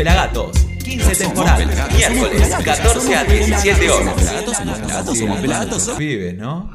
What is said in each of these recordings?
Pelagatos. 15 temporadas. Miércoles, 14 a 17 horas. Somos pelagatos, somos pelagatos. Vive, ¿no?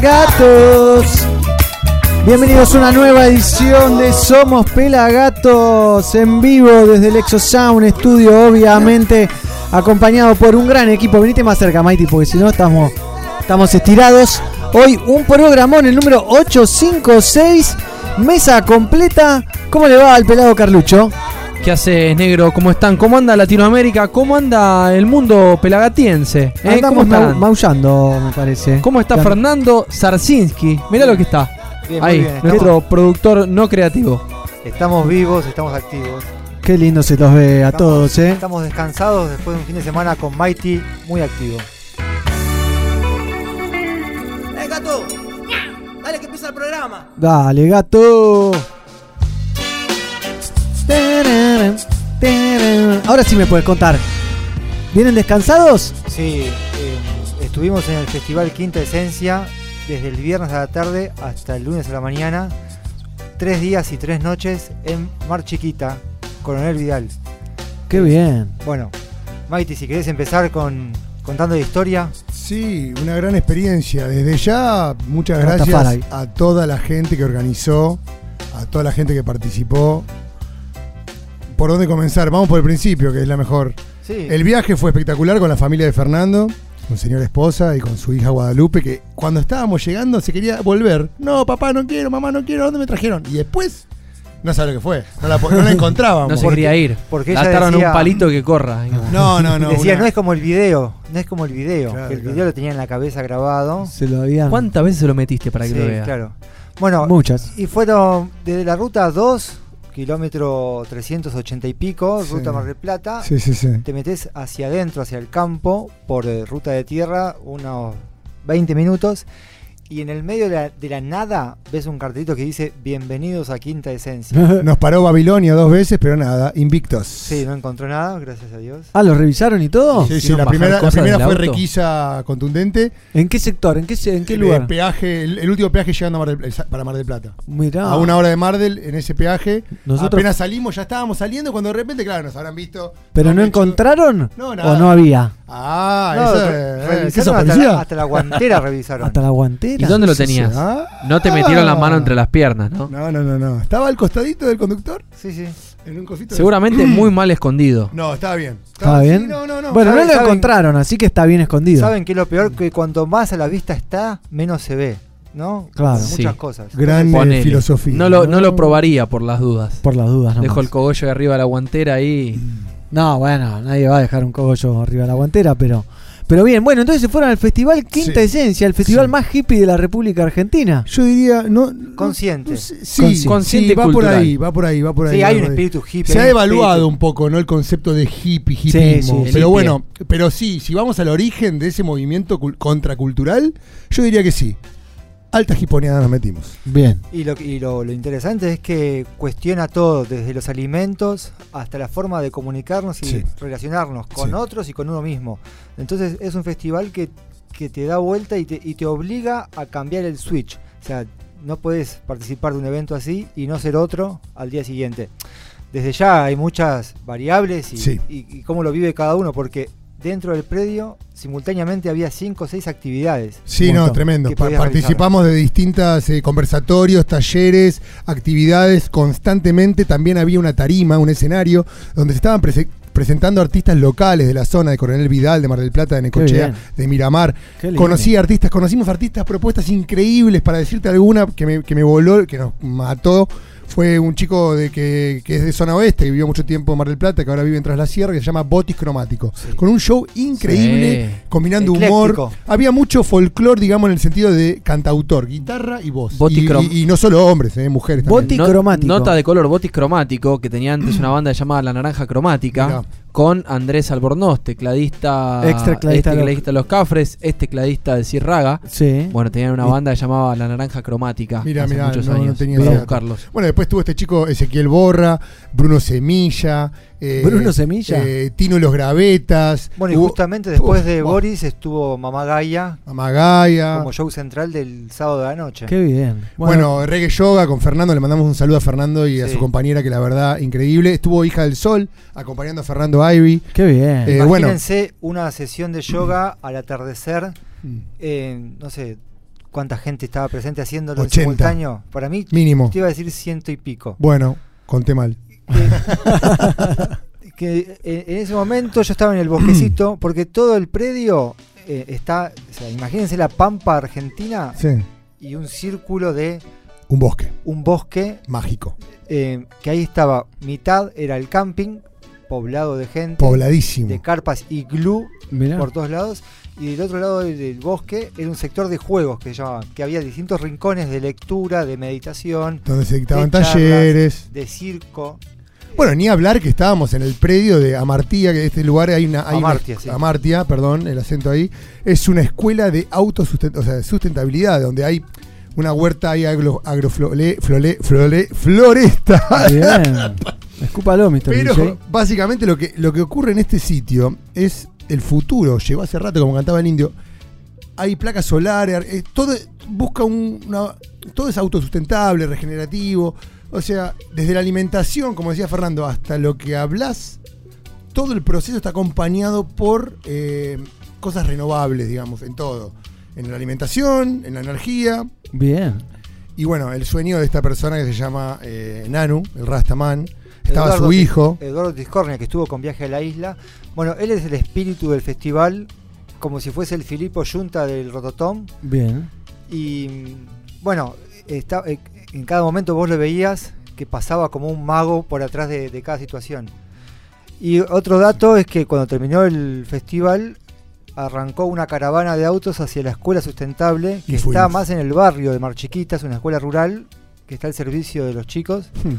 Pelagatos. Bienvenidos a una nueva edición de Somos Pelagatos en vivo desde el Exo Sound Studio, obviamente acompañado por un gran equipo. Venite más cerca, Mighty, porque si no estamos, estamos estirados. Hoy un programón, el número 856, mesa completa. ¿Cómo le va al pelado Carlucho? ¿Qué haces, negro? ¿Cómo están? ¿Cómo anda Latinoamérica? ¿Cómo anda el mundo pelagatiense? ¿Eh? ¿Cómo Andamos están? maullando, me parece. ¿Cómo está Fernando Zarzinski? Mirá lo que está. Bien, Ahí, bien, nuestro productor no creativo. Estamos vivos, estamos activos. Qué lindo se los ve a Estamos- todos, ¿eh? Estamos descansados después de un fin de semana con Mighty muy activo. ¡Eh, gato! Dale que empieza el programa. Dale, gato. Ahora sí me puedes contar. ¿Vienen descansados? Sí, eh, estuvimos en el festival Quinta Esencia desde el viernes a la tarde hasta el lunes a la mañana. Tres días y tres noches en Mar Chiquita, Coronel Vidal. Qué bien. Bueno, Mighty, si querés empezar con contando la historia. Sí, una gran experiencia. Desde ya, muchas gracias a toda la gente que organizó, a toda la gente que participó. ¿Por dónde comenzar? Vamos por el principio, que es la mejor. Sí, El viaje fue espectacular con la familia de Fernando, con señora esposa y con su hija Guadalupe, que cuando estábamos llegando se quería volver. No, papá, no quiero, mamá, no quiero, ¿dónde me trajeron? Y después, no sabe lo que fue. No la, no la encontrábamos. No se quería ir. porque ella decía- un palito que corra. No, no, no. decía, una- no es como el video, no es como el video. Claro, que el claro. video lo tenía en la cabeza grabado. Se lo habían. ¿Cuántas veces se lo metiste para que Sí, lo vea? claro. Bueno, Muchas. y fueron desde la ruta 2, kilómetro 380 y pico, Sí. ruta Mar del Plata, Sí, sí, sí. te metes hacia adentro, hacia el campo, por eh, ruta de tierra, unos 20 minutos, y en el medio de la, de la nada ves un cartelito que dice Bienvenidos a Quinta Esencia. Nos paró Babilonia dos veces, pero nada, invictos. Sí, no encontró nada, gracias a Dios. Ah, ¿lo revisaron y todo? Sí, sí, ¿Hicieron la primera, la fue auto? requisa contundente. ¿En qué sector? ¿En qué, en qué El lugar? peaje, el, el último peaje llegando a Mar del- para Mar del Plata. Mirá. A una hora de Mar del, en ese peaje. Nosotros- Apenas salimos, ya estábamos saliendo cuando de repente, claro, nos habrán visto. ¿Pero no encontraron? No, nada. ¿O no había? Ah, No, eso re- es. ¿qué revisaron sos, hasta, la, hasta la guantera revisaron. ¿Hasta la guantera? ¿Y dónde lo tenías? ah. No te metieron la mano entre las piernas, ¿no? No, no, no, no. ¿Estaba al costadito del conductor? Sí, sí. En un cosito. de- Seguramente muy mal escondido. No, estaba bien. ¿Estaba sí, bien? no, no, no. Bueno, no ¿Saben- lo saben- encontraron, así que está bien escondido. ¿Saben qué es lo peor? Que cuanto más a la vista está, menos se ve. ¿No? Claro. Muchas Sí. cosas. Gran Ponele. filosofía. No lo, no lo probaría por las dudas. Por las dudas, no. Dejo el cogollo de arriba de la guantera ahí. No, bueno, nadie va a dejar un cogollo arriba de la guantera, pero. Pero bien, bueno, entonces se fueron al festival Quinta Sí. Esencia, el festival Sí. más hippie de la República Argentina. Yo diría, no. Consciente. no sí, Consci- consciente sí, va por ahí, va por ahí, va por ahí. Sí, hay un espíritu hippie. Se ha evaluado espíritu- un poco, ¿no? El concepto de hippie, Sí, hippismo. sí, pero hippie. bueno, pero sí, si vamos al origen de ese movimiento cul- contracultural, yo diría que sí. Alta hiponeada nos metimos. Bien. Y, lo, y lo, lo interesante es que cuestiona todo, desde los alimentos hasta la forma de comunicarnos y Sí. relacionarnos con Sí. otros y con uno mismo. Entonces es un festival que, que te da vuelta y te, y te obliga a cambiar el switch. O sea, no puedes participar de un evento así y no ser otro al día siguiente. Desde ya hay muchas variables y, Sí. y- y cómo lo vive cada uno, porque dentro del predio simultáneamente había cinco o seis actividades. Sí, no, tremendo. Participamos de distintas eh, conversatorios, talleres, actividades constantemente. También había una tarima, un escenario, donde se estaban prese- presentando artistas locales de la zona, de Coronel Vidal, de Mar del Plata, de Necochea, de Miramar. Conocí artistas, conocimos artistas, propuestas increíbles, para decirte alguna que me, que me voló, que nos mató. Fue un chico de que, que es de zona oeste, que vivió mucho tiempo en Mar del Plata, que ahora vive en Tras la Sierra, que se llama Botis Cromático. Con un show increíble, Sí. combinando Ecléctico. humor. Había mucho folclore, digamos, en el sentido de cantautor, guitarra y voz. Botis Y, Crom- y- y no solo hombres, eh, mujeres también. Boti No- cromático. Nota de color botis cromático, que tenía antes una banda llamada La Naranja Cromática, Mirá. Con Andrés Albornoz, tecladista, Ex tecladista este de los- tecladista de Los Cafres, este tecladista de Cirraga. Sí. Bueno, tenían una banda que llamaba La Naranja Cromática. Mira, mira, muchos no, no años. tenía Voy a idea. buscarlos. Bueno, después tuvo este chico Ezequiel Borra, Bruno Semilla. Eh, Bruno Semilla. eh, Tino y los Gravetas. Bueno, y hubo- justamente después Uf, de Boris estuvo Mamá Gaia Amagaya. como show central del sábado de la noche. Qué bien. Bueno, Reggae Yoga con Fernando, le mandamos un saludo a Fernando y a su compañera, que la verdad, increíble. Estuvo Hija del Sol, acompañando a Fernando Ivy. qué bien. Eh, bueno. Imagínense una sesión de yoga al atardecer, Mm. eh, no sé cuánta gente estaba presente haciéndolo en 80. simultáneo. Para mí, Mínimo. te iba a decir ciento y pico. Bueno, conté mal. que eh, en ese momento yo estaba en el bosquecito, porque todo el predio eh, está, o sea, imagínense la pampa argentina Sí, y un círculo de un bosque un bosque mágico, eh, que ahí estaba, mitad era el camping, poblado de gente, pobladísimo. de carpas y glue Mirá. por todos lados, y del otro lado del, del bosque era un sector de juegos que se llamaban, que había distintos rincones de lectura, de meditación, Donde se dictaban de charlas, talleres. de circo. Bueno, ni hablar que estábamos en el predio de Amartía, que este lugar hay una. Hay una- Amartía, sí. Amartía, perdón, el acento ahí. Es una escuela de autosustentabilidad, o sea, de sustentabilidad, donde hay una huerta ahí agro, agroflore, flore- flore- floresta. Bien. Escúpalo, Mr. Pero DJ. básicamente lo que, lo que ocurre en este sitio es el futuro. Llegó hace rato, como cantaba el indio. Hay placas solares, eh, todo busca un, una- todo es autosustentable, regenerativo. O sea, desde la alimentación, como decía Fernando, hasta lo que hablas, todo el proceso está acompañado por eh, cosas renovables, digamos, en todo. En la alimentación, en la energía, Bien. y bueno, el sueño de esta persona que se llama eh, Nanu, el Rastaman. Estaba Eduardo su hijo. Eduardo Discornia, que estuvo con Viaje a la Isla. Bueno, él es el espíritu del festival, como si fuese el Filippo Junta del Rototom. Bien. Y bueno, está, eh, en cada momento vos lo veías que pasaba como un mago por atrás de, de cada situación. Y otro dato es que cuando terminó el festival arrancó una caravana de autos hacia la escuela sustentable que está más en el barrio de Mar Chiquita, es una escuela rural que está al servicio de los chicos. Hmm.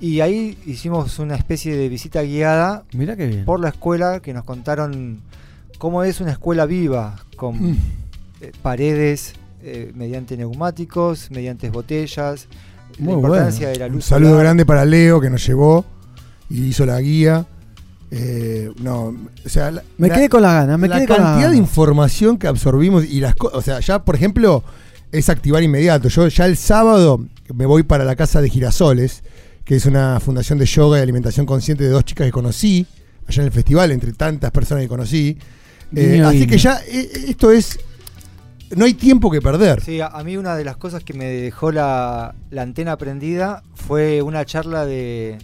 Y ahí hicimos una especie de visita guiada Mira qué bien. por la escuela que nos contaron cómo es una escuela viva, con Mm. eh, paredes eh, mediante neumáticos, mediante botellas, Muy la importancia bueno. de la Un luz. saludo solar. grande para Leo que nos llevó y hizo la guía. Eh, no, o sea, la, Me la- quedé con las ganas, me la quedé con las cantidad de información que absorbimos y las cosas, o sea, ya por ejemplo es activar inmediato. Yo ya el sábado me voy para la casa de Girasoles, que es una fundación de yoga y alimentación consciente de dos chicas que conocí allá en el festival, entre tantas personas que conocí. Eh, así que ya eh, esto es, no hay tiempo que perder. Sí, a, a mí una de las cosas que me dejó la, la antena prendida fue una charla de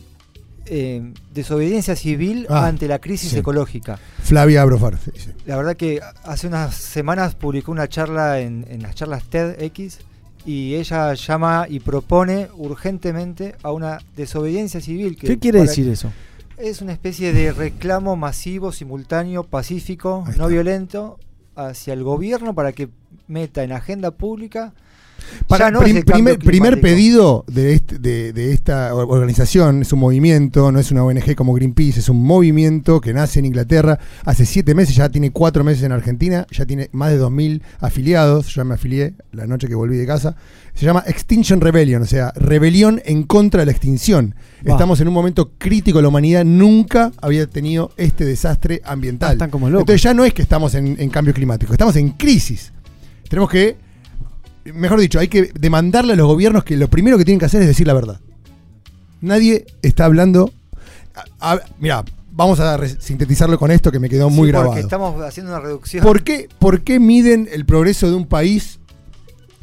eh, desobediencia civil Ah, ante la crisis sí. ecológica. Flavia Abrofar. sí, sí. La verdad que hace unas semanas publicó una charla en, en las charlas TEDx y ella llama y propone urgentemente a una desobediencia civil. Que ¿Qué quiere decir eso? Es una especie de reclamo masivo, simultáneo, pacífico, no violento, hacia el gobierno para que meta en agenda pública. Para, no prim- primer, primer pedido de, este- de- de esta or- organización, es un movimiento, no es una ONG como Greenpeace, es un movimiento que nace en Inglaterra hace siete meses, ya tiene cuatro meses en Argentina, ya tiene más de 2.000 afiliados, yo ya me afilié la noche que volví de casa, se llama Extinction Rebellion, o sea, rebelión en contra de la extinción. Estamos en un momento crítico, la humanidad nunca había tenido este desastre ambiental. Ah, están como locos. Entonces ya no es que estamos en, en cambio climático, estamos en crisis. Tenemos que, mejor dicho, hay que demandarle a los gobiernos que lo primero que tienen que hacer es decir la verdad. Nadie está hablando. a- a- mirá, vamos a sintetizarlo con esto que me quedó muy Sí, grabado. Porque estamos haciendo una reducción. ¿Por qué, ¿Por qué miden el progreso de un país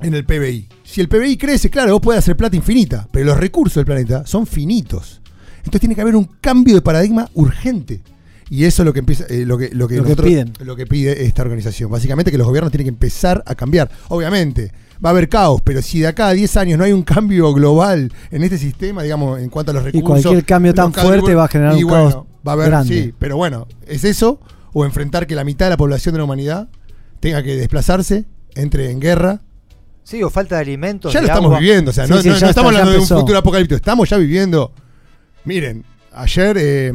en el PBI? Si el PBI crece, claro, vos podés hacer plata infinita, pero los recursos del planeta son finitos. Entonces tiene que haber un cambio de paradigma urgente. Y eso es lo que empieza, eh, lo que, lo que, Lo que nosotros- piden. lo que pide esta organización. Básicamente que los gobiernos tienen que empezar a cambiar. Obviamente, va a haber caos, pero si de acá a 10 años no hay un cambio global en este sistema, digamos, en cuanto a los Y recursos. cualquier cambio tan fuerte va a generar y un bueno, caos va a haber, grande. Sí, pero bueno, ¿es eso? O enfrentar que la mitad de la población de la humanidad tenga que desplazarse, entre en guerra. Sí, o falta de alimentos. Ya lo estamos viviendo, o sea, Sí, no, sí, no- no está, estamos hablando de un futuro apocalíptico, estamos ya viviendo. Miren, ayer, eh,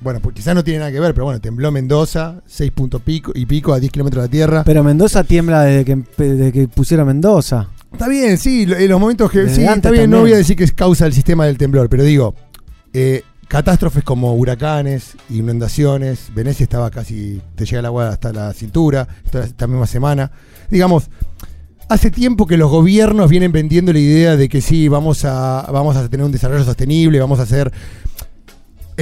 bueno, pues quizás no tiene nada que ver, pero bueno, tembló Mendoza, 6 puntos pico y pico a 10 kilómetros de la tierra. Pero Mendoza tiembla desde que, desde que pusieron Mendoza. Está bien, sí, en los momentos que. Desde Sí, está bien, no voy a decir que es causa del sistema del temblor, pero digo, eh, catástrofes como huracanes, inundaciones, Venecia estaba casi. te llega el agua hasta la cintura, esta, esta misma semana. Digamos, hace tiempo que los gobiernos vienen vendiendo la idea de que sí, vamos a, vamos a tener un desarrollo sostenible, vamos a hacer.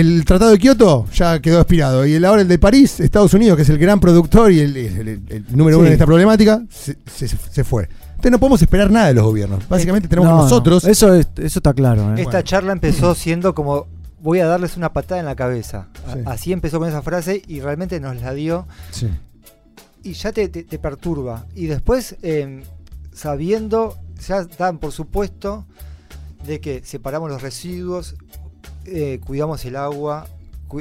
El Tratado de Kioto ya quedó expirado. Y el, ahora el de París, Estados Unidos, que es el gran productor y el, el- el- el número uno Sí. en esta problemática, se, se- se fue. Entonces no podemos esperar nada de los gobiernos. Básicamente tenemos No, nosotros. eso, es- eso está claro. ¿eh? Esta charla empezó siendo como voy a darles una patada en la cabeza. Sí. Así empezó con esa frase y realmente nos la dio Sí. y ya te, te- te perturba. Y después, eh, sabiendo, ya dan por supuesto de que separamos los residuos, eh, cuidamos el agua,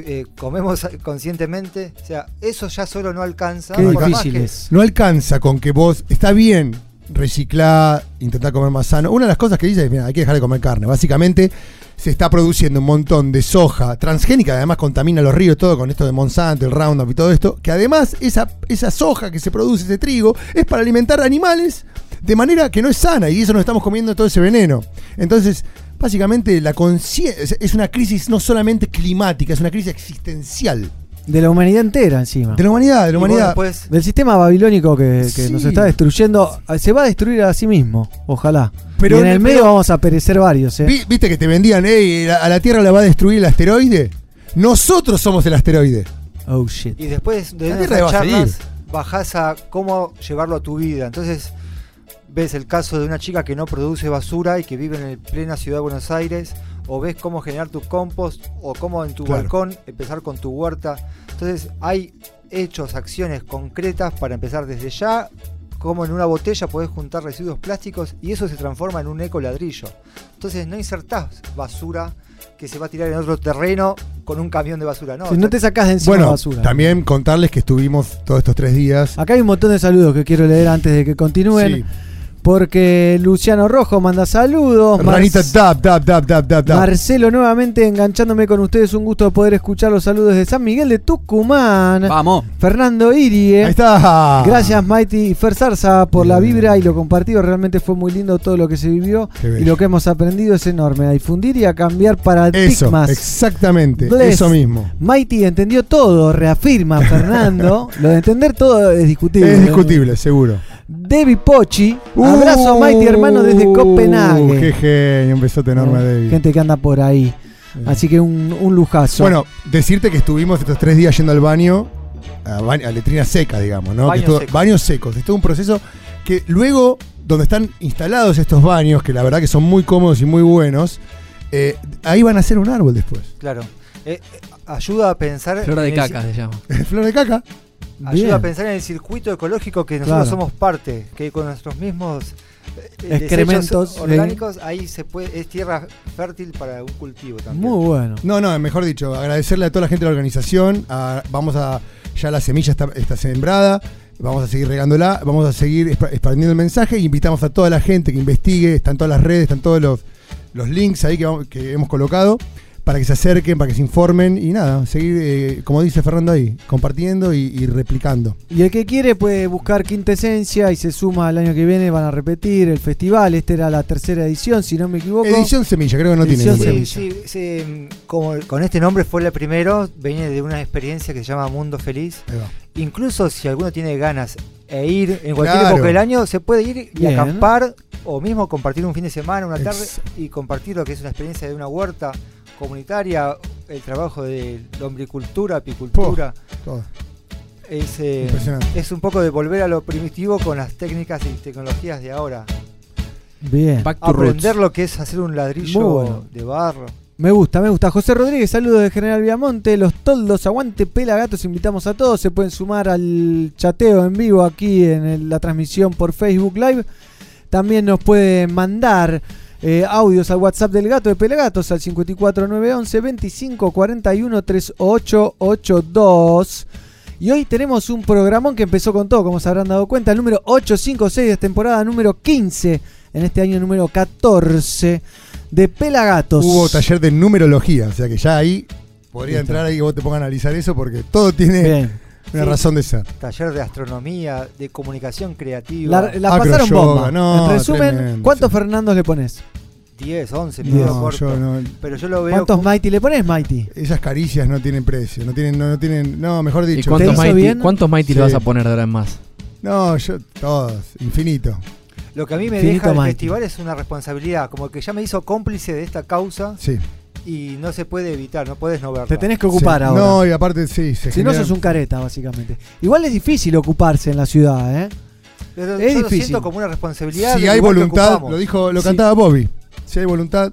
eh, comemos conscientemente. O sea, eso ya solo no alcanza. Qué difícil que- es. No alcanza con que vos. Está bien reciclar, intentar comer más sano. Una de las cosas que dice es: mira, hay que dejar de comer carne. Básicamente se está produciendo un montón de soja transgénica, que además contamina los ríos, todo con esto de Monsanto, el Roundup y todo esto. Que además esa, esa soja que se produce, ese trigo, es para alimentar animales de manera que no es sana y eso nos estamos comiendo todo ese veneno. Entonces. Básicamente la conciencia es una crisis no solamente climática, es una crisis existencial De la humanidad entera encima. de la humanidad, de la humanidad. después- Del sistema babilónico que, que Sí. nos está destruyendo. Se va a destruir a sí mismo, ojalá. Pero- y en el pero- medio vamos a perecer varios. ¿eh? Vi- ¿Viste que te vendían, "Ey, la- a la Tierra la va a destruir el asteroide? Nosotros somos el asteroide. Oh shit. Y después de La esas charlas bajás a cómo llevarlo a tu vida. Entonces ves el caso de una chica que no produce basura y que vive en el plena ciudad de Buenos Aires, o ves cómo generar tu compost, o cómo en tu Claro. balcón empezar con tu huerta. Entonces hay hechos, acciones concretas para empezar desde ya. Como en una botella podés juntar residuos plásticos y eso se transforma en un eco ladrillo. Entonces no insertás basura que se va a tirar en otro terreno con un camión de basura. No, Si no te sacás de encima Bueno, basura. también contarles que estuvimos todos estos tres días. Acá hay un montón de saludos que quiero leer antes de que continúen. Sí. Porque Luciano Rojo manda saludos. Ranita, tap, tap, tap, tap, tap, tap. Marcelo nuevamente enganchándome con ustedes. Un gusto poder escuchar los saludos de San Miguel de Tucumán. Vamos. Fernando Irie. Ahí está. Gracias Mighty y Fer Zarza por la vibra y lo compartido. Realmente fue muy lindo todo lo que se vivió y lo que hemos aprendido es enorme. A difundir y a cambiar Eso, paradigmas. exactamente. Bless. Eso mismo. Mighty entendió todo, reafirma Fernando. lo de entender todo es discutible. Es discutible, seguro. Debbie Pochi. abrazo Mighty hermano desde Uh, Copenhague. Qué genio, un besote enorme a David. Gente que anda por ahí. Así que un, un lujazo. Bueno, decirte que estuvimos estos tres días yendo al baño, a, ba- a letrina seca, digamos, ¿no? Que Baños estuvo- secos. baños secos. Es todo un proceso que luego, donde están instalados estos baños, que la verdad que son muy cómodos y muy buenos, eh, ahí van a hacer un árbol después. Claro. Eh, eh, ayuda a pensar. Flor de el caca se llama. Flor de caca. Ayuda Bien. a pensar en el circuito ecológico que nosotros Claro. somos parte, que con nuestros mismos eh, Excrementos, desechos orgánicos, ahí se puede, es tierra fértil para un cultivo también. Muy bueno. No, no, mejor dicho, agradecerle a toda la gente de la organización. a- vamos a. Ya la semilla está, está sembrada. Vamos a seguir regándola. Vamos a seguir expandiendo el mensaje. e Invitamos a toda la gente que investigue. Están todas las redes, están todos los, los links ahí que, vamos- que hemos colocado. Para que se acerquen, para que se informen. Y nada, seguir, eh, como dice Fernando ahí, compartiendo y, y replicando. Y el que quiere puede buscar Quintesencia y se suma al año que viene. Van a repetir el festival. Esta era la tercera edición, si no me equivoco. Edición Semilla, creo que no tiene Edición nombre. Sí, sí, sí, como con este nombre fue la primero, viene de una experiencia que se llama Mundo Feliz. Incluso si alguno tiene ganas e ir en cualquier Claro. época del año, se puede ir y Bien. acampar o mismo compartir un fin de semana, una tarde Ex- y compartir lo que es una experiencia de una huerta comunitaria el trabajo de lombricultura, apicultura. Todo. Es, eh, Impresionante. es un poco de volver a lo primitivo con las técnicas y tecnologías de ahora. Bien. Back to Aprender roots. lo que es hacer un ladrillo Muy bueno. de barro. Me gusta, me gusta. José Rodríguez, saludos de General Viamonte. Los toldos, aguante pelagatos. Invitamos a todos. Se pueden sumar al chateo en vivo aquí en el- la transmisión por Facebook Live. También nos pueden mandar eh, audios al WhatsApp del gato de Pelagatos al 54911 25 41 3882. Y hoy tenemos un programón que empezó con todo, como se habrán dado cuenta, el número 856 de temporada número 15, en este año número 14 de Pelagatos. Hubo taller de numerología, o sea que ya ahí podría Listo. entrar ahí que vos te pongas a analizar eso porque todo tiene Bien. Una Sí. razón de ser. Taller de astronomía, de comunicación creativa. La, la Acro pasaron bomba. no, en resumen, tremendo, ¿cuántos sí. Fernandos le pones? 10, 11, No, yo no- Pero yo lo veo. ¿Cuántos como- Mighty le pones, Mighty? esas caricias no tienen precio, no tienen, no, no tienen, no, mejor ¿Y dicho. cuántos hizo Mighty, bien? cuántos Mighty Sí. le vas a poner de ahora en más? No, yo, todos, infinito. Lo que a mí me deja el Mighty. festival es una responsabilidad, como que ya me hizo cómplice de esta causa Sí. Y no se puede evitar, no puedes no verla. Te tenés que ocupar Sí. ahora. No, y aparte sí, se si no, sos un careta, básicamente. Igual es difícil ocuparse en la ciudad, ¿eh? Pero es yo lo difícil. siento como una responsabilidad. si hay que voluntad, lo dijo, lo Sí. cantaba Bobby. Si hay voluntad,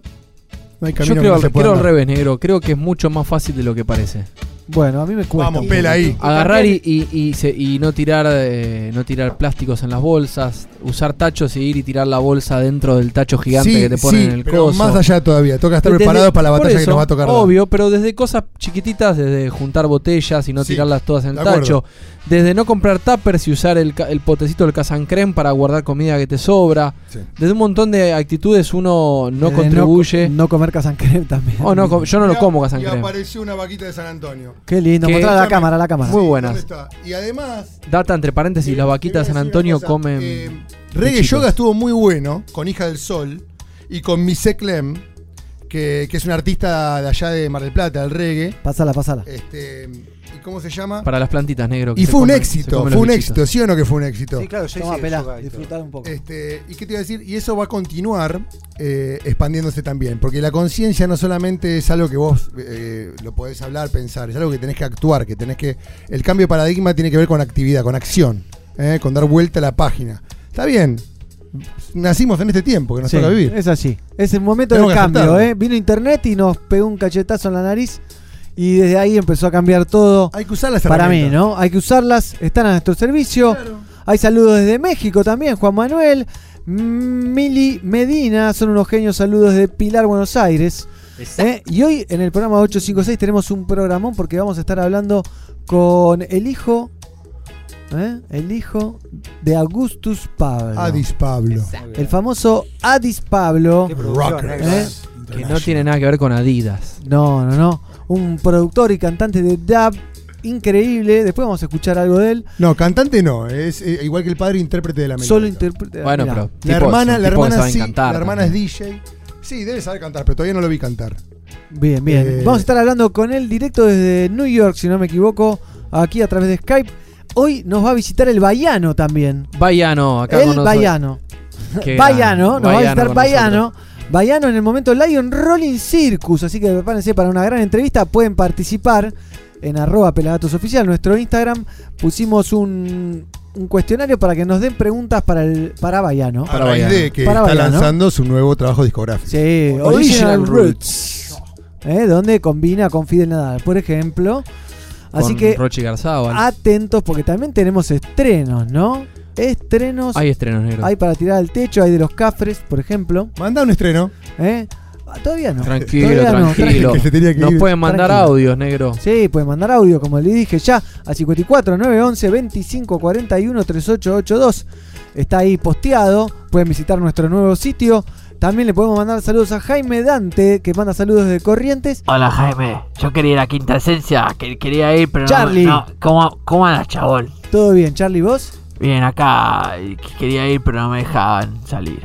no hay camino Yo que creo, no se al- pueda creo al revés, negro. Creo que es mucho más fácil de lo que parece. Bueno, a mí me cuesta. Vamos, pela ahí. Agarrar y, y, y se- y no tirar eh, no tirar plásticos en las bolsas, usar tachos y ir y tirar la bolsa dentro del tacho gigante Sí, que te ponen sí, en el pero coso. más allá todavía, toca estar Desde- preparados para la por batalla que eso, nos va a tocar. dar. Obvio, pero desde cosas chiquititas, desde juntar botellas y no Sí, tirarlas todas en el de acuerdo. tacho, desde no comprar tuppers y usar el, ca- el potecito del Casancrem para guardar comida que te sobra, Sí. desde un montón de actitudes uno no Eh, contribuye. No, comer casancrem también. Oh, no, yo no lo Y como Y Casancrem. apareció una vaquita de San Antonio. Qué lindo. Que- Mostrar a la cámara, la cámara. Muy buenas. Y además. Data entre paréntesis, te- las vaquitas de San Antonio cosa. comen. Eh, Reggae. Yoga estuvo muy bueno con Hija del Sol y con Mise Clem, que, que es una artista de allá de Mar del Plata, del reggae. Pasala, pasala. Este, ¿Y cómo se llama? para las plantitas negro. que y fue un comen- éxito, fue un éxito, ¿sí o no que fue un éxito? Sí, claro, yo Toma, hice pelá, yoga y todo. disfrutar un poco. Este, ¿Y qué te iba a decir? Y eso va a continuar eh, expandiéndose también, porque la conciencia no solamente es algo que vos eh, lo podés hablar, pensar, es algo que tenés que actuar, que tenés que... El cambio de paradigma tiene que ver con actividad, con acción, eh, con dar vuelta a la página. Está bien, nacimos en este tiempo que nos Sí, toca vivir. Es así. Es el momento Tenemos del cambio. ¿eh? Vino internet y nos pegó un cachetazo en la nariz. Y desde ahí empezó a cambiar todo. Hay que usar las Para mí. ¿no? Hay que usarlas, están a nuestro servicio. Claro. Hay saludos desde México también, Juan Manuel. Mm, Mili Medina, son unos genios saludos de Pilar, Buenos Aires. ¿eh? Y hoy en el programa 856 tenemos un programón porque vamos a estar hablando con el hijo, ¿eh? el hijo de Augustus Pablo. Adis Pablo. El famoso Adis Pablo. ¿Eh? Que no tiene nada que ver con Adidas. No, no, no. Un productor y cantante de dub increíble. Después vamos a escuchar algo de él. No, cantante no, es eh, igual que el padre intérprete de la melódica. Solo interpreta. Bueno, mirá. pero. La tipo, hermana, la hermana sí, cantar la hermana es. DJ. Sí, debe saber cantar, pero todavía no lo vi cantar. Bien, bien. Eh, Vamos a estar hablando con él directo desde New York, si no me equivoco, aquí a través de Skype. Hoy nos va a visitar el Baiano también. Baiano, acá el con Baiano, grande. nos va a visitar con Baiano. en el momento Lion Rolling Circus. Así que prepárense para una gran entrevista. Pueden participar en arroba pelagatos oficial, nuestro Instagram. Pusimos un, un cuestionario para que nos den preguntas para el para Baiano. Para Baiano. de que Para está Baiano. lanzando su nuevo trabajo discográfico. Sí, Original Original Roots. ¿eh? Donde combina con Fidel Nadal, por ejemplo. Así Con que Rochi atentos porque también tenemos estrenos, ¿no? Estrenos. Hay estrenos negros. Hay para tirar al techo, hay de los Cafres, por ejemplo. Manda un estreno. ¿eh? Ah, Todavía no. Tranquilo, Todavía no, tranquilo. Que se tenía que Nos ir. pueden mandar Tranquilo. audios, negro. Sí, pueden mandar audio, como le dije ya, a 54 911 25 41 3882. Está ahí posteado. Pueden visitar nuestro nuevo sitio. También le podemos mandar saludos a Jaime Dante, que manda saludos de Corrientes. Hola Jaime, yo quería ir a Quinta Esencia, que quería ir, pero no- Charlie. no. ¿Cómo, ¿Cómo andas, chabón? Todo bien, Charlie, ¿vos? Bien, acá quería ir, pero no me dejaban salir.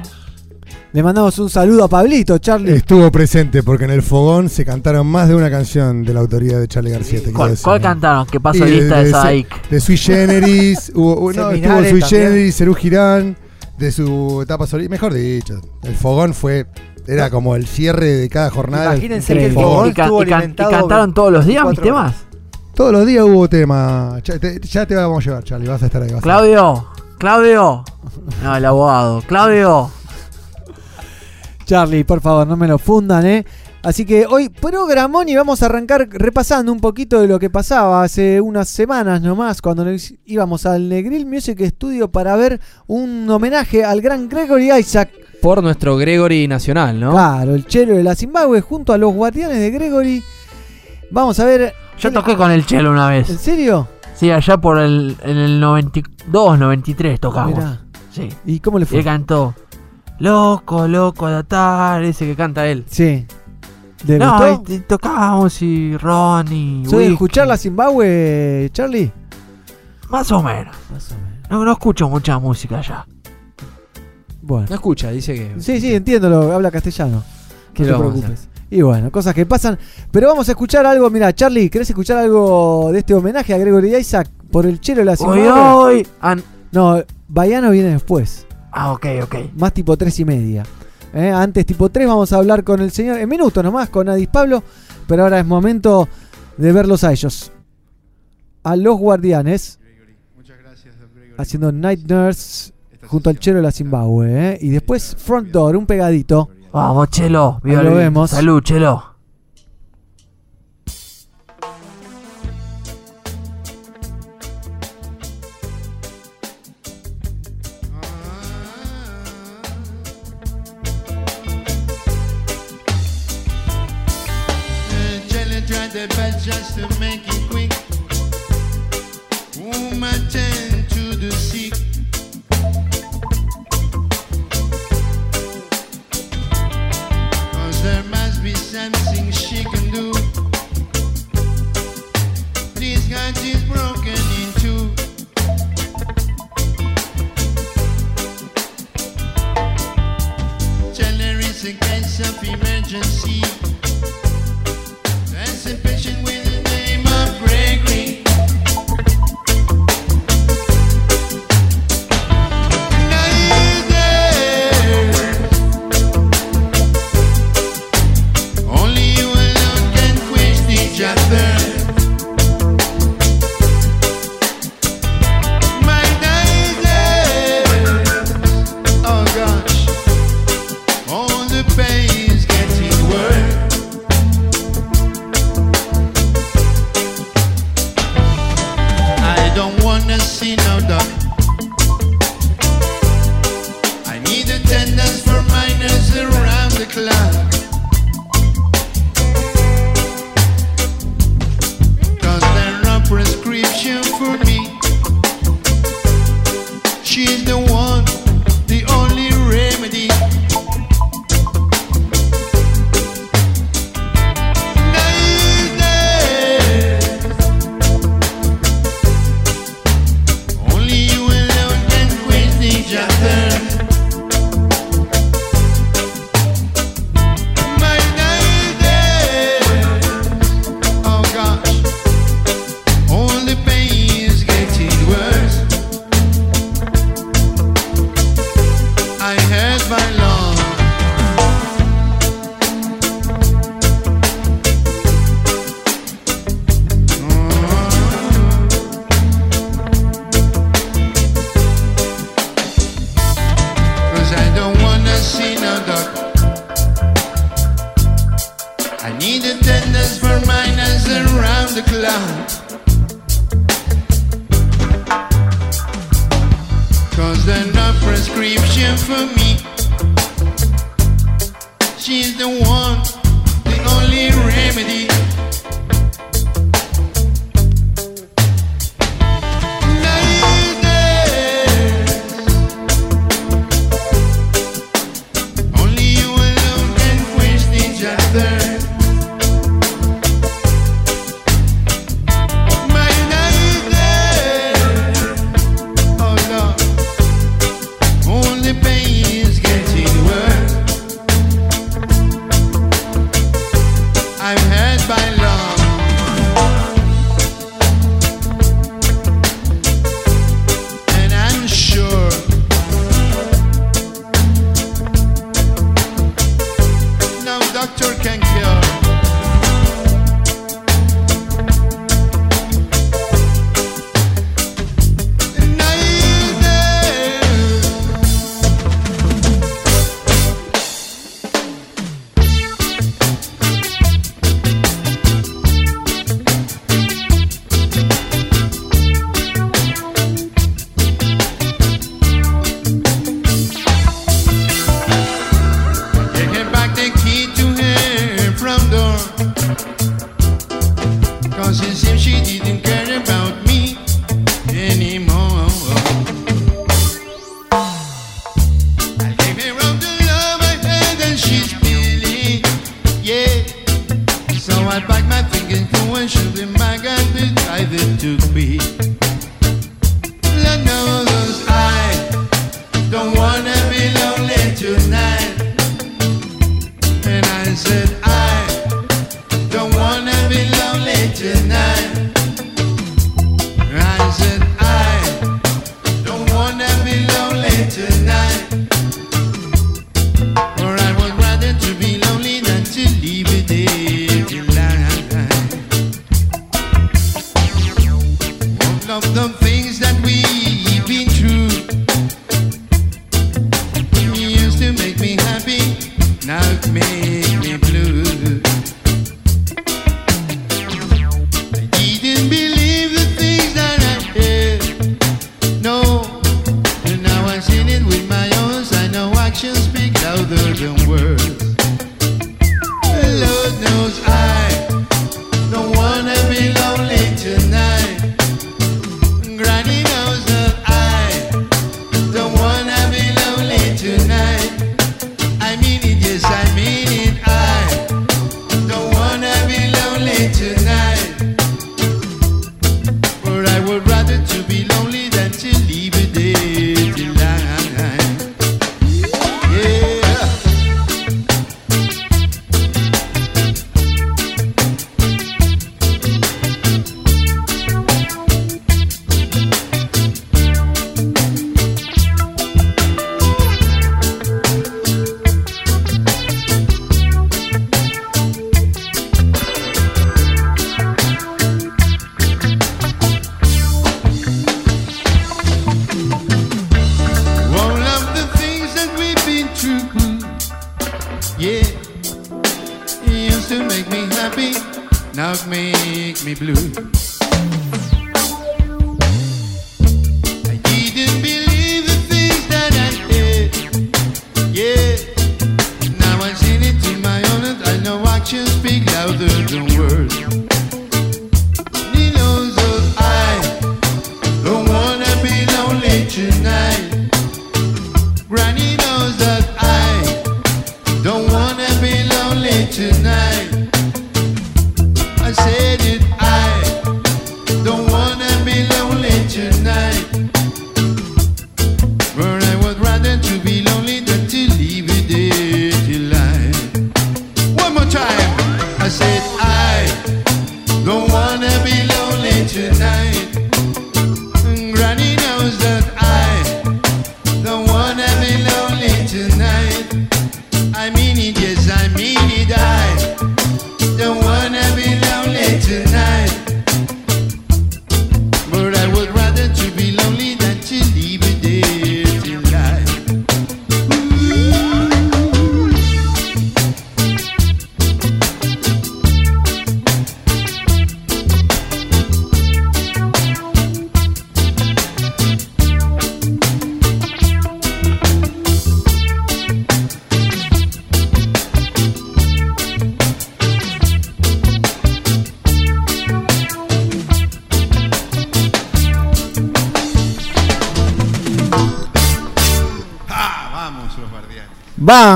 Le mandamos un saludo a Pablito, Charlie. Estuvo presente porque en el fogón se cantaron más de una canción de la autoría de Charlie García. te ¿Cuál, decir. cuál cantaron? ¿Qué pasó lista de de- Saik? De Sui Generis, hubo, no, estuvo Sui también. Generis, Cerú Girán, de su etapa solista. Mejor dicho, el fogón fue. Era como el cierre de cada jornada. Imagínense que el fogón Y, ca- estuvo y can- y alimentado cantaron todos los días mis 24 temas. Todos los días hubo tema. Ya te, ya te vamos a llevar, Charlie. Vas a estar ahí. vas a- Claudio, Claudio. No, el abogado. Claudio. Charlie, por favor, no me lo fundan, ¿eh? Así que hoy programón y vamos a arrancar repasando un poquito de lo que pasaba hace unas semanas nomás cuando nos íbamos al Negril Music Studio para ver un homenaje al gran Gregory Isaac. Por nuestro Gregory Nacional, ¿no? Claro, el chelo de la Zimbabue junto a los guardianes de Gregory. Vamos a ver. Yo toqué con el chelo una ¿En vez. serio? Sí, allá por el, en el 92, 93 tocamos. Mirá. Sí. ¿Y cómo le fue? él cantó. Loco, loco de atar, ese que canta él. Sí. ¿Le no, gustó? y- y tocábamos y Ronnie. ¿Soy de escuchar la Zimbabue, Charlie? Más o menos. Más o menos. No, no escucho mucha música allá. Bueno. No escucha, dice que. Sí, sí, entiendo, lo, habla castellano. ¿Qué no te preocupes. Y bueno, cosas que pasan. Pero vamos a escuchar algo. Mira, Charlie, ¿querés escuchar algo de este homenaje a Gregory Isaac por el chelo de la Hoy, hoy. Ah, No, Baiano viene después. ah, ok, ok. Más tipo tres y media. ¿eh? Antes, tipo 3, vamos a hablar con el señor. En minutos nomás, con Adis Pablo. Pero ahora es momento de verlos a ellos. A los guardianes. Haciendo Night Nurse junto al chelo de la Zimbabue. ¿eh? Y después Front Door, un pegadito. Vamos, Chelo. Ahí lo vemos. Salud, Chelo.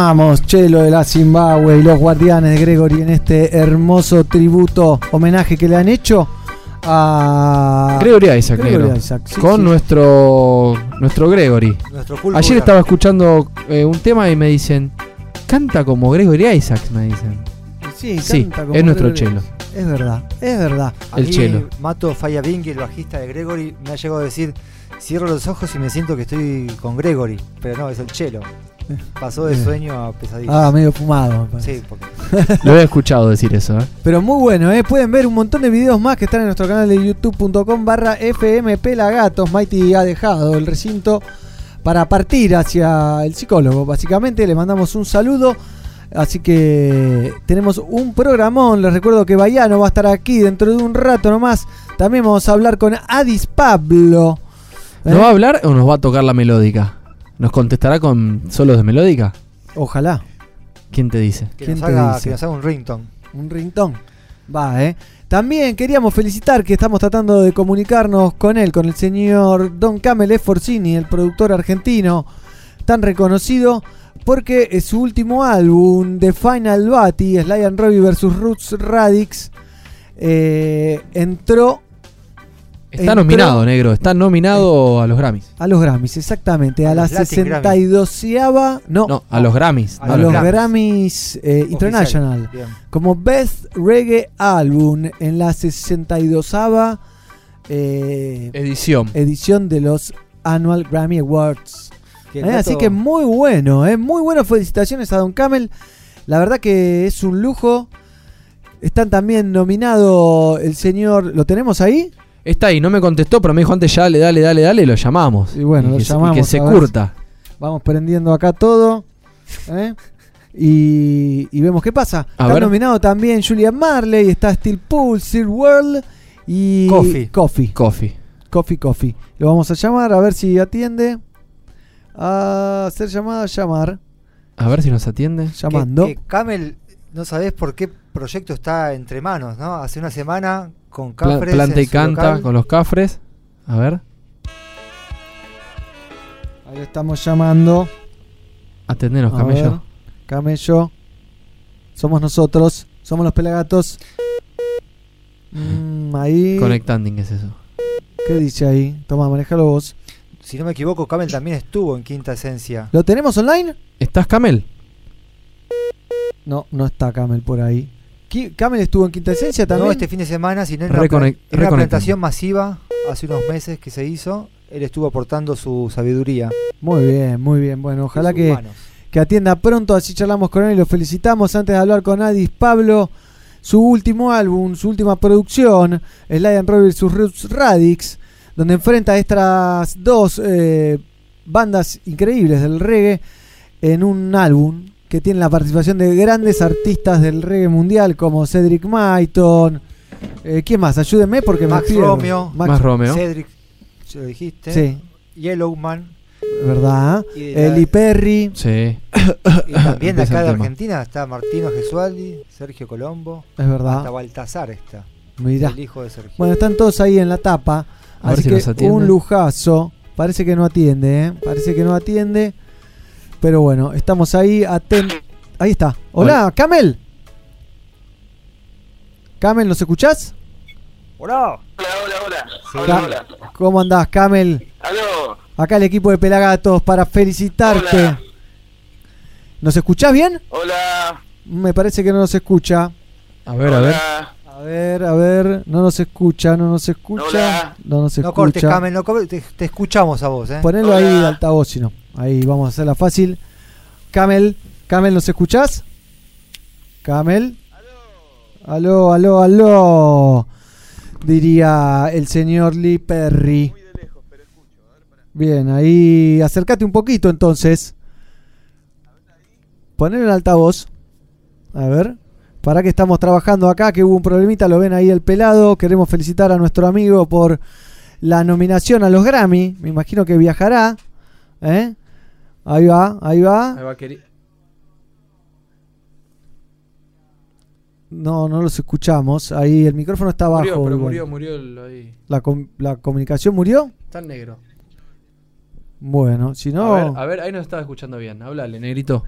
Vamos, Chelo de la Zimbabue y los guardianes de Gregory en este hermoso tributo, homenaje que le han hecho a Gregory Isaac, Gregory negro. Isaac, sí, con sí. nuestro nuestro Gregory. Nuestro pulpo Ayer estaba escuchando eh, un tema y me dicen, canta como Gregory Isaac, me dicen. Sí, Sí, canta como es nuestro Gregory. chelo. Es verdad, es verdad. A el mí, chelo. Mato Fayabingui, el bajista de Gregory, me ha llegado a decir: cierro los ojos y me siento que estoy con Gregory. Pero no, es el chelo. Pasó de Eh. sueño a pesadilla. Ah, medio fumado. me parece. Sí, porque Lo he escuchado decir eso, ¿eh? Pero muy bueno, ¿eh? pueden ver un montón de videos más que están en nuestro canal de youtube.com barra fmpelagatos. Mighty ha dejado el recinto para partir hacia el psicólogo. Básicamente le mandamos un saludo. Así que tenemos un programón. Les recuerdo que Bayano va a estar aquí dentro de un rato nomás. También vamos a hablar con Adis Pablo. ¿eh? ¿Nos va a hablar o nos va a tocar la melódica? ¿Nos contestará con solos de melódica? Ojalá. ¿Quién te dice? que, ¿Quién nos te dice? que nos haga un ringtone. Un ringtone. Va, ¿eh? También queríamos felicitar que estamos tratando de comunicarnos con él, con el señor Don Camel Forcini, el productor argentino tan reconocido, porque es su último álbum, The Final Batty, Sly and Robbie vs. Roots Radix, eh, entró Está entró nominado, negro. Está nominado a los Grammys. a los Grammys, exactamente, a, A la los Latin 62 no, No, a los Grammys. a no los Grammys. Grammys eh. International Bien. como Best Reggae Album en la 62 eh, Edición. edición de los Annual Grammy Awards. Eh, Así que muy bueno, eh, muy bueno. Felicitaciones a Don Camel. La verdad que es un lujo. Están también nominados el señor. ¿Lo tenemos ahí? Está ahí, no me contestó, pero me dijo antes, dale, dale, dale, dale, y lo llamamos. Y bueno, lo que, se- llamamos y que se curta. Vamos prendiendo acá todo. ¿eh? Y, y vemos qué pasa. A Está ver. nominado también Julian Marley, está Steel Pool, Sir World y Coffee. Coffee. Coffee. Coffee, Coffee. Lo vamos a llamar a ver si atiende. A hacer llamada, llamar. A ver si nos atiende. Llamando. Que, que Camel, no sabés por qué proyecto está entre manos, ¿no? Hace una semana con Pla- Cafres planta y canta local. con los cafres. A ver, Ahí estamos llamando. atendenos, A camello. ver, Camello. Somos nosotros. Somos los pelagatos. Mm, ahí. Conectanding es eso. ¿Qué dice ahí? Toma, manejalo vos. Si no me equivoco, Camel también estuvo en Quinta Esencia. ¿Lo tenemos online? ¿Estás, Camel? No, no está Camel por ahí. ¿Camel estuvo en Quinta Esencia también? No este fin de semana, sino en una, en una presentación masiva hace unos meses que se hizo. Él estuvo aportando su sabiduría. Muy bien, muy bien. Bueno, ojalá que, que atienda pronto, así charlamos con él y lo felicitamos. Antes de hablar con Adis, Pablo, su último álbum, su última producción, Sly and Robbie sus Roots Radix, donde enfrenta a estas dos eh, bandas increíbles del reggae en un álbum que tiene la participación de grandes artistas del reggae mundial como Cedric Maiton. Eh, ¿Quién más? Ayúdenme porque Max me. Romeo. Max- Más Romeo. Cedric, se lo dijiste. Sí, Yellowman. ¿verdad? Y de la- Eli Perry. Sí. Y también de Empieza acá el de tema. Argentina está Martino Gesualdi, Sergio Colombo. Es verdad. Hasta Baltasar está. Mirá. El hijo de Sergio. Bueno, están todos ahí en la tapa. A ver así si que un lujazo. Parece que no atiende, ¿eh? Parece que no atiende. Pero bueno, estamos ahí atentos. Ahí está. Hola, Camel. Camel, ¿nos escuchás? ¡Hola! Hola, hola, hola. Sí. Hola, hola. ¿Cómo andás, Camel? Aló. Acá el equipo de Pelagatos para felicitarte. Hola. ¿Nos escuchás bien? Hola. Me parece que no nos escucha. A ver, a ver. Hola. A ver, a ver. No nos escucha, no nos escucha. Hola. No nos No escucha. cortes, Camel, no cortes, te, te escuchamos a vos, ¿eh? Ponelo Hola. ahí de altavoz, si no. Ahí vamos a hacerla fácil. Camel, Camel, ¿nos escuchás? Camel. Aló, aló, aló. Diría el señor Lee Perry. Bien, ahí acércate un poquito entonces. Ponelo en altavoz. A ver. Para que estamos trabajando acá, que hubo un problemita, lo ven ahí el pelado. Queremos felicitar a nuestro amigo por la nominación a los Grammy. Me imagino que viajará. ¿eh? Ahí va, ahí va. Ahí va, queri- No, no los escuchamos. Ahí el micrófono está abajo. Murió, pero igual. murió, murió el- ahí. La, com- la comunicación murió. Está en negro. Bueno, si no. A ver, a ver, ahí nos estaba escuchando bien. Háblale, negrito.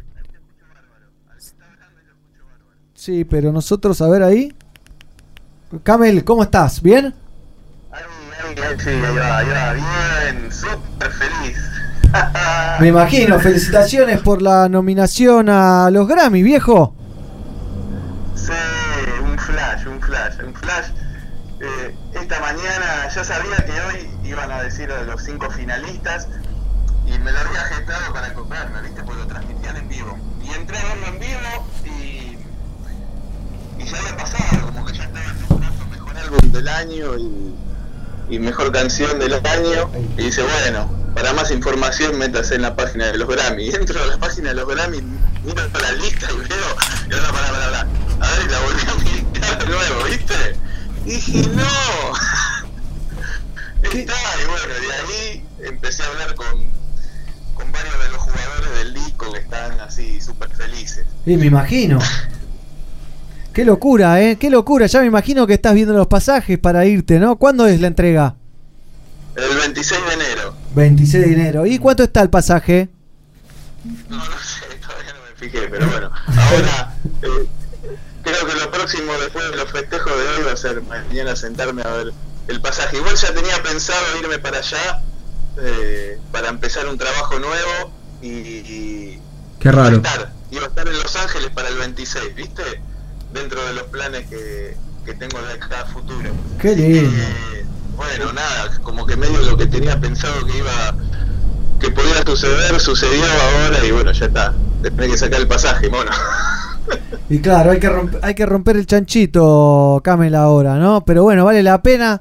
Sí, pero nosotros, a ver ahí. Camel, ¿cómo estás? ¿Bien? Sí, ahí va, ahí va. Bien, súper feliz. Me imagino. Felicitaciones por la nominación a los Grammy, viejo. Sí, un flash, un flash, un flash. Eh, esta mañana ya sabía que hoy iban a decir a los cinco finalistas y me lo había gestado para comprarme, ¿viste? Porque lo transmitían en vivo. Y entré a verlo en vivo y, y ya había pasado, como que ya estaba nombrando mejor álbum del año y, y mejor canción del año. Y dice, bueno, para más información métase en la página de los Grammy. Y entro a la página de los Grammy, miro la lista y veo, y ahora para, para, para. A ver, la volví a mirar de nuevo, ¿viste? Y dije, no. Está, y bueno, de ahí empecé a hablar con, con varios de los jugadores del disco que están así súper felices. Sí, me imagino. Qué locura, ¿eh? Qué locura. Ya me imagino que estás viendo los pasajes para irte, ¿no? ¿Cuándo es la entrega? El 26 de enero. 26 de enero. ¿Y cuánto está el pasaje? No, no sé, fijé, pero bueno. Ahora, eh, creo que lo próximo después de los festejos de hoy va a ser mañana sentarme a ver el pasaje. Igual ya tenía pensado irme para allá eh, para empezar un trabajo nuevo y, y Qué raro. Iba a, estar, iba a estar en Los Ángeles para el 26, ¿viste? Dentro de los planes que, que tengo de acá a futuro. Qué lindo. Eh, bueno, nada, como que medio lo que tenía pensado que iba que podía suceder, sucedió ahora y bueno, ya está. Tenés que sacar el pasaje, mono. Y claro, hay que, romper, hay que romper el chanchito, Camel, ahora, ¿no? Pero bueno, vale la pena.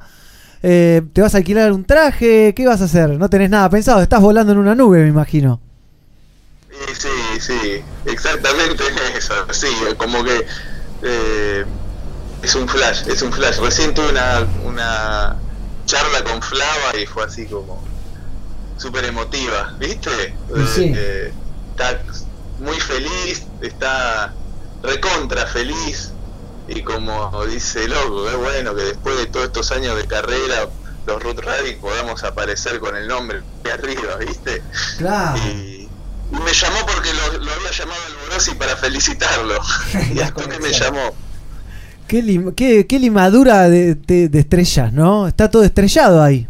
Eh, ¿Te vas a alquilar un traje? ¿Qué vas a hacer? No tenés nada pensado. Estás volando en una nube, me imagino. Sí, sí, exactamente eso. Sí, como que eh, es un flash, es un flash. Recién tuve una, una charla con Flava y fue así como súper emotiva, ¿viste? Sí. Eh, está muy feliz, está recontra feliz y como dice loco, es bueno que después de todos estos años de carrera los Root Radic podamos aparecer con el nombre de arriba, ¿viste? Claro. Y me llamó porque lo, lo había llamado al Borossi para felicitarlo. y hasta que me llamó. Qué, lim- qué- qué limadura de, de- de estrellas, ¿no? Está todo estrellado ahí.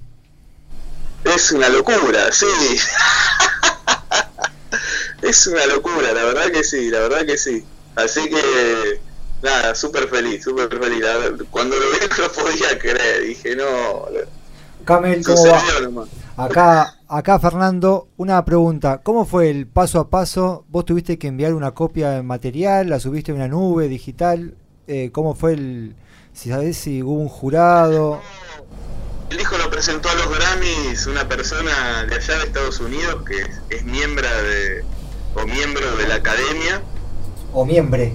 Es una locura, sí. es una locura, la verdad que sí, la verdad que sí. Así que, nada, súper feliz, súper feliz. Cuando lo vi no lo podía creer, dije, no, Camel, ¿cómo va? nomás. Acá, acá Fernando, una pregunta. ¿Cómo fue el paso a paso? ¿Vos tuviste que enviar una copia de material? ¿La subiste a una nube digital? Eh, ¿Cómo fue el... Si sabés si hubo un jurado? El hijo lo presentó a los Grammys una persona de allá de Estados Unidos que es, es miembro de, o miembro de la academia, ¿O miembre?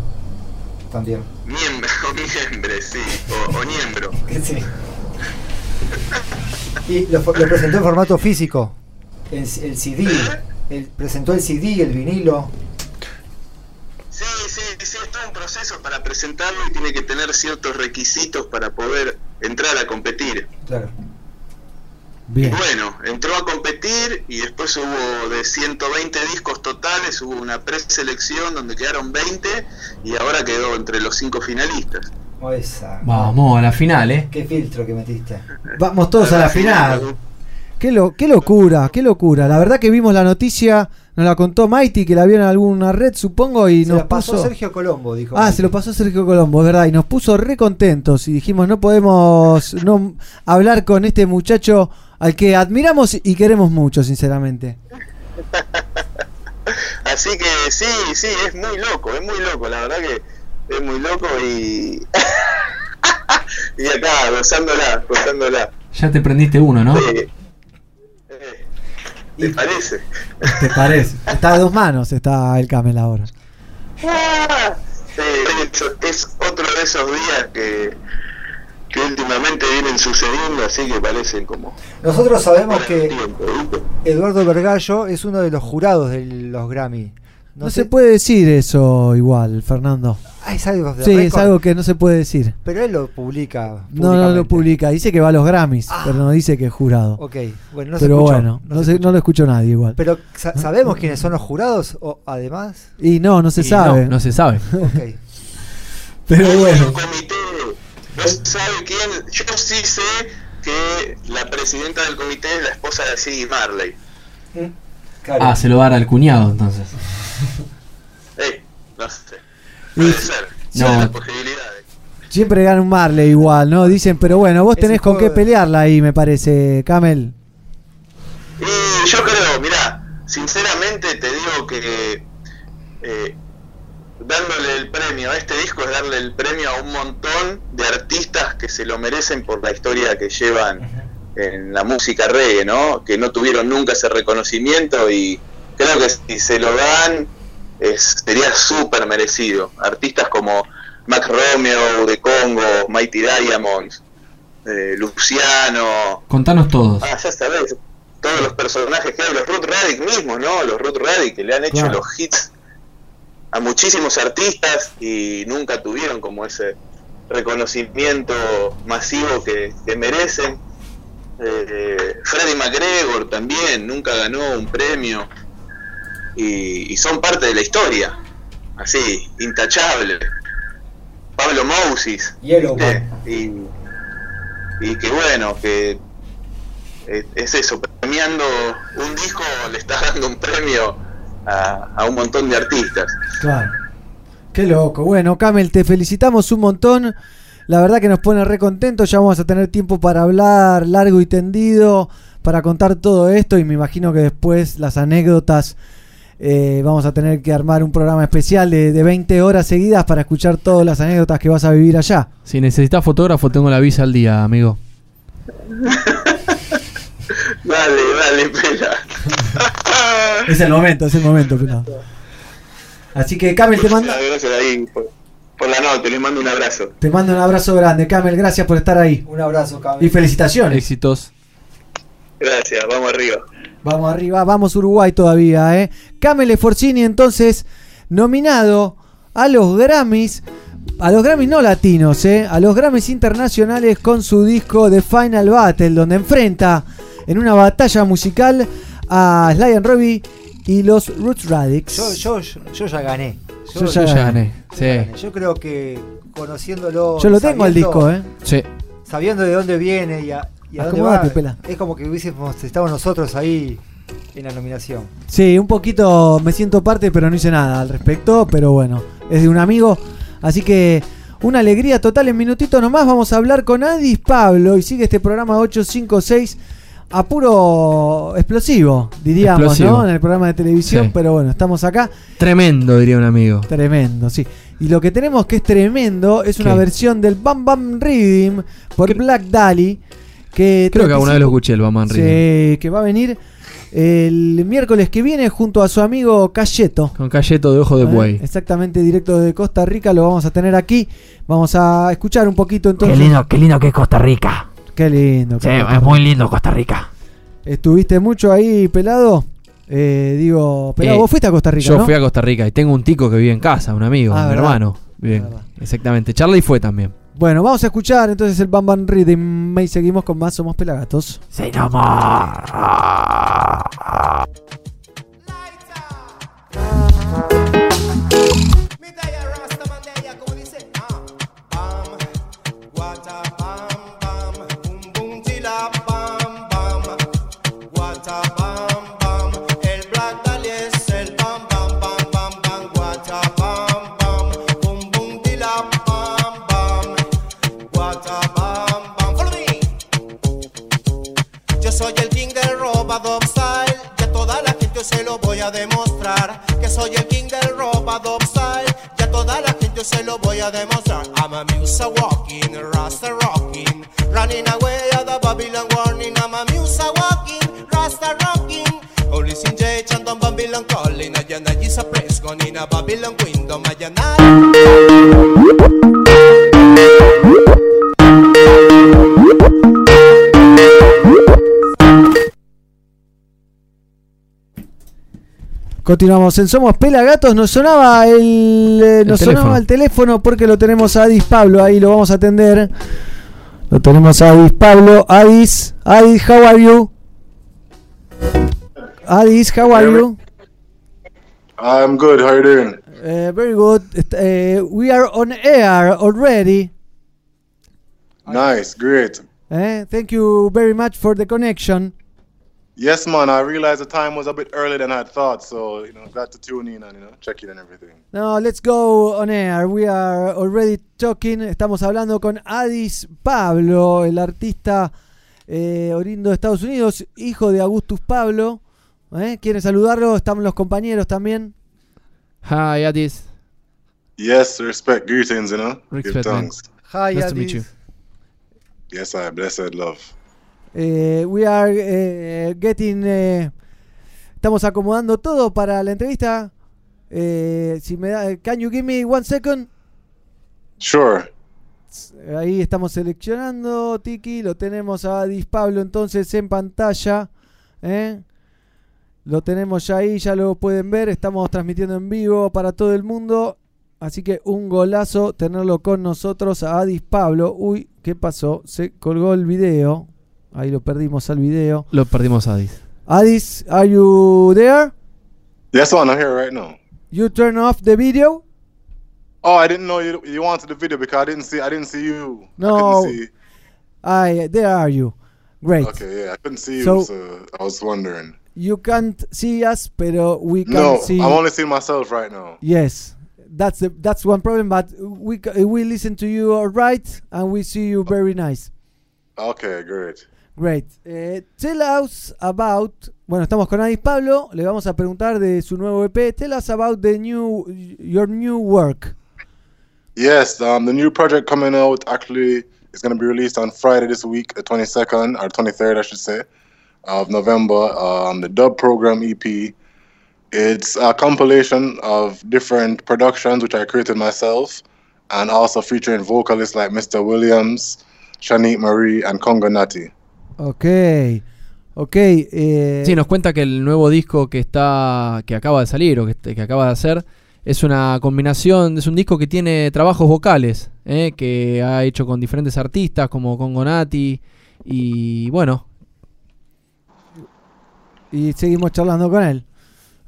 También. miembro, o miembro, sí, o, o miembro. Sí. Y lo, lo presentó en formato físico. El, el CD. El, presentó el CD, el vinilo. Sí, sí, sí, es todo un proceso para presentarlo y tiene que tener ciertos requisitos para poder entrar a competir. Claro. Bien. Bueno, entró a competir y después hubo de 120 discos totales, hubo una preselección donde quedaron 20 y ahora quedó entre los cinco finalistas. Oh, esa. Vamos, a la final, ¿eh? Qué filtro que metiste. Vamos todos a la final. Qué, lo, qué locura, qué locura. La verdad que vimos la noticia, nos la contó Mighty, que la vio en alguna red, supongo, y Se nos la pasó puso... Sergio Colombo, dijo. Ah, se lo pasó Sergio Colombo, es verdad, y nos puso re contentos y dijimos no podemos no hablar con este muchacho al que admiramos y queremos mucho, sinceramente. Así que sí, sí, es muy loco, es muy loco, la verdad que es muy loco y... y acá, gozándola, gozándola. Ya te prendiste uno, ¿no? Eh, ¿Te parece? ¿Te parece? Está a dos manos, está el Camel ahora. Ah, eso es otro de esos días que, que últimamente vienen sucediendo, así que parecen como... Nosotros sabemos que. Eduardo Vergallo es uno de los jurados de los Grammy. No, se puede decir eso igual, Fernando. Ah, es algo de Sí, es algo que no se puede decir. Pero él lo publica. No, no lo publica, dice que va a los Grammys, pero no dice que es jurado. Ok, bueno, no se pero escuchó, bueno, no no, se se- no lo escuchó nadie igual. Pero sa- ¿sabemos quiénes son los jurados? O, además. Y no, no se Y sabe. No, no se sabe. Ok. Pero bueno. no se sabe quién, yo sí sé que la presidenta del comité es la esposa de Siggy Marley. Claro. Ah, se lo va a dar al cuñado entonces. Eh, no sé, puede Y- ser, No. son las posibilidades. Siempre gana un Marley igual, ¿no? Dicen, pero bueno, vos tenés con qué pelearla ahí, me parece, Camel. Y yo creo, mira, sinceramente te digo que eh, dándole el premio a este disco es darle el premio a un montón de artistas que se lo merecen por la historia que llevan en la música reggae, ¿no? Que no tuvieron nunca ese reconocimiento y creo que si se lo dan es, sería súper merecido. Artistas como Mac Romeo de Congo, Mighty Diamonds, eh, Luciano, Contanos todos. Ah, ya sabés, todos los personajes que hay, los Ruth Radic mismos, ¿no? Los Ruth Radic que le han hecho Claro. los hits a muchísimos artistas y nunca tuvieron como ese reconocimiento masivo que, que merecen. Eh, Freddie McGregor también nunca ganó un premio y, y son parte de la historia. así, intachable. Pablo Mousis. Y, y que bueno, que es, es eso, premiando un disco le estás dando un premio a, a un montón de artistas. Claro. Qué loco. Bueno, Camel, te felicitamos un montón. La verdad que nos pone re contentos. Ya vamos a tener tiempo para hablar largo y tendido, para contar todo esto. Y me imagino que después las anécdotas. Eh, vamos a tener que armar un programa especial de, de 20 horas seguidas para escuchar todas las anécdotas que vas a vivir allá. Si necesitas fotógrafo, tengo la visa al día, amigo. Dale, dale, pela. Es el momento, es el momento. pelado. Así que, Camel, te manda. Gracias ahí por, por la nota, les mando un abrazo. Te mando un abrazo grande, Camel. Gracias por estar ahí. Un abrazo, Camel. Y felicitaciones. Éxitos. Gracias, vamos arriba. Vamos arriba, vamos Uruguay todavía, ¿eh? Camel Forcini entonces nominado a los Grammys, a los Grammys no latinos, ¿eh? A los Grammys internacionales con su disco The Final Battle, donde enfrenta en una batalla musical a Sly and Robbie y los Roots Radix. Yo, yo, yo, ya gané. Yo ya Yo ya gané. yo Sí. gané. Yo creo que conociéndolo. Yo lo tengo al sabiendo- disco, ¿eh? Sí. Sabiendo de dónde viene y a, y a dónde Acomodate, va. pela. Es como que hubiésemos estado nosotros ahí en la nominación. Sí, un poquito me siento parte, pero no hice nada al respecto. Pero bueno, es de un amigo. Así que una alegría total. En minutito nomás vamos a hablar con Adis Pablo. Y sigue este programa 856 a puro explosivo, diríamos, Explosivo. ¿no? En el programa de televisión. Sí. Pero bueno, estamos acá. Tremendo, diría un amigo. Tremendo, sí. Y lo que tenemos que es tremendo es una ¿Qué? versión del Bam Bam Rhythm por Black Dali. Que Creo que alguna vez lo escuché, el Batman. Sí, que va a venir el miércoles que viene junto a su amigo Cayeto. Con calleto de ojo de ¿eh? buey. Exactamente, directo de Costa Rica, lo vamos a tener aquí. Vamos a escuchar un poquito entonces. Qué lindo, qué lindo que es Costa Rica. Qué lindo. Sí, es muy lindo Costa Rica. ¿Estuviste mucho ahí, pelado? Eh, digo, pelado, Eh, vos fuiste a Costa Rica, Yo ¿no? fui a Costa Rica y tengo un tico que vive en casa, un amigo, Ah, mi ¿verdad? hermano. Bien, verdad. exactamente. Charlie fue también. Bueno, vamos a escuchar entonces el Bam Bam Rhythm y seguimos con más Somos Pelagatos. Say no more. Se lo voy a demostrar que soy el king del robadop style y a toda la gente se lo voy a demostrar. I'm a musa walking, rasta rocking running away at the Babylon warning I'm a musa walking, rasta rocking. Holy Sin J, Chandon Babylon calling Ayana Gisa Press, gone in a Babylon window Mayana Continuamos en Somos Pelagatos. Nos sonaba el, eh, nos teléfono. sonaba el teléfono porque lo tenemos a Adis Pablo. Ahí lo vamos a atender. Lo tenemos a Adis Pablo. Adis, Adis, how are you? Adis, how are you? I'm good. How you doing? Eh, very good. Eh, we are on air already. Nice, great. Eh, Thank you very much for the connection. Yes, man. I realized the time was a bit earlier than I thought, so you know, got to tune in and you know, check in and everything. No, let's go on air. We are already talking. Estamos hablando con Adis Pablo, el artista eh, oriundo de Estados Unidos, hijo de Augustus Pablo. ¿Eh? ¿Quieren saludarlo? Están los compañeros también. Hi, Adis. Yes, respect, greetings. You know, give Respect, man. thanks. Hi, Nice to meet you. Yes, I blessed love. Eh, we are eh, getting. eh, estamos acomodando todo para la entrevista. Si me da, can you give me one second? Sure. Ahí estamos seleccionando, Tiki. Lo tenemos a Adis Pablo entonces en pantalla. ¿eh? Lo tenemos ya ahí, ya lo pueden ver. Estamos transmitiendo en vivo para todo el mundo. Así que un golazo tenerlo con nosotros a Adis Pablo. Uy, ¿qué pasó? Se colgó el video. Ahí lo perdimos al video. Lo perdimos a Adis. Adis, are you there? Yes, man. I'm here right now. You turn off the video? Oh, I didn't know you you wanted the video because I didn't see I didn't see you. I No. couldn't see. I, there are you. Great. Okay, yeah, I couldn't see you, So- so, I was wondering. You can't see us, pero we can No, see. I'm only seeing myself right now. Yes, that's the that's one problem. But we we listen to you all right, and we see you very nice. Okay, great. Great. Eh, tell us about. Bueno, estamos con Adis Pablo. Le vamos a preguntar de su nuevo EP. Tell us about the new your new work. Yes, um, the new project coming out actually is going to be released on Friday this week, the 22nd or 23rd, I should say, of November. Um, the Dub Program EP. It's a compilation of different productions which I created myself, and also featuring vocalists like Mr. Williams, Shanique Marie, and Congo Natty. Ok. Ok. eh, Sí, nos cuenta que el nuevo disco que está que acaba de salir o que, que acaba de hacer es una combinación, es un disco que tiene trabajos vocales, ¿eh? que ha hecho con diferentes artistas como Congo Nati y bueno, y seguimos charlando con él.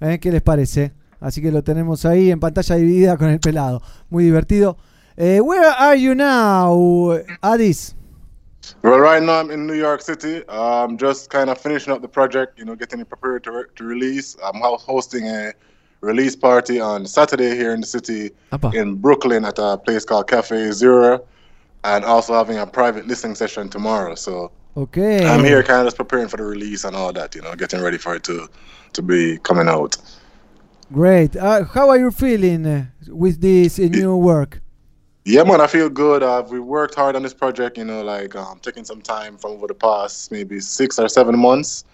¿Eh? ¿Qué les parece? Así que lo tenemos ahí en pantalla dividida con el pelado. Muy divertido. Eh, where are you now, Adis? Well, right now I'm in New York City. Um, just kind of finishing up the project, you know, getting it prepared to, re- to release. I'm hosting a release party on Saturday here in the city Apa. in Brooklyn at a place called Cafe Zero, and also having a private listening session tomorrow. So Ok. I'm here kind of just preparing for the release and all that, you know, getting ready for it to to be coming out. Great. Uh, how are you feeling uh, with this uh, new work? Yeah, man, I feel good. Uh, we worked hard on this project, you know, like um, taking some time from over the past maybe six or seven months,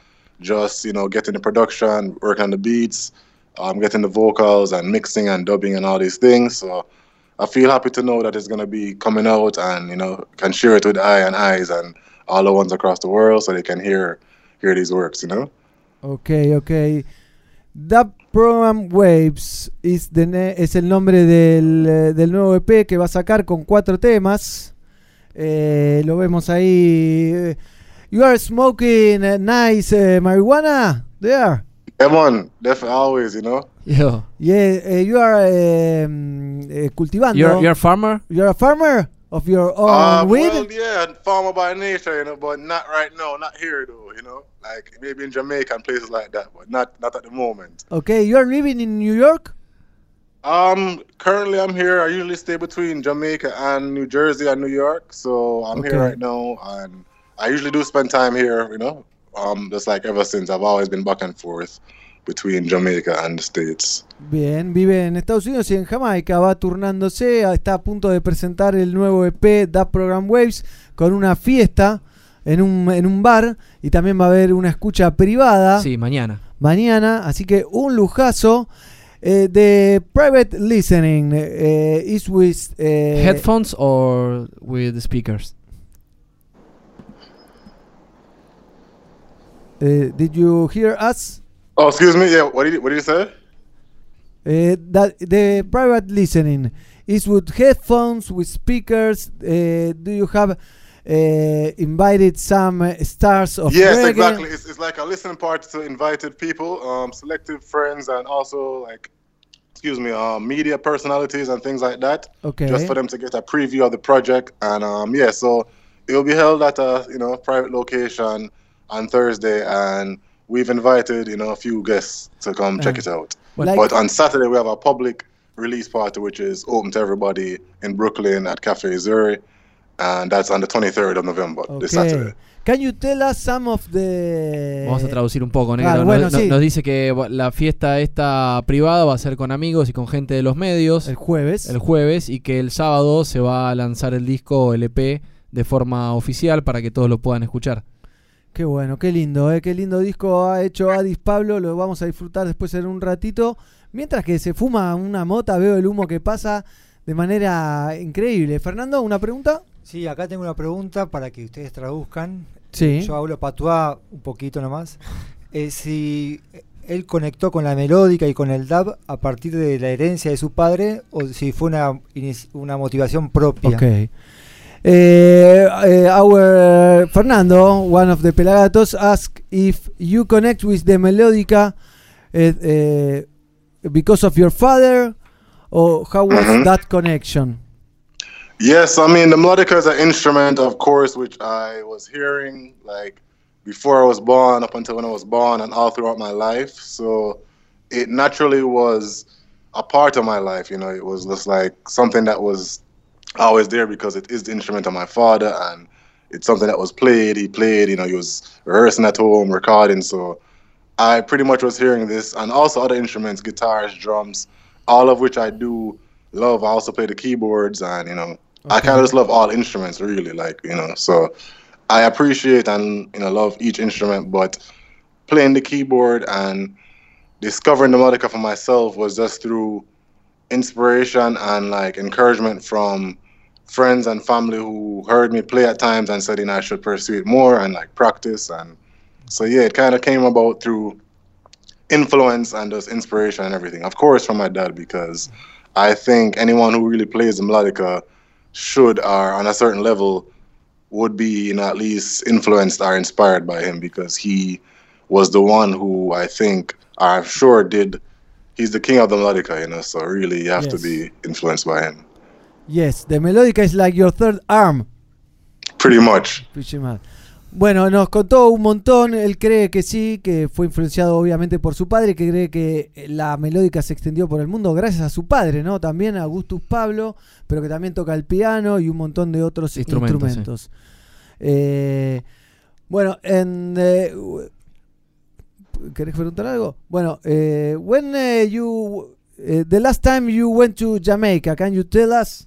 just you know, getting the production, working on the beats, um, getting the vocals and mixing and dubbing and all these things. So I feel happy to know that it's gonna be coming out and you know can share it with eye and eyes and all the ones across the world so they can hear hear these works, you know. Ok, ok. That Program Waves is the ne- es el nombre del, eh, del nuevo EP que va a sacar con cuatro temas. Eh, lo vemos ahí. eh, You are smoking uh, nice uh, marijuana there. Yeah, man, definitely always, you know. Yo. Yeah, uh, you are um, eh, cultivando. You're, you're a farmer? You're a farmer of your own Uh, weed. well, yeah, farmer by nature, you know, but not right now, not here though, you know. Like maybe in Jamaica and places like that, but not not at the moment. Okay, you are living in New York. Um, currently I'm here. I usually stay between Jamaica and New Jersey and New York, so I'm Okay. here right now, and I usually do spend time here, you know. Um, just like ever since, I've always been back and forth between Jamaica and the States. Bien, vive en Estados Unidos y en Jamaica, va turnándose, a- está a punto de presentar el nuevo EP Da Program Waves con una fiesta en un, en un bar y también va a haber una escucha privada Sí, mañana. mañana, así que un lujazo. Eh, de private listening eh, is with eh, Headphones or with speakers? eh, did you hear us? Oh, excuse me. Yeah, what did you, what did you say? Eh, that the private listening is with headphones with speakers. Eh, do you have eh, invited some eh, stars of yes, reggae? exactly. It's, it's like a listening party to invited people, um, selective friends, and also like, excuse me, um, media personalities and things like that. Okay. Just for them to get a preview of the project, and um, yeah, so it will be held at a you know private location on Thursday, and we've invited you know a few guests to come check Uh, it out. like- but on Saturday we have a public release party, which is open to everybody in Brooklyn at Cafe Zuri, and that's on the 23rd of November, this Okay. Saturday. Can you tell us some of the Vamos a traducir un poco, negro. Ah, Nos- bueno, nos, sí. nos dice que la fiesta esta privada va a ser con amigos y con gente de los medios. el jueves? el jueves y que el sábado se va a lanzar el disco el EP de forma oficial para que todos lo puedan escuchar. Qué bueno, qué lindo, eh, qué lindo disco ha hecho Adis Pablo, lo vamos a disfrutar después en un ratito. Mientras que se fuma una mota, veo el humo que pasa de manera increíble. Fernando, ¿una pregunta? Sí, acá tengo una pregunta para que ustedes traduzcan. Sí. Yo hablo patuá un poquito nomás. Eh, si él conectó con la melódica y con el dub a partir de la herencia de su padre o si fue una, una motivación propia. Ok. Eh, eh, our Fernando, one of the Pelagatos, asked if you connect with the melodica eh, eh, because of your father, or how was Mhm. that connection? Yes, I mean the melodica is an instrument, of course, which I was hearing like before I was born, up until when I was born, and all throughout my life. So it naturally was a part of my life. You know, it was just like something that was always there because it is the instrument of my father, and it's something that was played. He played. You know, he was rehearsing at home, recording. So I pretty much was hearing this, and also other instruments, guitars, drums, all of which I do love. I also play the keyboards, and you know, I kind of just love all instruments, really. Like you know, so I appreciate and you know love each instrument, but playing the keyboard and discovering the melodica for myself was just through inspiration and like encouragement from friends and family who heard me play at times and said you know I should pursue it more and like practice. And so yeah it kind of came about through influence and just inspiration and everything. Of course from my dad because I think anyone who really plays the melodica should or on a certain level would be you know at least influenced or inspired by him because he was the one who I think I'm sure did he's the king of the melodica you know so really you have to be influenced by him Yes, the melódica is like your third arm. pretty much Pretty much. Bueno, nos contó un montón. Él cree que sí, que fue influenciado obviamente por su padre, que cree que la melódica se extendió por el mundo gracias a su padre, ¿no? También a Augustus Pablo, pero que también toca el piano y un montón de otros Instrumentos, instrumentos. Eh, bueno, en, eh, ¿querés preguntar algo? Bueno, eh, when eh, you eh, the last time you went to Jamaica, can you tell us?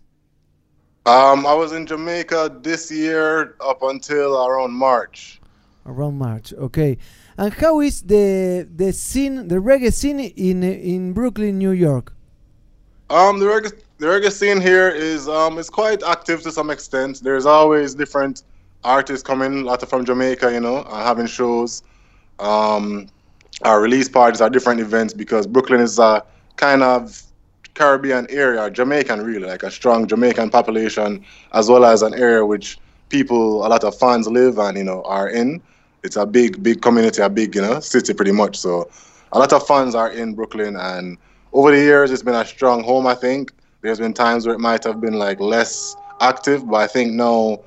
Um I was in Jamaica this year up until around March Around March, okay. And how is the the scene, the reggae scene in in Brooklyn, New York? Um, the reggae, the reggae scene here is um, is quite active to some extent. There's always different artists coming, a lot of from Jamaica, you know, uh, having shows. Um, our release parties are different events because Brooklyn is a kind of Caribbean area, Jamaican really, like a strong Jamaican population, as well as an area which people, a lot of fans live and you know are in. It's a big, big community, a big you know city, pretty much. So a lot of fans are in Brooklyn, and over the years, it's been a strong home. I think there's been times where it might have been like less active, but I think now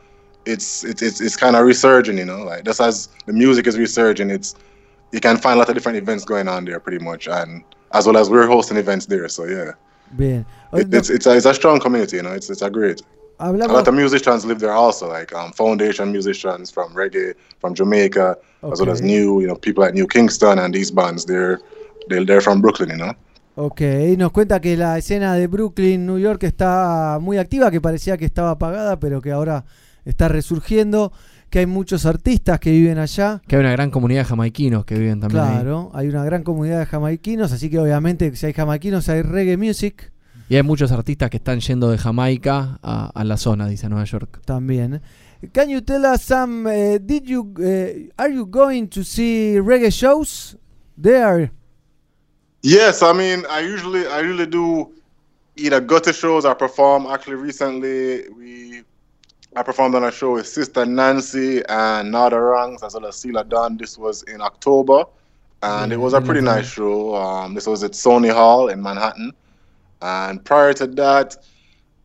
it's it's it's, it's kind of resurging. You know, like just as the music is resurging, it's you can find a lot of different events going on there, pretty much, and as well as we're hosting events there. So yeah, Bien. it, it's it's a, it's a strong community. You know, it's it's a great. A Hablamos. lot of musicians live there also, like um, foundation musicians from reggae, from Jamaica, as well as Okay. new, you know, people like New Kingston and these bands. They're they're, they're from Brooklyn, you know. Ok, nos cuenta que la escena de Brooklyn, New York está muy activa, que parecía que estaba apagada, pero que ahora está resurgiendo, que hay muchos artistas que viven allá. Que hay una gran comunidad de jamaiquinos que viven también ahí. Claro, hay una gran comunidad de jamaiquinos, así que obviamente si hay jamaiquinos hay reggae music Y hay muchos artistas que están yendo de Jamaica a, a la zona, dice Nueva York. también. Can you tell us some, eh, did you, eh, are you going to see reggae shows there? Yes, I mean, I usually I usually do either go to shows or perform. Actually, recently we I performed on a show with Sister Nancy and Nada Rangs as well as Sela Dunn. This was in October, and it was a pretty nice show. Um, this was at Sony Hall in Manhattan, and prior to that,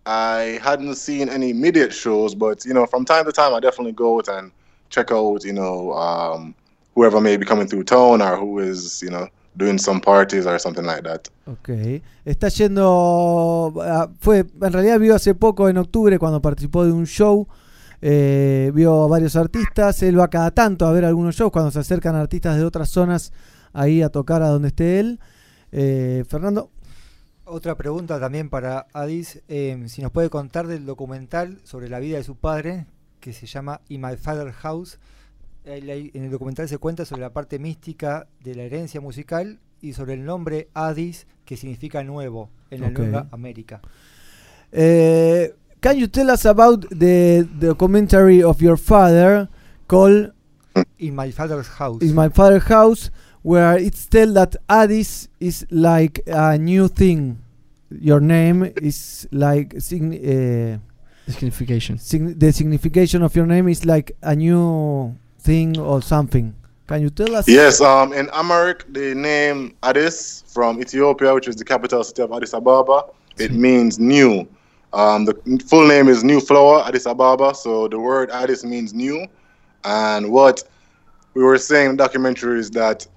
I hadn't seen any immediate shows, but you know, from time to time, I definitely go out and check out, you know, um, whoever may be coming through town or who is, you know, doing some parties or something like that. Ok, está yendo, ah, fue, en realidad vio hace poco en octubre cuando participó de un show, eh, vio a varios artistas, él va cada tanto a ver algunos shows cuando se acercan artistas de otras zonas ahí a tocar a donde esté él. Eh, Fernando, Otra pregunta también para Adis, eh, si nos puede contar del documental sobre la vida de su padre, que se llama In My Father's House. En el documental se cuenta sobre la parte mística de la herencia musical y sobre el nombre Addis, que significa nuevo en la. Nueva América. eh, can you tell us about the documentary of your father called In My Father's House. In My Father's House, where it's tell that Addis is like a new thing. Your name is like sign, uh, Signification. sign, the signification of your name is like a new thing or something. Can you tell us? Yes, um, in Amharic, the name Addis from Ethiopia, which is the capital city of Addis Ababa, it means new. Um, the full name is New Flower, Addis Ababa. So the word Addis means new. And what we were saying in the documentary is that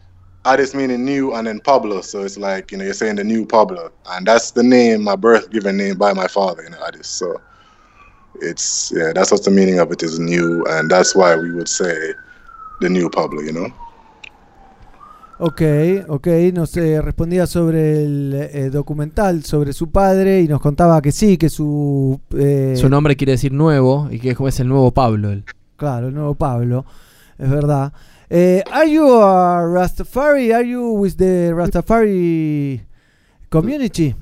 Addis meaning new and then Pablo. So it's like, you know, you're saying the new Pablo. And that's the name, my birth given name by my father, you know, Addis. So it's, yeah, that's what the meaning of it is new. And that's why we would say the new Pablo, you know? Ok, ok, nos eh, respondía sobre el eh, documental sobre su padre y nos contaba que sí, que su... eh, Su nombre quiere decir nuevo y que es como es el nuevo Pablo. él. Claro, el nuevo Pablo, es verdad. Eh, are you a Rastafari? Are you with the Rastafari community?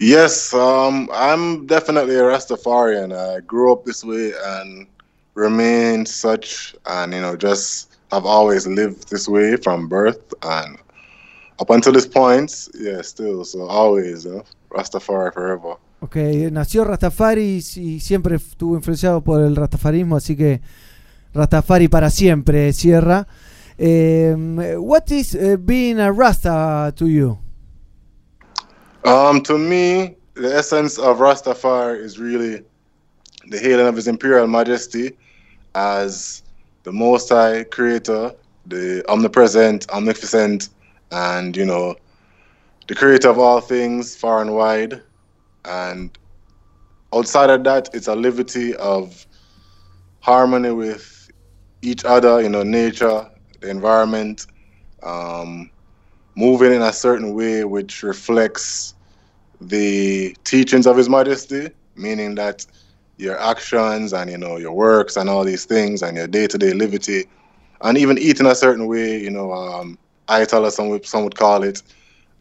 Yes, um, I'm definitely a Rastafarian. I grew up this way and remain such, and you know, just have always lived this way from birth and up until this point. Yeah, still, so always, know, Rastafari forever. Ok, nació Rastafari y, siempre estuvo influenciado por el Rastafarismo, así que Rastafari para siempre, Sierra. Um, what is eh, being a Rasta to you? Um, to me, the essence of Rastafari is really the hailing of His Imperial Majesty as the Most High Creator, the omnipresent, omnificent, and you know, the Creator of all things, far and wide. And outside of that, it's a liberty of harmony with each other, you know, nature, the environment, um, moving in a certain way which reflects the teachings of His Majesty, meaning that your actions and you know your works and all these things and your day-to-day liberty, and even eating a certain way, you know, um, Ayatollah, some would, some would call it,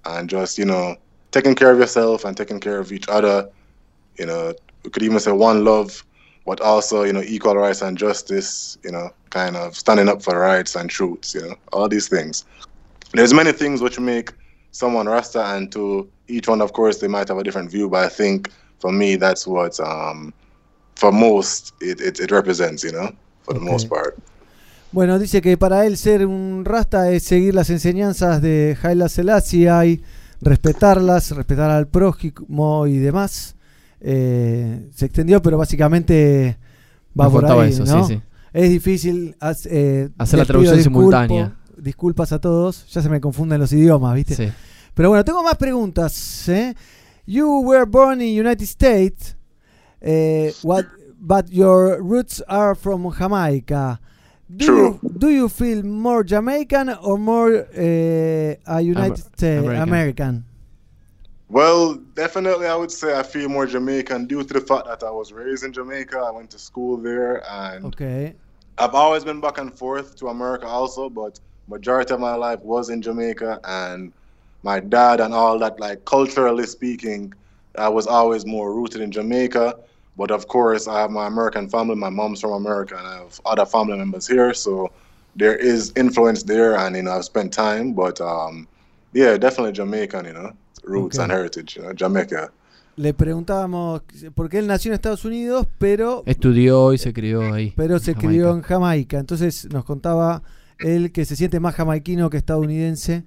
and just you know taking care of yourself and taking care of each other. You know, we could even say one love, but also you know equal rights and justice. You know, kind of standing up for rights and truths. You know, all these things. There's many things which make someone Rasta, and to each one, of course, they might have a different view. But I think for me, that's what um, for most it, it, it represents. You know, for the most part. Bueno, dice que para él ser un Rasta es seguir las enseñanzas de Haile Selassie, hay respetarlas, respetar al prójimo y demás. Eh, se extendió, pero básicamente va Me por ahí, eso, ¿no? sí, sí. Es difícil haz- eh, Hacer la traducción disculpo- simultánea. Disculpas a todos, ya se me confunden los idiomas, ¿viste? Sí. Pero bueno, tengo más preguntas. ¿eh? You were born in the United States, eh, what, but your roots are from Jamaica. Do you, do you feel more Jamaican or more a United Amer- States American. American? Well, definitely, I would say I feel more Jamaican due to the fact that I was raised in Jamaica. I went to school there, and Okay. I've always been back and forth to America also, but majority of my life was in Jamaica, and my dad and all that, like culturally speaking, I was always more rooted in Jamaica. But of course, I have my American family. My mom's from America, and I have other family members here, so there is influence there, and you know I've spent time. But um, yeah, definitely Jamaican, you know, roots Okay. and heritage, you know, Jamaica. Le preguntábamos, porque él nació en Estados Unidos, pero Estudió y se crió ahí. pero se Jamaica. crió en Jamaica. Entonces nos contaba él que se siente más jamaiquino que estadounidense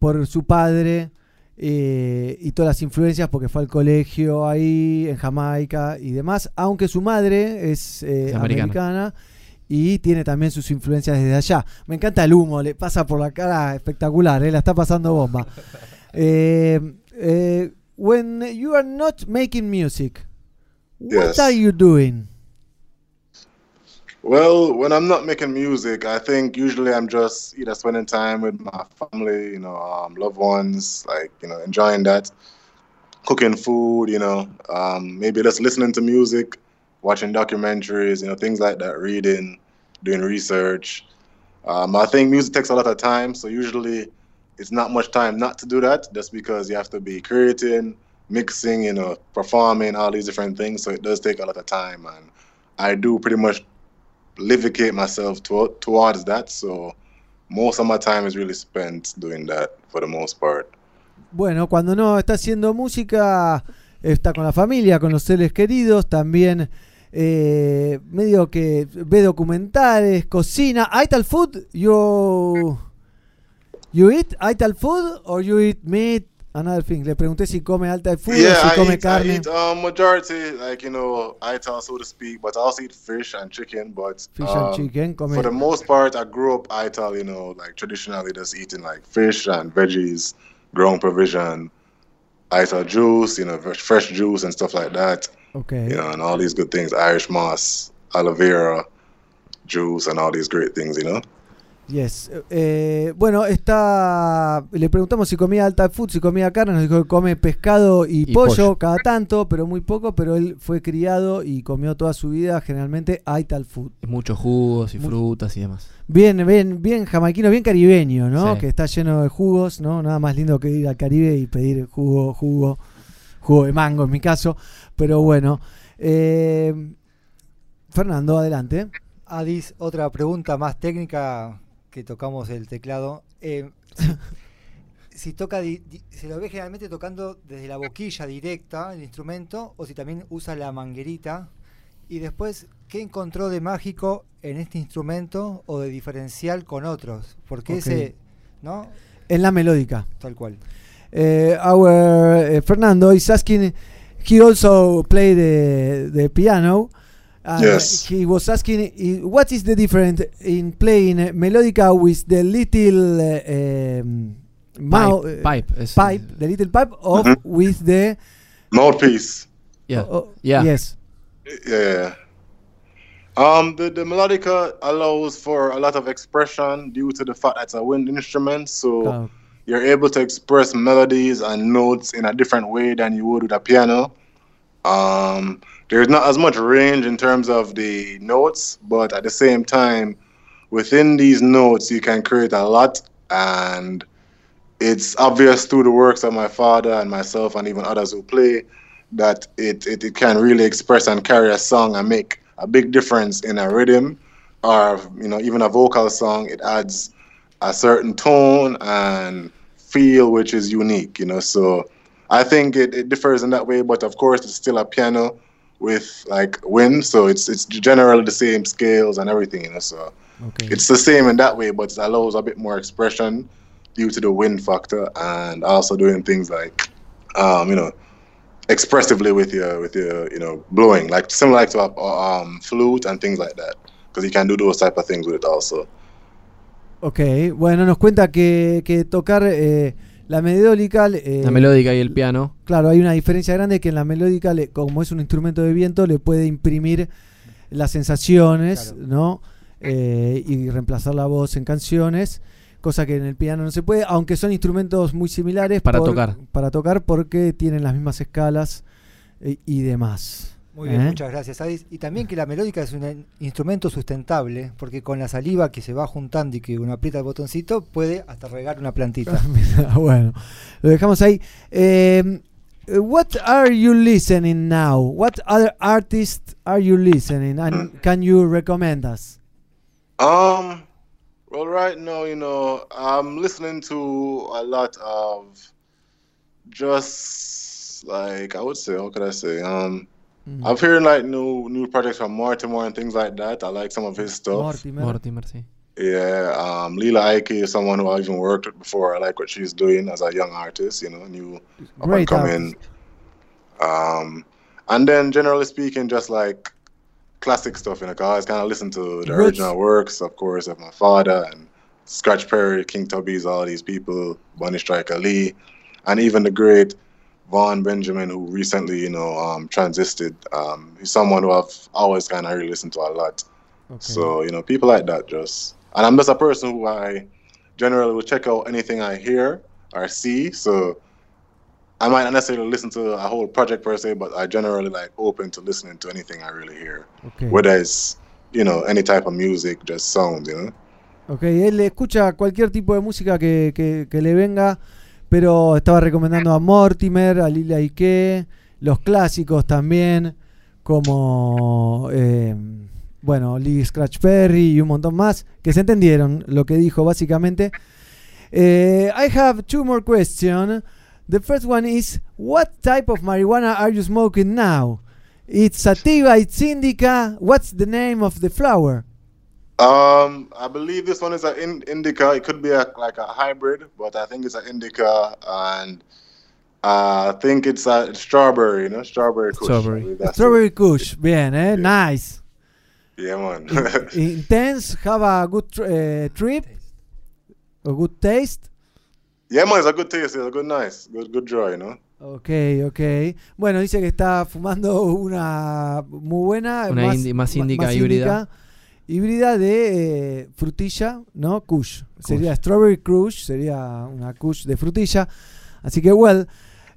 por su padre eh, y todas las influencias, porque fue al colegio ahí en Jamaica y demás, aunque su madre es eh, Es americana. americana. y tiene también sus influencias desde allá. Me encanta el humo, le pasa por la cara espectacular, eh, la está pasando bomba. Eh, eh, when you are not making music, what Yes. are you doing? Well, when I'm not making music, I think usually I'm just either spending time with my family, you know, um, loved ones, like you know, enjoying that, cooking food, you know, um, maybe just listening to music, watching documentaries, you know, things like that, reading, doing research. Um, I think music takes a lot of time, so usually it's not much time not to do that, just because you have to be creating, mixing, you know, performing, all these different things. So it does take a lot of time, and I do pretty much livicate myself to, towards that. So most of my time is really spent doing that for the most part. Bueno, cuando no está haciendo música, está con la familia, con los seres queridos, también eh, medio que ve documentales, cocina. Ital food, you you eat Ital food or you eat meat? Another thing. Le pregunté si come alta food yeah, si I come eat, I eat um, majority, like, you know, ital, so to speak, but I also eat fish and chicken. But Fish and um, chicken, come- for the most part, I grew up ital, you know, like traditionally just eating like fish and veggies, grown provision, ital juice, you know, fresh- fresh juice and stuff like that. Okay. You know, and all these good things, Irish moss, aloe vera juice, and all these great things, you know. Yes. Eh, bueno, está. Le preguntamos si comía alta food, si comía carne. Nos dijo que come pescado y, Y pollo, pollo. cada tanto, pero muy poco. Pero él fue criado y comió toda su vida generalmente Ital food. Muchos jugos y Mu- frutas y demás. Bien, bien, bien jamaiquino, bien caribeño, ¿no? Sí. Que está lleno de jugos, ¿no? Nada más lindo que ir al Caribe y pedir jugo, jugo, jugo de mango en mi caso. Pero bueno. eh, Fernando, adelante. Adis, otra pregunta más técnica que tocamos el teclado. Eh, si, toca, di- di- se lo ve generalmente tocando desde la boquilla directa el instrumento o si también usa la manguerita. Y después, ¿qué encontró de mágico en este instrumento o de diferencial con otros? Porque Ok. ese, ¿no? En la melódica. Tal cual. Eh, our uh, Fernando is asking. He also played the the piano. And Yes. He was asking, i- what is the difference in playing uh, melodica with the little uh, um, Pipe, uh, pipe, pipe, the little pipe, of Mhm. with the Mouthpiece. Yeah. oh, oh, Yeah. yes. Yeah. Um, the, the melodica allows for a lot of expression due to the fact that it's a wind instrument. So Claro. you're able to express melodies and notes in a different way than you would with a piano. Um, there's not as much range in terms of the notes, but at the same time, within these notes, you can create a lot. And it's obvious through the works of my father and myself, and even others who play, that it, it, it can really express and carry a song and make a big difference in a rhythm or you know even a vocal song it adds a certain tone and feel which is unique you know so i think it, it differs in that way but of course it's still a piano with like wind so it's it's generally the same scales and everything you know so Okay. it's the same in that way but it allows a bit more expression due to the wind factor and also doing things like um you know expressively with your with your you know blowing like similar like to a um flute and things like that because you can do those type of things with it also Ok, bueno, nos cuenta que, que tocar eh, la melódica. eh, La melódica y el piano. Claro, hay una diferencia grande que en la melódica, le- como es un instrumento de viento, le puede imprimir las sensaciones, ¿no? Eh, y reemplazar la voz en canciones, cosa que en el piano no se puede, aunque son instrumentos muy similares Para tocar. Para tocar porque tienen las mismas escalas eh, y demás. Muy bien, ¿Eh? muchas gracias, Adis. Y también que la melódica es un in- instrumento sustentable, porque con la saliva que se va juntando y que uno aprieta el botoncito, puede hasta regar una plantita. Bueno, lo dejamos ahí. Eh, what are you listening now? What other artists are you listening? And can you recommend us? um well right now you know i'm listening to a lot of just like i would say how could i say um Mm. i'm hearing like new new projects from mortimer and things like that i like some of his stuff Mortimer. Mortimer, sí. Yeah, um, Lila Ike is someone who I've even worked with before. I like what she's doing as a young artist, you know, new up and Great coming. Um, and then generally speaking, just like classic stuff, you know, 'cause I always kind of listen to the Roots. original works, of course, of my father and Scratch Perry, King Tubby's, all these people, Bunny Striker Lee, and even the great Vaughn Benjamin, who recently, you know, um, transited. Um, he's someone who I've always kind of really listened to a lot. So, you know, people like that just. And I'm just a person who I generally will check out anything I hear or see. So I might not necessarily listen to a whole project per se, but I generally like open to listening to anything I really hear. Okay. Whether it's, you know, any type of music, just sounds, you know? Ok, él escucha cualquier tipo de música que, que- que le venga, pero estaba recomendando a Mortimer, a Lila Ike, los clásicos también, como, eh, bueno, Lee Scratch Perry y un montón más, que se entendieron lo que dijo básicamente. Eh, I have two more questions. The first one is, what type of marijuana are you smoking now? It's sativa, it's indica. What's the name of the flower? Um, I believe this one is an in- indica. It could be a, like a hybrid, but I think it's an indica, and uh, I think it's a strawberry. You know, strawberry. Kush. I believe that's it. Strawberry Kush. Bien, eh? Nice. Yeah, man. Intense. Have a good tr- uh, trip. A good taste. yeah, man. It's a good taste. It's a good, nice, good, good draw. You know. Ok, ok. Bueno, dice que está fumando una muy buena, Una más, indi- más ma- índica híbrida. híbrida, híbrida de eh, frutilla, ¿no? Kush. Sería Strawberry Kush, sería una Kush de frutilla. Así que, well,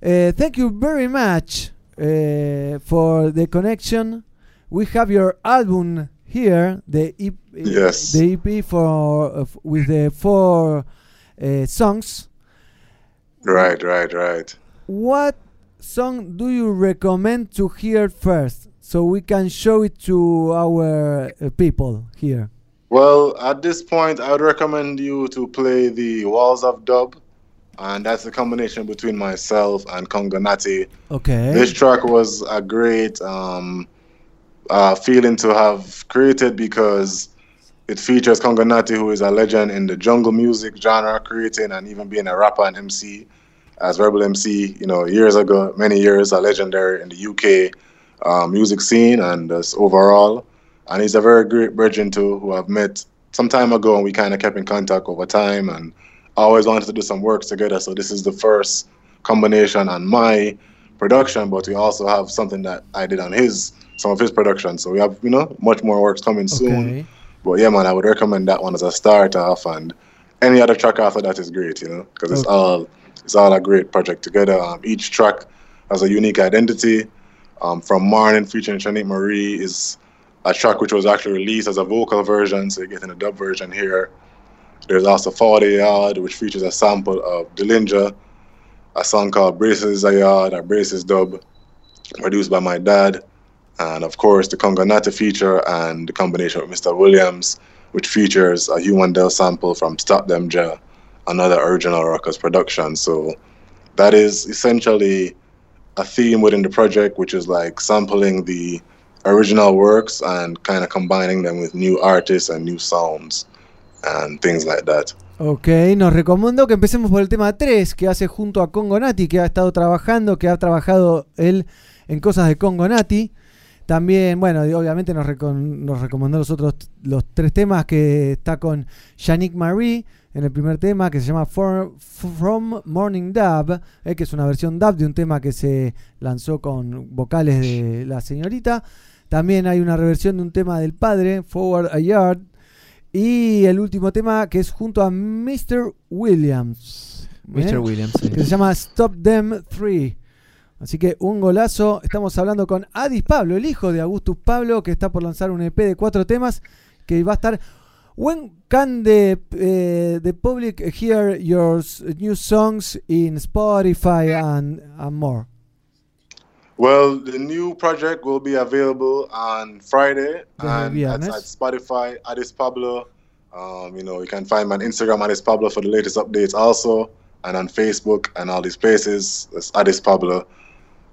eh, thank you very much eh, for the connection. We have your album here, the EP, Yes. the EP for uh, with the four uh, songs. Right, right, right. What song do you recommend to hear first so we can show it to our uh, people here? Well, at this point, I would recommend you to play the Walls of Dub, and that's a combination between myself and Congonati. Okay. This track was a great um, uh, feeling to have created because it features Congonati, who is a legend in the jungle music genre, creating and even being a rapper and MC. As Rebel MC, you know, years ago, many years, a legendary in the UK uh, music scene and just overall. And he's a very great brethren too, who I've met some time ago, and we kind of kept in contact over time, and always wanted to do some work together. So this is the first combination on my production, but we also have something that I did on his some of his production. So we have you know much more works coming soon. But yeah, man, I would recommend that one as a start off, and any other track after that is great, you know, because it's all it's all a great project together. Um, each track has a unique identity. Um, from Morning featuring Shanique Marie is a track which was actually released as a vocal version, so you're getting a dub version here. There's also 40 Yard, which features a sample of Dillinger, a song called Braces a Yard, a Braces dub, produced by my dad. And of course, the Conganata feature and the combination with Mr. Williams, which features a Human Del sample from Stop Them Ja, another original Rockers production. So that is essentially a theme within the project, which is like sampling the original works and kind of combining them with new artists and new sounds and things like that. Ok, nos recomiendo que empecemos por el tema 3 que hace junto a Congo Nati, que ha estado trabajando, que ha trabajado él en cosas de Congo Nati. También, bueno, obviamente nos, recon- nos recomendó los otros los tres temas que está con Yannick Marie en el primer tema que se llama For- From Morning Dub, eh, que es una versión dub de un tema que se lanzó con vocales de la señorita. También hay una reversión de un tema del padre, Forward a Yard. Y el último tema que es junto a Mr. Williams. Mr. ¿eh? Williams, sí. Que se llama Stop Them 3. Así que un golazo. Estamos hablando con Adis Pablo, el hijo de Augustus Pablo, que está por lanzar un EP de cuatro temas que va a estar. When can the, eh, the public hear your new songs in Spotify and, and more? Well, the new project will be available on Friday and at, at Spotify, Addis Pablo. Um, you know, you can find me on Instagram, Addis Pablo, for the latest updates also, and on Facebook and all these places. It's Addis Pablo.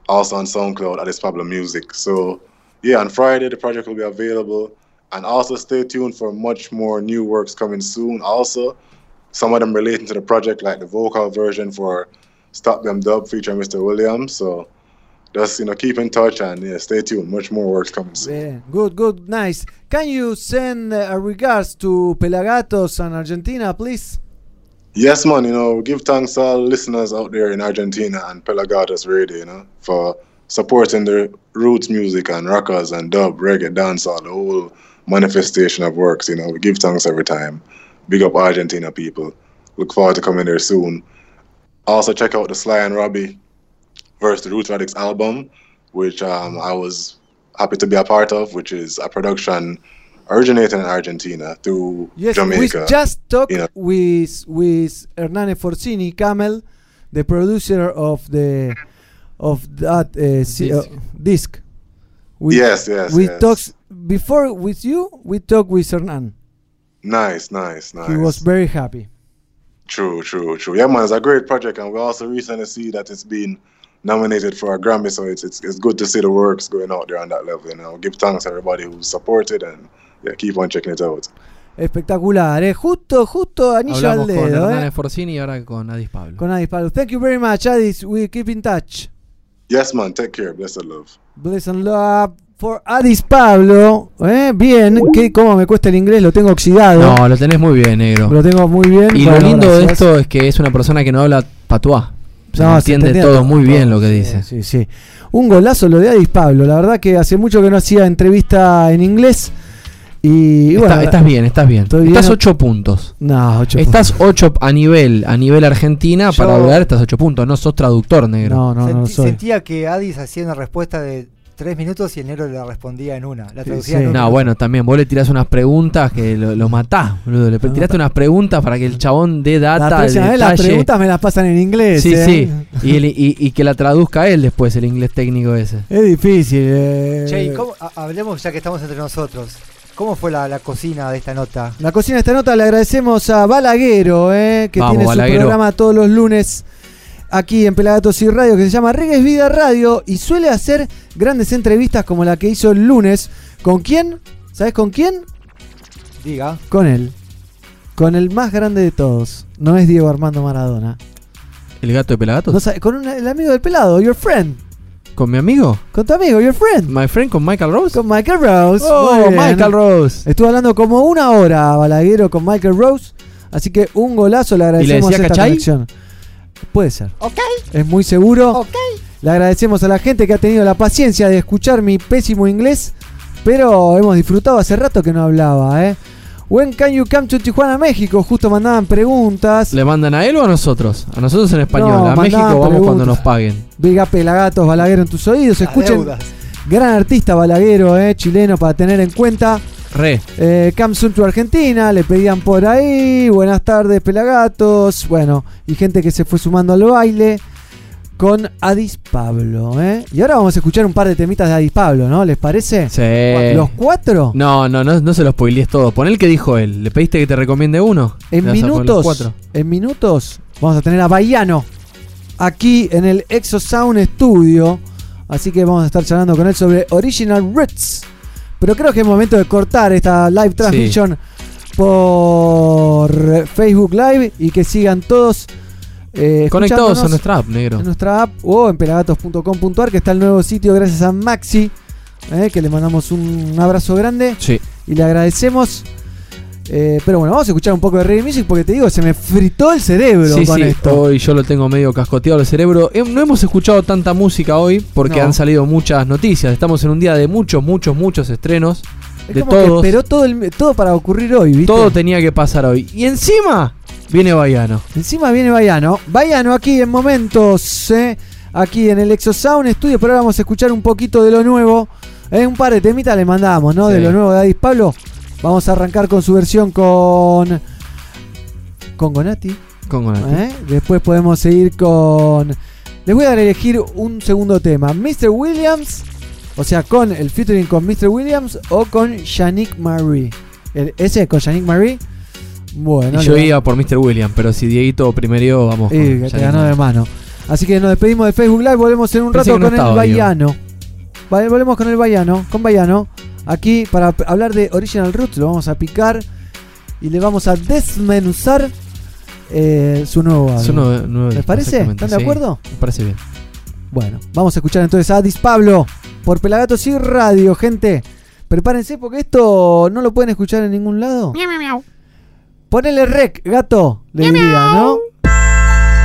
Also on SoundCloud, Addis Pablo Music. So, yeah, on Friday, the project will be available. And also stay tuned for much more new works coming soon. Also, some of them relating to the project, like the vocal version for Stop Them Dub featuring Mr. Williams. So, just you know keep in touch and yeah, stay tuned. Much more works coming soon. Bien, good, good, nice. Can you send uh, regards to Pelagatos and Argentina, please? Yes, man. You know, give thanks to all listeners out there in Argentina and Pelagatos Radio. You know, for supporting the roots music and rockers and dub, reggae, dancehall, the whole manifestation of works. You know, we give thanks every time. Big up Argentina people. Look forward to coming there soon. Also, check out the Sly and Robbie versus the Roots Radix album, which um, I was happy to be a part of, which is a production originating in Argentina through Yes, Jamaica. we just talked you know. with with Hernane Forcini, Camel, the producer of the of that uh, Disc. uh, disc. We, Yes, yes, We yes. talked before with you. We talked with Hernan. Nice, nice, nice. He was very happy. True, true, true. Yeah, man, it's a great project, and we also recently see that it's been nominated for a Grammy. So it's, it's it's good to see the works going out there on that level. You know, give thanks to everybody who supported and yeah, keep on checking it out. Espectacular, ¿eh? Justo, justo anillo Hablamos al con dedo, Hernán ¿eh? Forcini y ahora con Adis Pablo. Con Adis Pablo. Thank you very much, Adis. We keep in touch. Yes, man. Take care. Blessed love. Bless and love for Adis Pablo. ¿eh? Bien, ¿Qué, ¿cómo me cuesta el inglés? Lo tengo oxidado. No, lo tenés muy bien, negro. Lo tengo muy bien. Y lo lindo de esto es que es una persona que no habla patuá. Se No, entiende todo muy bien lo que sí, dice. Sí, sí. Un golazo lo de Adis Pablo. La verdad que hace mucho que no hacía entrevista en inglés. Y Está- bueno, estás bien, estás bien. Estás 8 puntos. No, ocho Estás 8 a nivel a nivel Argentina Yo- para hablar estás 8 puntos. No sos traductor, negro. No, no, no soy. Sentía que Adis hacía una respuesta de tres minutos y el negro la respondía en una. La traducía sí. en un No, bueno, también vos le tirás unas preguntas que lo, lo matás, boludo. Le tiraste unas preguntas para que el chabón dé La data, las preguntas me las pasan en inglés. Sí, ¿eh? sí. Y, el- y- y que la traduzca él después, el inglés técnico ese. Es difícil. eh. Che, ¿y cómo- ha- hablemos ya que estamos entre nosotros. ¿Cómo fue la, la cocina de esta nota? La cocina de esta nota le agradecemos a Balaguero, eh, que Vamos, tiene Balaguero. su programa todos los lunes aquí en Pelagatos y Radio, que se llama Reggae es Vida Radio, y suele hacer grandes entrevistas como la que hizo el lunes. ¿Con quién? ¿Sabes con quién? Diga. Con él. Con el más grande de todos. No es Diego Armando Maradona. ¿El gato de Pelagatos? No sabe- con un- el amigo del pelado, your friend. ¿Con mi amigo? Con tu amigo, your friend. ¿My friend con Michael Rose? Con Michael Rose. Oh. Michael Rose. Estuve hablando como una hora Balaguero con Michael Rose. Así que un golazo le agradecemos decía esta Cachai? conexión. Puede ser. Ok. Es muy seguro. Ok. Le agradecemos a la gente que ha tenido la paciencia de escuchar mi pésimo inglés. Pero hemos disfrutado hace rato que no hablaba, ¿eh? When can you come to Tijuana, México? Justo mandaban preguntas. ¿Le mandan a él o a nosotros? A nosotros en español. No, a México vamos cuando preguntas. nos paguen. Big up Pelagatos, Balaguero en tus oídos. Escuchen. deudas. Gran artista Balaguero, ¿eh? Chileno para tener en cuenta. Re. Eh, Cam Sun to Argentina, le pedían por ahí. Buenas tardes, Pelagatos. Bueno, y gente que se fue sumando al baile con Adis Pablo. ¿eh? Y ahora vamos a escuchar un par de temitas de Adis Pablo, ¿no? ¿Les parece? Sí. ¿Los cuatro? No, no, no, no se los spoilees todo. Pon el que dijo él. ¿Le pediste que te recomiende uno? En minutos, cuatro. en minutos, vamos a tener a Baiano aquí en el Exo Sound Studio. Así que vamos a estar charlando con él sobre Original Roots. Pero creo que es momento de cortar esta live transmission por eh, Facebook Live y que sigan todos eh, Conectados a nuestra app, negro. en nuestra app o en pelagatos.com.ar, que está el nuevo sitio gracias a Maxi, eh, que le mandamos un abrazo grande Sí. y le agradecemos. Eh, pero bueno, vamos a escuchar un poco de reggae music porque te digo, se me fritó el cerebro Sí, con sí, esto. hoy yo lo tengo medio cascoteado el cerebro. Eh, No hemos escuchado tanta música hoy porque No. han salido muchas noticias. Estamos en un día de muchos, muchos, muchos estrenos. Es de como que todos. esperó todo, el- todo para ocurrir hoy, ¿viste? Todo tenía que pasar hoy. Y encima viene Baiano. Encima viene Baiano. Baiano aquí en momentos, eh, aquí en el Exosound Studio, pero ahora vamos a escuchar un poquito de lo nuevo. Eh, un par de temitas le mandamos, ¿no? De lo nuevo de Adis Pablo. Vamos a arrancar con su versión con. con Gonati. Con Gonati. ¿eh? Después podemos seguir con. Les voy a elegir un segundo tema. Mr. Williams. O sea, con el featuring con Mr. Williams o con Yannick Marie. El- ¿Ese con Yannick Marie? Bueno, Y yo iba por Mr. William, pero si Dieguito primero vamos. Sí, con te ganó de mano. Así que nos despedimos de Facebook Live. Volvemos en un Pensé rato no con el estaba. Baiano. Vale, volvemos con el Baiano. Con Baiano. Aquí para hablar de Original Roots. Lo vamos a picar. Y le vamos a desmenuzar eh, su nuevo álbum. Su nuevo- nuevo- ¿Les parece? ¿Están de sí. acuerdo? Me parece bien. Bueno, vamos a escuchar entonces a Adis Pablo por Pelagatos y Radio, gente. Prepárense porque esto no lo pueden escuchar en ningún lado. Ponele rec, gato, le diría, ¿no?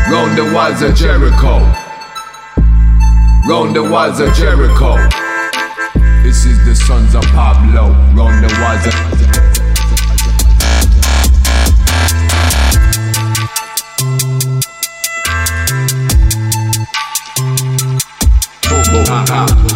Round the walls of Jericho. Round the walls of Jericho. This is the sons of Pablo, run the wiser. Uh-huh.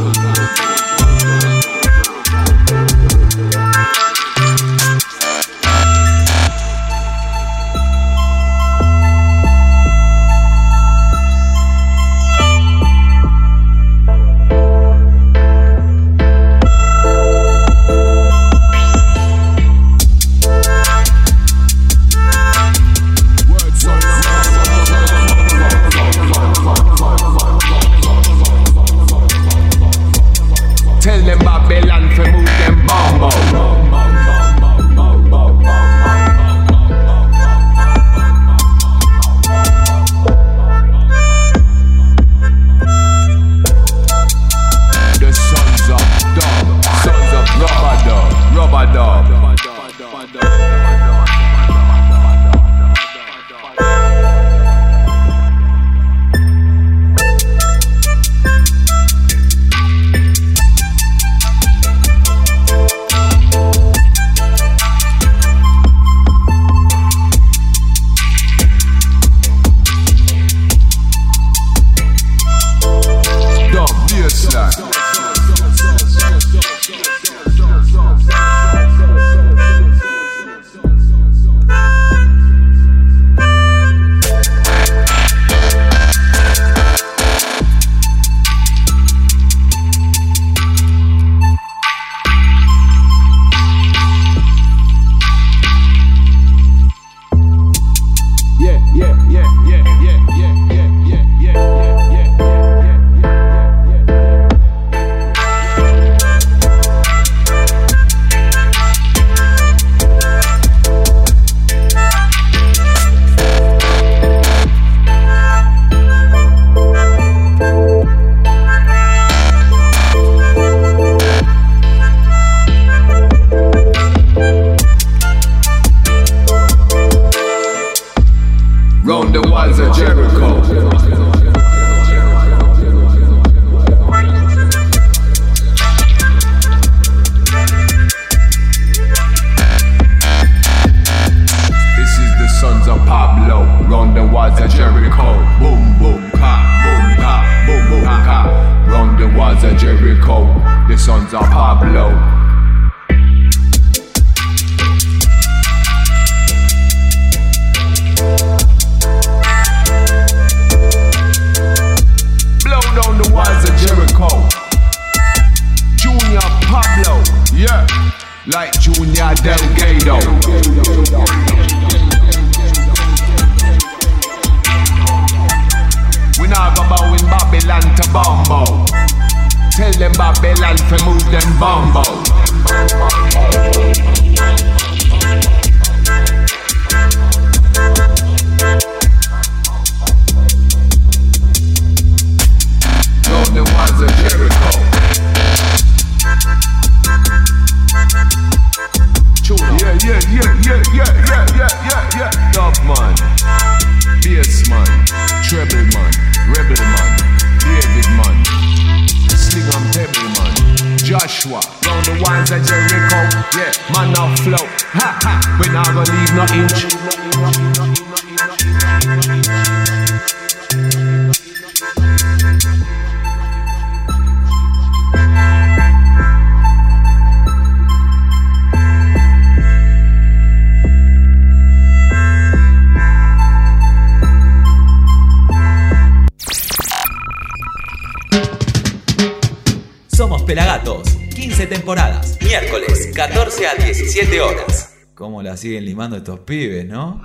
15 temporadas. Miércoles, 14 a 17 horas. ¿Cómo la siguen limando estos pibes, no?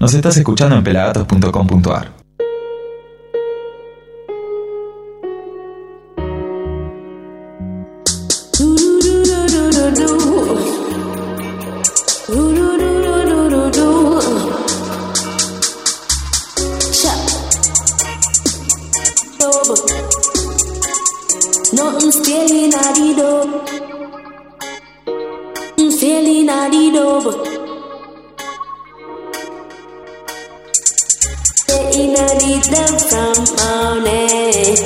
Nos estás escuchando en pelagatos.com.ar. I'm Feeling a di dove. They in a di dove from morning.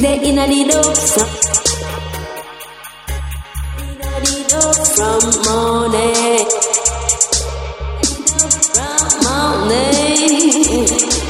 They in a di from. In a di dove from morning. From morning.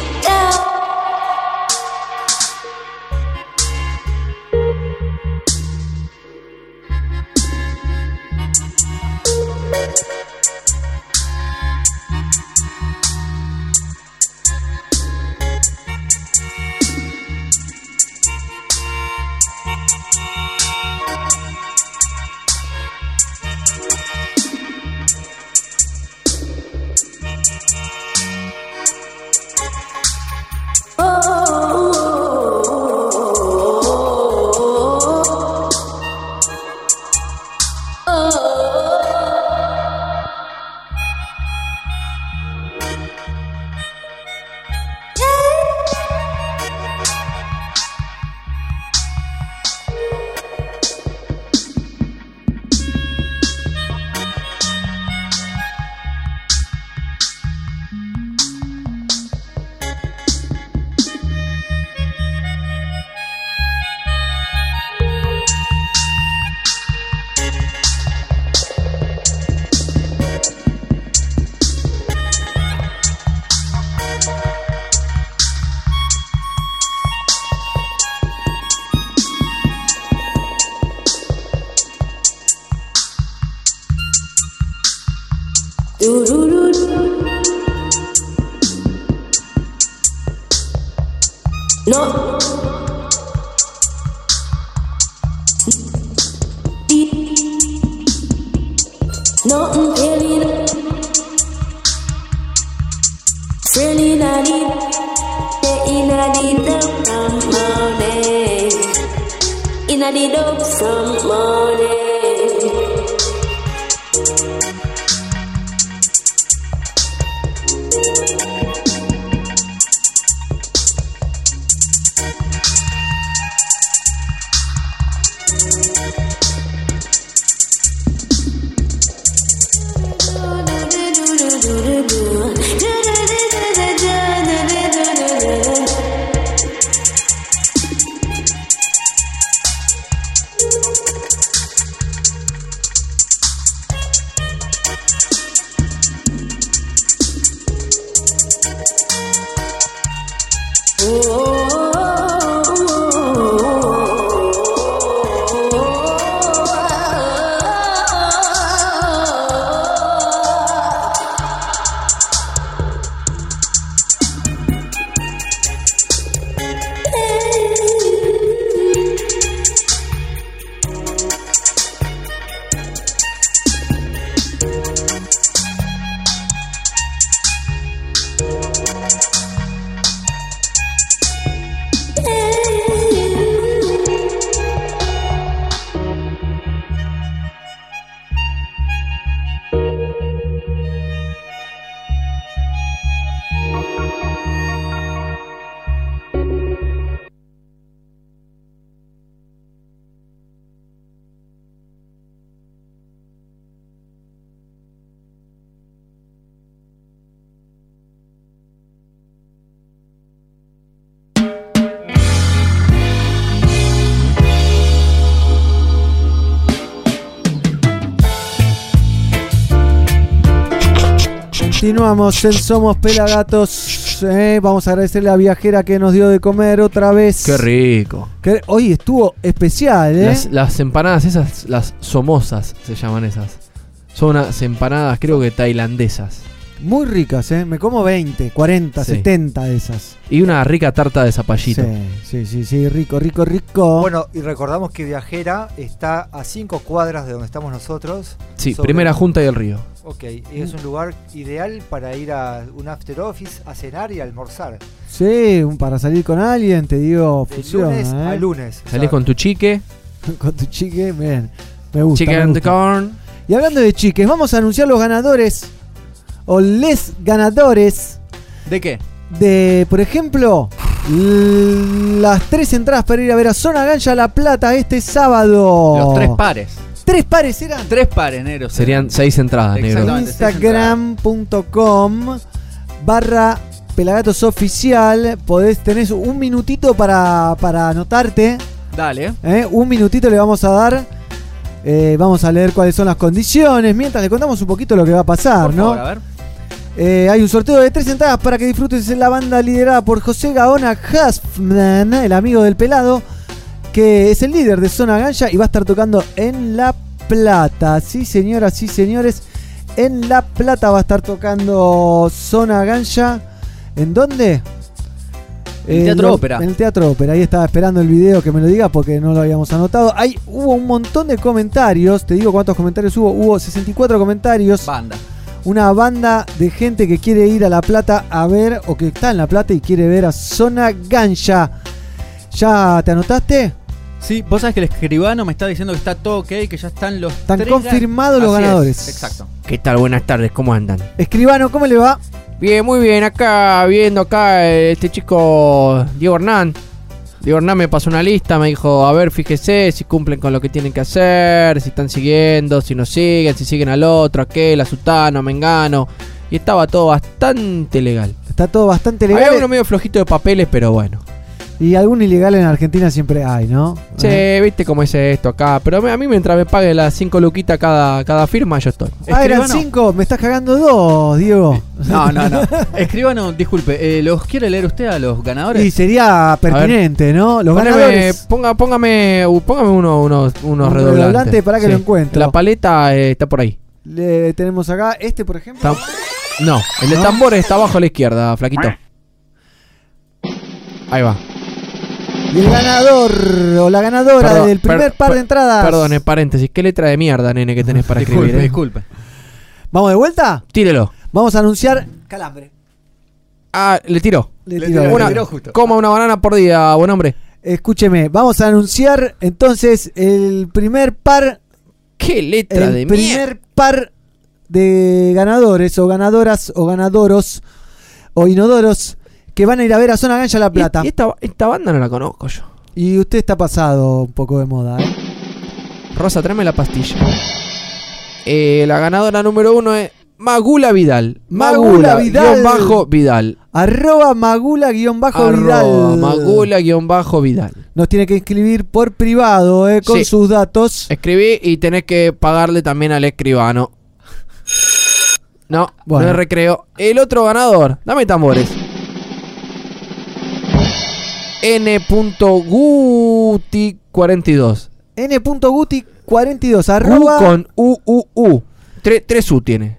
Continuamos en Somos Pelagatos. eh, vamos a agradecerle a la viajera que nos dio de comer otra vez. Qué rico. Que hoy estuvo especial, ¿eh? Las, las empanadas esas, las somosas se llaman esas. Son unas empanadas creo que tailandesas. Muy ricas, ¿eh? Me como 20, 40, Sí. 70 de esas. Y una rica tarta de zapallito. Sí, sí, sí, sí, rico, rico, rico. Bueno, y recordamos que Viajera está a 5 cuadras de donde estamos nosotros. Sí, sobre- primera junta y el río. Ok, y es un lugar ideal para ir a un after office, a cenar y a almorzar. Sí, un- para salir con alguien, te digo, De lunes ¿eh? a lunes. Salís con tu chique. con tu chique, bien. Me gusta. Chicken me and the gusta. corn. Y hablando de chiques, vamos a anunciar los ganadores o les ganadores ¿De qué? de, por ejemplo, las tres entradas para ir a ver a Zona Gancha La Plata este sábado. Los tres pares. ¿Tres pares eran? Tres pares, negro. Serían seis entradas, negro. Instagram.com barra Pelagatos Oficial. Podés, tenés un minutito para, para anotarte. Dale. ¿eh? Un minutito le vamos a dar. Eh, vamos a leer cuáles son las condiciones. Mientras le contamos un poquito lo que va a pasar, Por ¿no? favor, a ver. Eh, hay un sorteo de tres entradas para que disfrutes en la banda liderada por José Gaona Hasfman, el amigo del pelado, que es el líder de Zona Gancha y va a estar tocando en La Plata. Sí, señoras, sí, señores. En La Plata va a estar tocando Zona Gancha. ¿En dónde? En el Teatro Ópera. En el Teatro Ópera. Ahí estaba esperando el video que me lo diga porque no lo habíamos anotado. Hay, hubo un montón de comentarios. Te digo cuántos comentarios hubo. Hubo 64 comentarios Banda. Una banda de gente que quiere ir a La Plata a ver, o que está en La Plata y quiere ver a Zona Gancha. ¿Ya te anotaste? Sí, vos sabés que el escribano me está diciendo que está todo ok, que ya están los Están tres confirmados gan- los Así es, ganadores. exacto. ¿Qué tal? Buenas tardes, ¿cómo andan? Escribano, ¿cómo le va? Bien, muy bien, acá viendo acá eh, este chico Diego Hernán. Diego Hernán me pasó una lista, me dijo, a ver, fíjese si cumplen con lo que tienen que hacer, si están siguiendo, si no siguen, si siguen al otro, aquel, a Sutano, Mengano. Y estaba todo bastante legal. Está todo bastante legal. Había uno medio flojito de papeles, pero bueno. Y algún ilegal en Argentina siempre hay, ¿no? Che, Eh. viste cómo es esto acá. Pero a mí mientras me pague las 5 luquitas cada, cada firma, yo estoy. Ah, eran Escribano. cinco, me estás cagando dos, Diego. No, no, no. Escribano, disculpe, eh, ¿los quiere leer usted a los ganadores? Y sería pertinente, ¿no? Los ganadores. Ponga, póngame, uh, póngame uno, unos, unos Un redoblantes. redoblante para que lo encuentro. La paleta eh, está por ahí. Le tenemos acá este, por ejemplo. Está- No, el de ¿No? tambores está abajo a la izquierda, flaquito. Ahí va. El ganador o la ganadora Perdón, del primer per- par de entradas. Perdón, en paréntesis. ¿Qué letra de mierda, nene, que tenés para disculpe, escribir? eh? disculpe. ¿Vamos de vuelta? Tírelo. Vamos a anunciar calambre. Ah, le tiró. Le Le tiro tiró, una- le tiró justo. Coma una banana por día, buen hombre. Escúcheme, vamos a anunciar entonces el primer par. ¿Qué letra el de mierda? primer par de ganadores o ganadoras o ganadoros o inodoros que van a ir a ver a Zona Gancha La Plata. Y, y esta, esta banda no la conozco yo. Y usted está pasado un poco de moda, ¿eh? Rosa, tráeme la pastilla. Eh, la ganadora número uno es Magula Vidal. Magula Vidal. guion bajo Vidal. Arroba Magula-Vidal. Arroba Magula guion bajo Vidal. Nos tiene que escribir por privado, ¿eh? Con Sí. sus datos. Escribí y tenés que pagarle también al escribano. No, Bueno. no es recreo. El otro ganador, dame tambores. N.Guti42. N.Guti42. U Arroba con U, U, U. Tre- tres U tiene.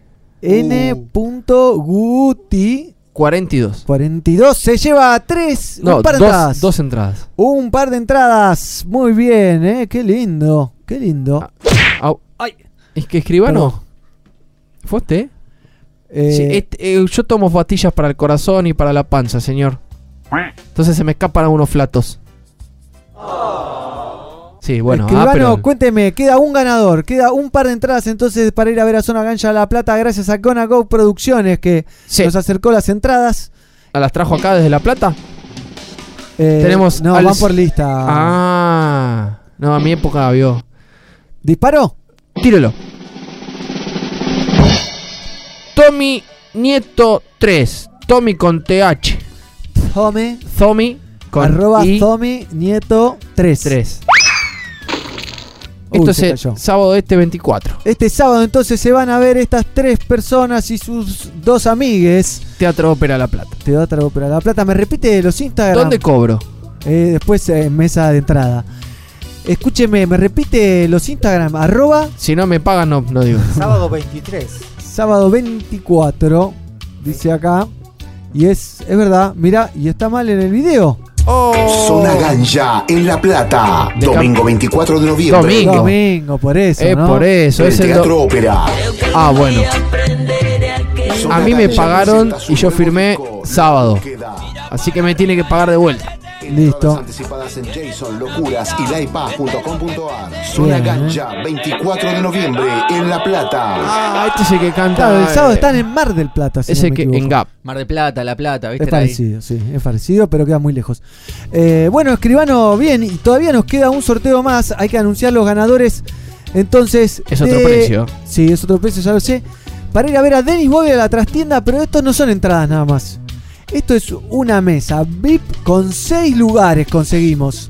N.Guti 42. 42. Se lleva tres. No, un par de dos, entradas. dos entradas. Un par de entradas. Muy bien, ¿eh? Qué lindo. Qué lindo. Au. Es que escribano. ¿Fue usted? Eh, Sí, este, eh, yo tomo pastillas para el corazón y para la panza, señor. Entonces se me escapan algunos flatos. Sí, bueno, ah, pero cuénteme, queda un ganador, queda un par de entradas entonces para ir a ver a Zona Gancha La Plata gracias a Conago Producciones que Sí. nos acercó las entradas. ¿a las trajo acá desde La Plata? Eh, Tenemos No, al- van por lista. Ah, no, a mi época vio. ¿Disparó? Tírelo. Tommy Nieto 3. Tommy con TH. Tommy con arroba I Zomi Nieto 3. 3. Uy, Esto se es el sábado este 24. Este sábado entonces se van a ver estas tres personas y sus dos amigues. Teatro Ópera La Plata. Teatro Ópera La Plata. ¿Me repite los Instagram? ¿Dónde cobro? Eh, después en mesa de entrada. Escúcheme, ¿me repite los Instagram? Arroba Si no me pagan, no, no digo. Sábado 23. sábado 24. Dice acá. Y es, es verdad, mira, y está mal en el video. Zona Ganja en La Plata. De Domingo 24 de noviembre. Domingo. Domingo, por eso. Es ¿no? por eso. El Es el Teatro do- Ópera. Ah, bueno. A mí me pagaron y yo firmé sábado. Así que me tiene que pagar de vuelta. Listo. Anticipadas en Jason, Locuras y. Zona Bien, Ganja, 24 de noviembre en La Plata. Ah, este es el que canta. Claro, el sábado eh, están en Mar del Plata. Si Es no el me que equivoco. en Gap. Mar de Plata, La Plata, ¿viste? Es Era ahí. parecido, sí, es parecido, pero queda muy lejos. Eh, bueno, escribano, bien, y todavía nos queda un sorteo más. Hay que anunciar los ganadores. Entonces. Es otro de- precio. Sí, es otro precio, ya lo sé. Para ir a ver a Dennis Bobby a la trastienda, pero estos no son entradas nada más. Esto es una mesa VIP con seis lugares conseguimos.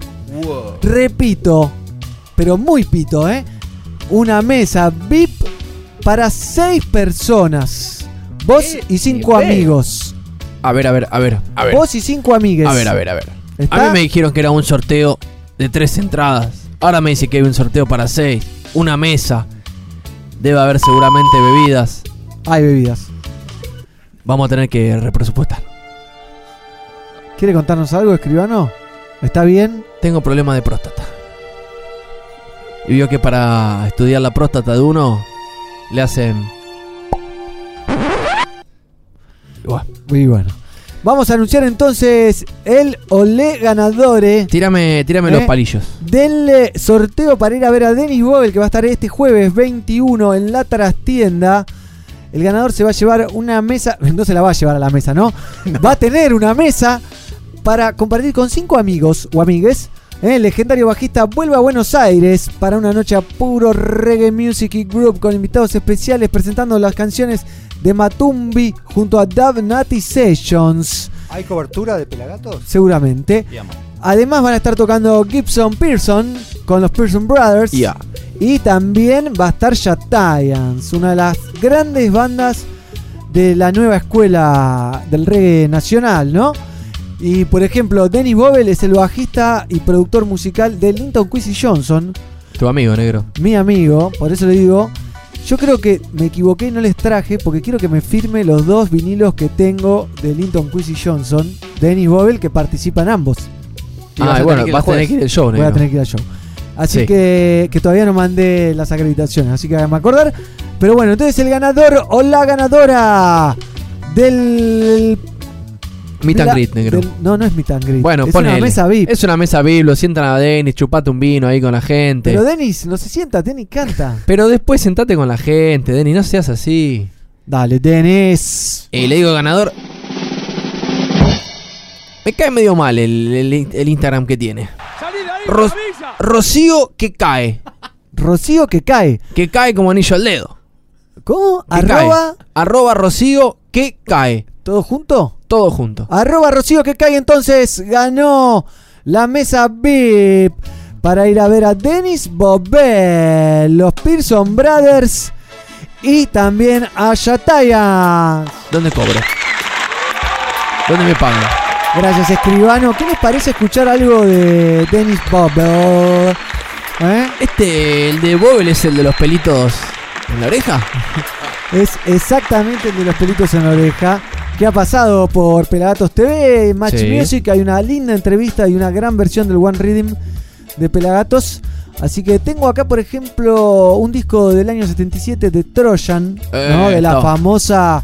Repito, pero muy pito, ¿eh? Una mesa VIP para seis personas. Vos y cinco amigos. A ver, a ver, a ver, a ver. Vos y cinco amigues. A ver, a ver, a ver. ¿Está? A mí me dijeron que era un sorteo de tres entradas. Ahora me dice que hay un sorteo para seis. Una mesa. Debe haber seguramente bebidas. Hay bebidas. Vamos a tener que represupuestar. ¿Quiere contarnos algo, escribano? ¿Está bien? Tengo problema de próstata. Y vio que para estudiar la próstata de uno le hacen. Muy bueno. Vamos a anunciar entonces el Olé ganadores Tírame, tírame ¿Eh? los palillos. del eh, sorteo para ir a ver a Denis Bobel que va a estar este jueves 21 en la trastienda. El ganador se va a llevar una mesa, no se la va a llevar a la mesa, ¿no? Va a tener una mesa para compartir con cinco amigos o amigues. ¿eh? El legendario bajista vuelve a Buenos Aires para una noche a puro reggae music y group con invitados especiales presentando las canciones de Matumbi junto a Dub Nutty Sessions. ¿Hay cobertura de Pelagatos? Seguramente. Además van a estar tocando Gibson Pearson con los Pearson Brothers. Ya. Y también va a estar Giants, una de las grandes bandas de la nueva escuela del reggae nacional, ¿no? Y por ejemplo, Dennis Bobel es el bajista y productor musical de Linton Quincy Johnson, Tu amigo, negro. mi amigo, por eso le digo. Yo creo que me equivoqué y no les traje porque quiero que me firme los dos vinilos que tengo de Linton Quincy Johnson, Dennis Bobel, que participan ambos. Ah, bueno, vas a tener que ir al show, Voy a tener que ir al show. Así Sí. que, que todavía no mandé las acreditaciones, así que me acordar. Pero bueno, entonces el ganador o la ganadora del. Meet and greet, negro. del- no, no es meet and greet. Bueno, es ponele. una mesa VIP. Es una mesa VIP, lo sientan a Denis, chupate un vino ahí con la gente. Pero Pero, Denis no se sienta, Denis canta. después sentate con la gente, Denis, no seas así. Dale, Denis. Y le digo ganador. Me cae medio mal el, el- el Instagram que tiene. Ro- Rocío que cae. Rocío que cae. Que cae como anillo al dedo. ¿Cómo? Que Arroba. cae. Arroba Rocío que cae. ¿Todo junto? Todo junto. Arroba Rocío que cae entonces ganó la mesa VIP para ir a ver a Dennis Bobel, los Pearson Brothers y también a Yataya. ¿Dónde cobro? ¿Dónde me pagan? Gracias, escribano. ¿Qué les parece escuchar algo de Dennis Bobel? ¿Eh? Este, el de Bobel es el de los pelitos en la oreja. Es exactamente el de los pelitos en la oreja. Que ha pasado por Pelagatos TV, Match Sí. Music. Hay una linda entrevista y una gran versión del One Rhythm de Pelagatos. Así que tengo acá, por ejemplo, un disco del año 77 de Trojan, ¿no? Eh, de la no. famosa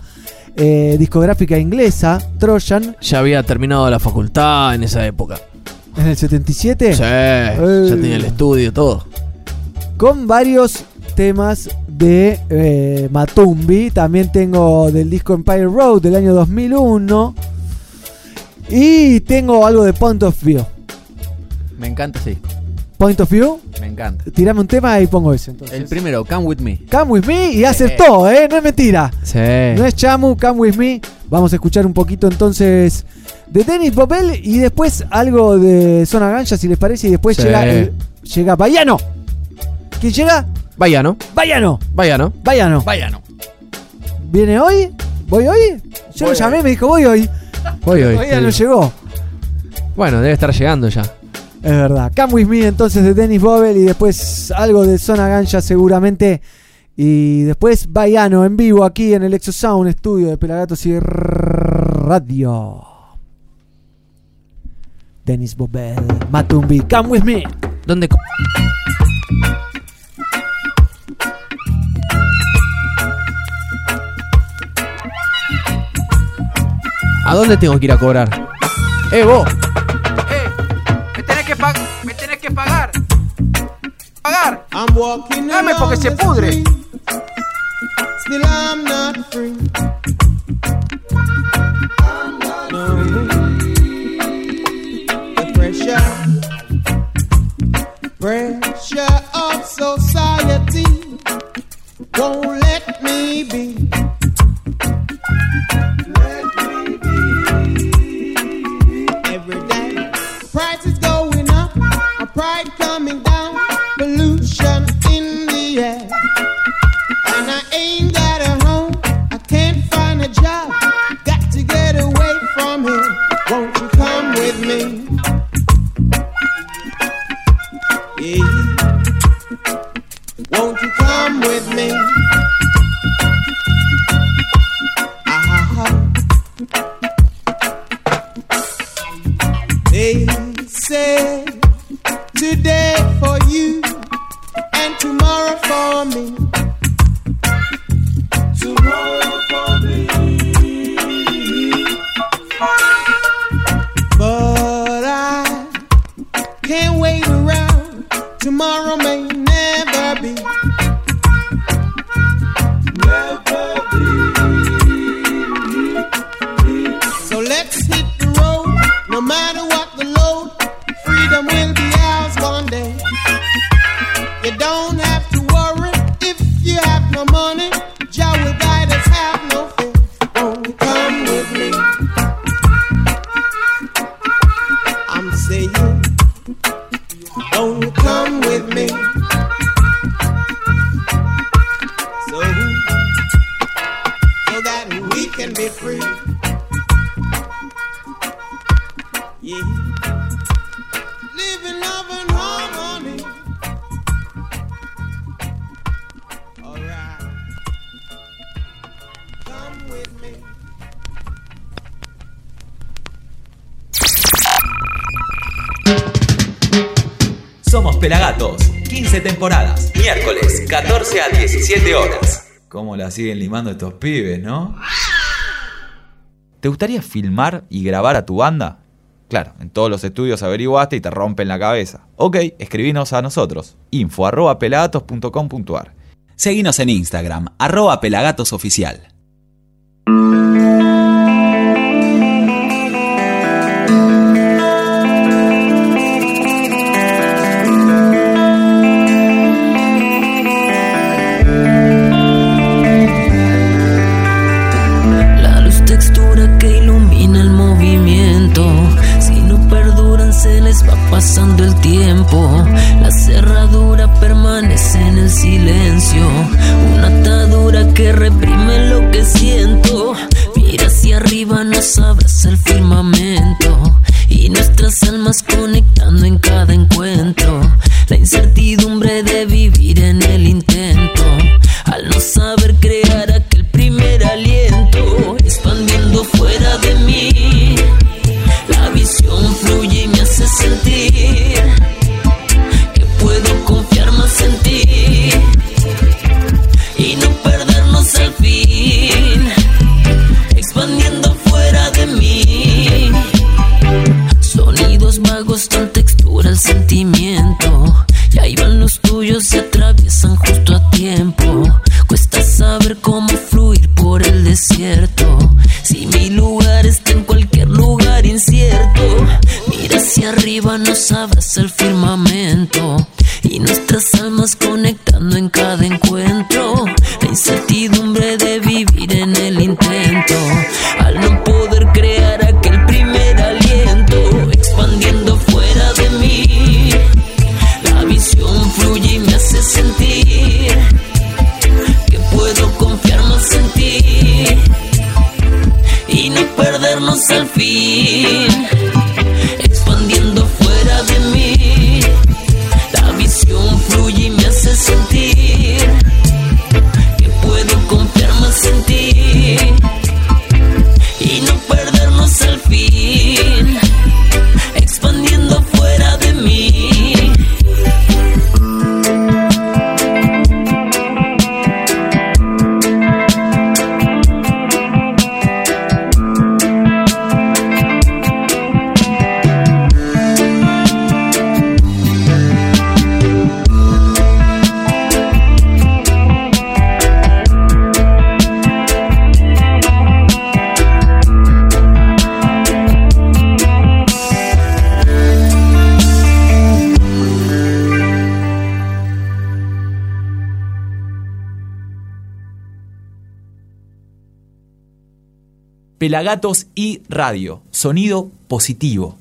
eh, discográfica inglesa, Trojan, Ya había terminado la facultad en esa época. en el 77. Sí, ya tenía el estudio, todo. con varios temas de eh, Matumbi. También tengo del disco Empire Road del año 2001. Y tengo algo de Point of View. Me encanta ese disco. Point of View, Me encanta. tirame un tema y pongo ese. Entonces. El primero, Come With Me. Come with me y acertó, ¿eh? No es mentira. Sí. No es Chamu, Come with me. Vamos a escuchar un poquito entonces de Dennis Bobel y después algo de Zona Ganja, si les parece. Y después Sí. llega, el- llega Bayano. ¿Quién llega? Bayano. Vaya, ¿no? Bayano. Vaya, no. ¿Viene hoy? ¿Voy hoy? Yo lo llamé, hoy. me dijo, voy hoy. Voy hoy. Todavía no llegó. Bueno, debe estar llegando ya. Es verdad. Come with me entonces de Dennis Bobel y después algo de Zona Ganja seguramente. Y después Bayano en vivo aquí en el Exo Sound Estudio de Pelagatos y Radio. Dennis Bobel, Matumbi, come with me. ¿Dónde? ¿A dónde tengo que ir a cobrar? ¡Eh, vos! Me tenés que, me pagar. Pagar. I'm walking Dame porque se pudre. Still I'm not free. No. The pressure, pressure of society won't let me be. siguen limando estos pibes, ¿no? ¿Te gustaría filmar y grabar a tu banda? Claro, en todos los estudios averiguaste y te rompen la cabeza. Ok, escribinos a nosotros. Info arroba Seguinos en Instagram, arroba pelagatosoficial. service. Pelagatos y Radio, sonido positivo.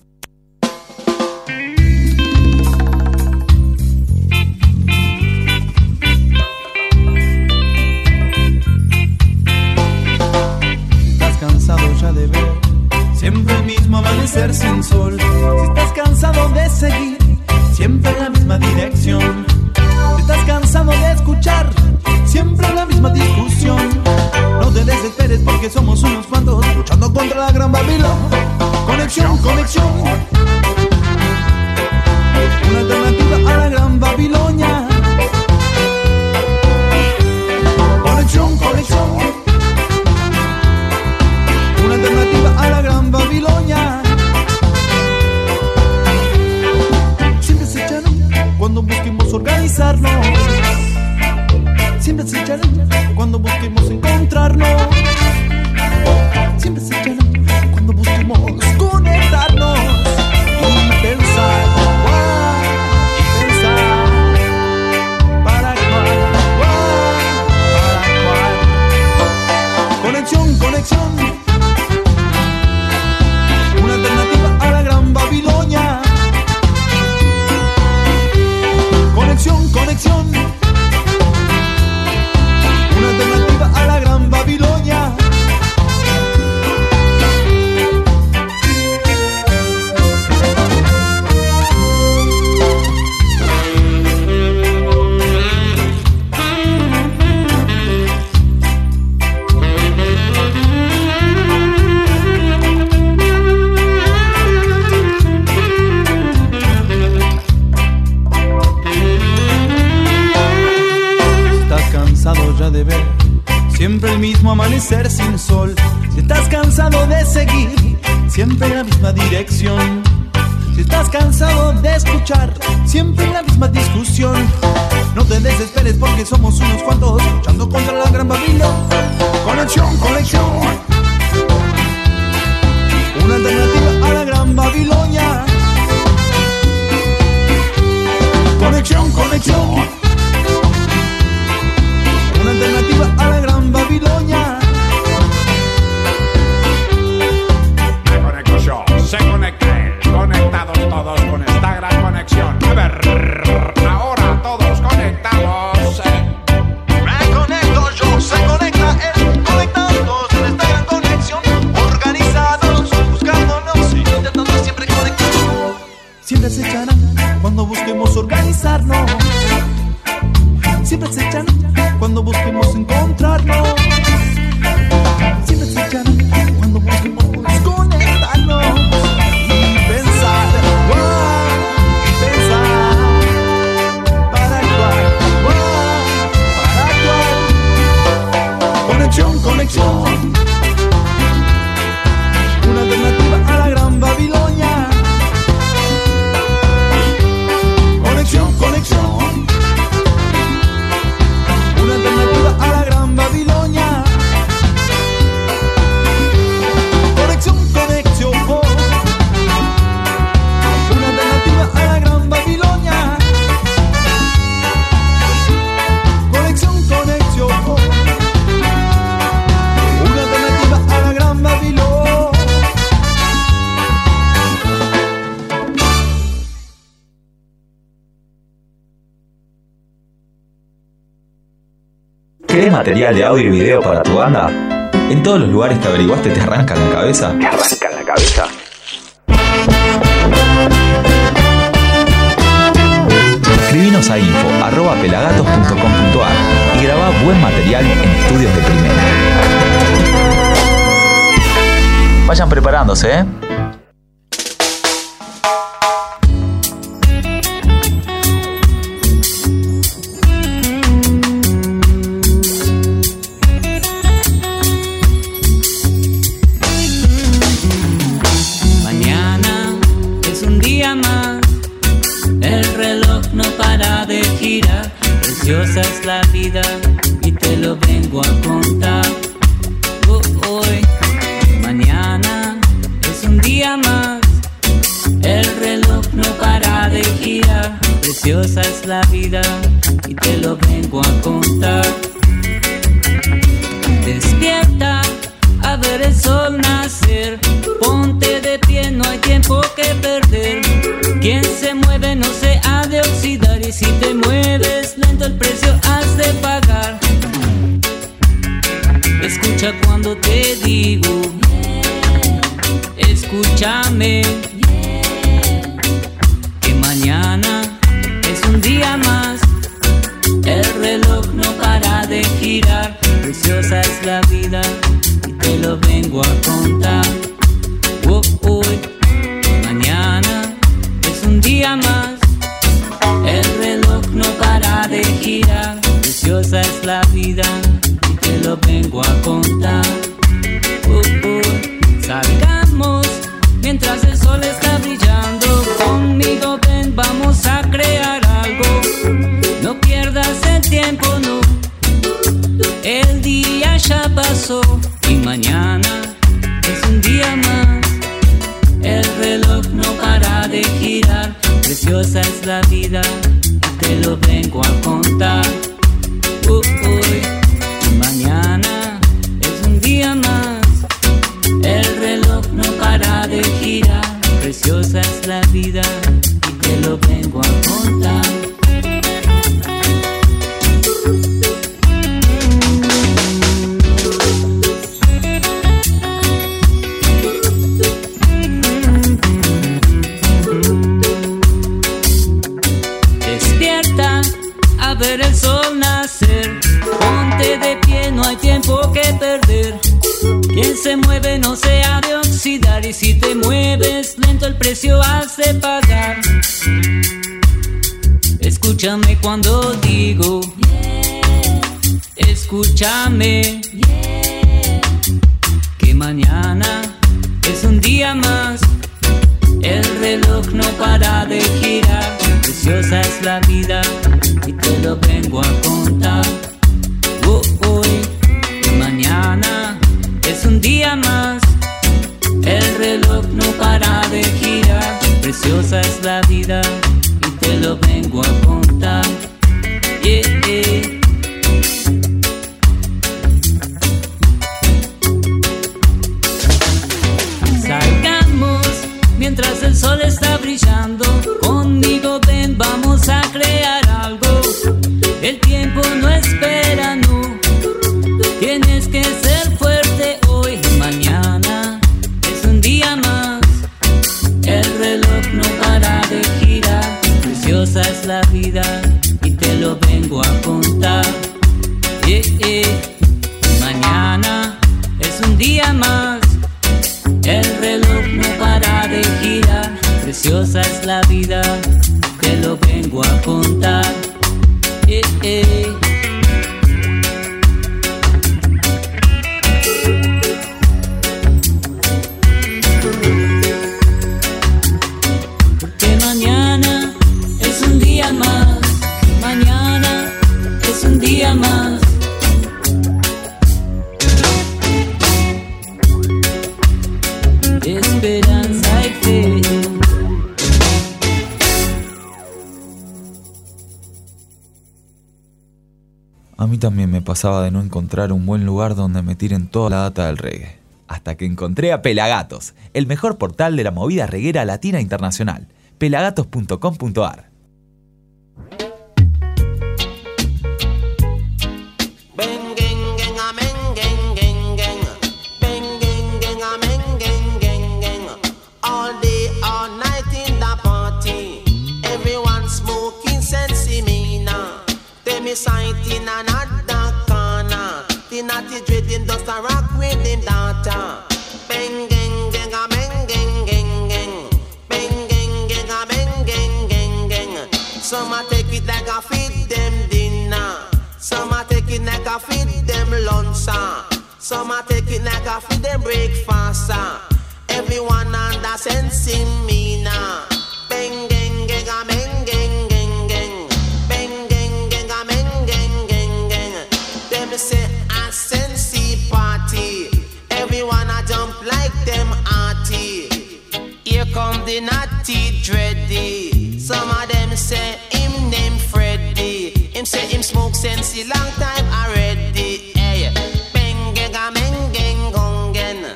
Material de audio y video para tu banda? ¿En todos los lugares que averiguaste te arrancan la cabeza? ¿Te arrancan la cabeza? Escribinos a info arroba pelagatos.com.ar y graba buen material en estudios de primera. Vayan preparándose, ¿eh? Preciosa es la vida y te lo vengo a contar. Oh, hoy, mañana es un día más, el reloj no para de girar, preciosa es la vida y te lo vengo a contar. Despierta a ver el sol nacer. Ponte de pie, no hay tiempo que perder. Quien se mueve no se ha de oxidar. Y si te mueves lento, el precio has de pagar. Escucha cuando te digo, escúchame. Que mañana es un día más. El reloj no para de girar, preciosa es la vida y te lo vengo a contar. Oh, hoy, mañana es un día más. El reloj no para de girar, preciosa es la vida y te lo vengo a contar. Preciosa es la vida y te lo vengo a contar. Uh, uy, mañana es un día más. El reloj no para de girar, preciosa es la vida mueve no se ha de oxidar. Y si te mueves lento, el precio has de pagar. Escúchame cuando digo, escúchame. Que mañana es un día más. El reloj no para de girar. Preciosa es la vida y te lo vengo a contar. Vida de no encontrar un buen lugar donde me tiren toda la data del reggae. Hasta que encontré a Pelagatos, el mejor portal de la movida reguera latina internacional. pelagatos.com.ar daughter. Bang gang gang a men gang gang gang. Bang gang gang a men gang gang gang. Some a take it like a feed them dinner. Some a take it like a feed them lunch. Some a take it like a feed them breakfast. Everyone under sense me now. Bang gang gang a men the naughty dready. Some of them say him name Freddy. Him say him smoke since a long time already. Eh, hey, bengega mengen gongen.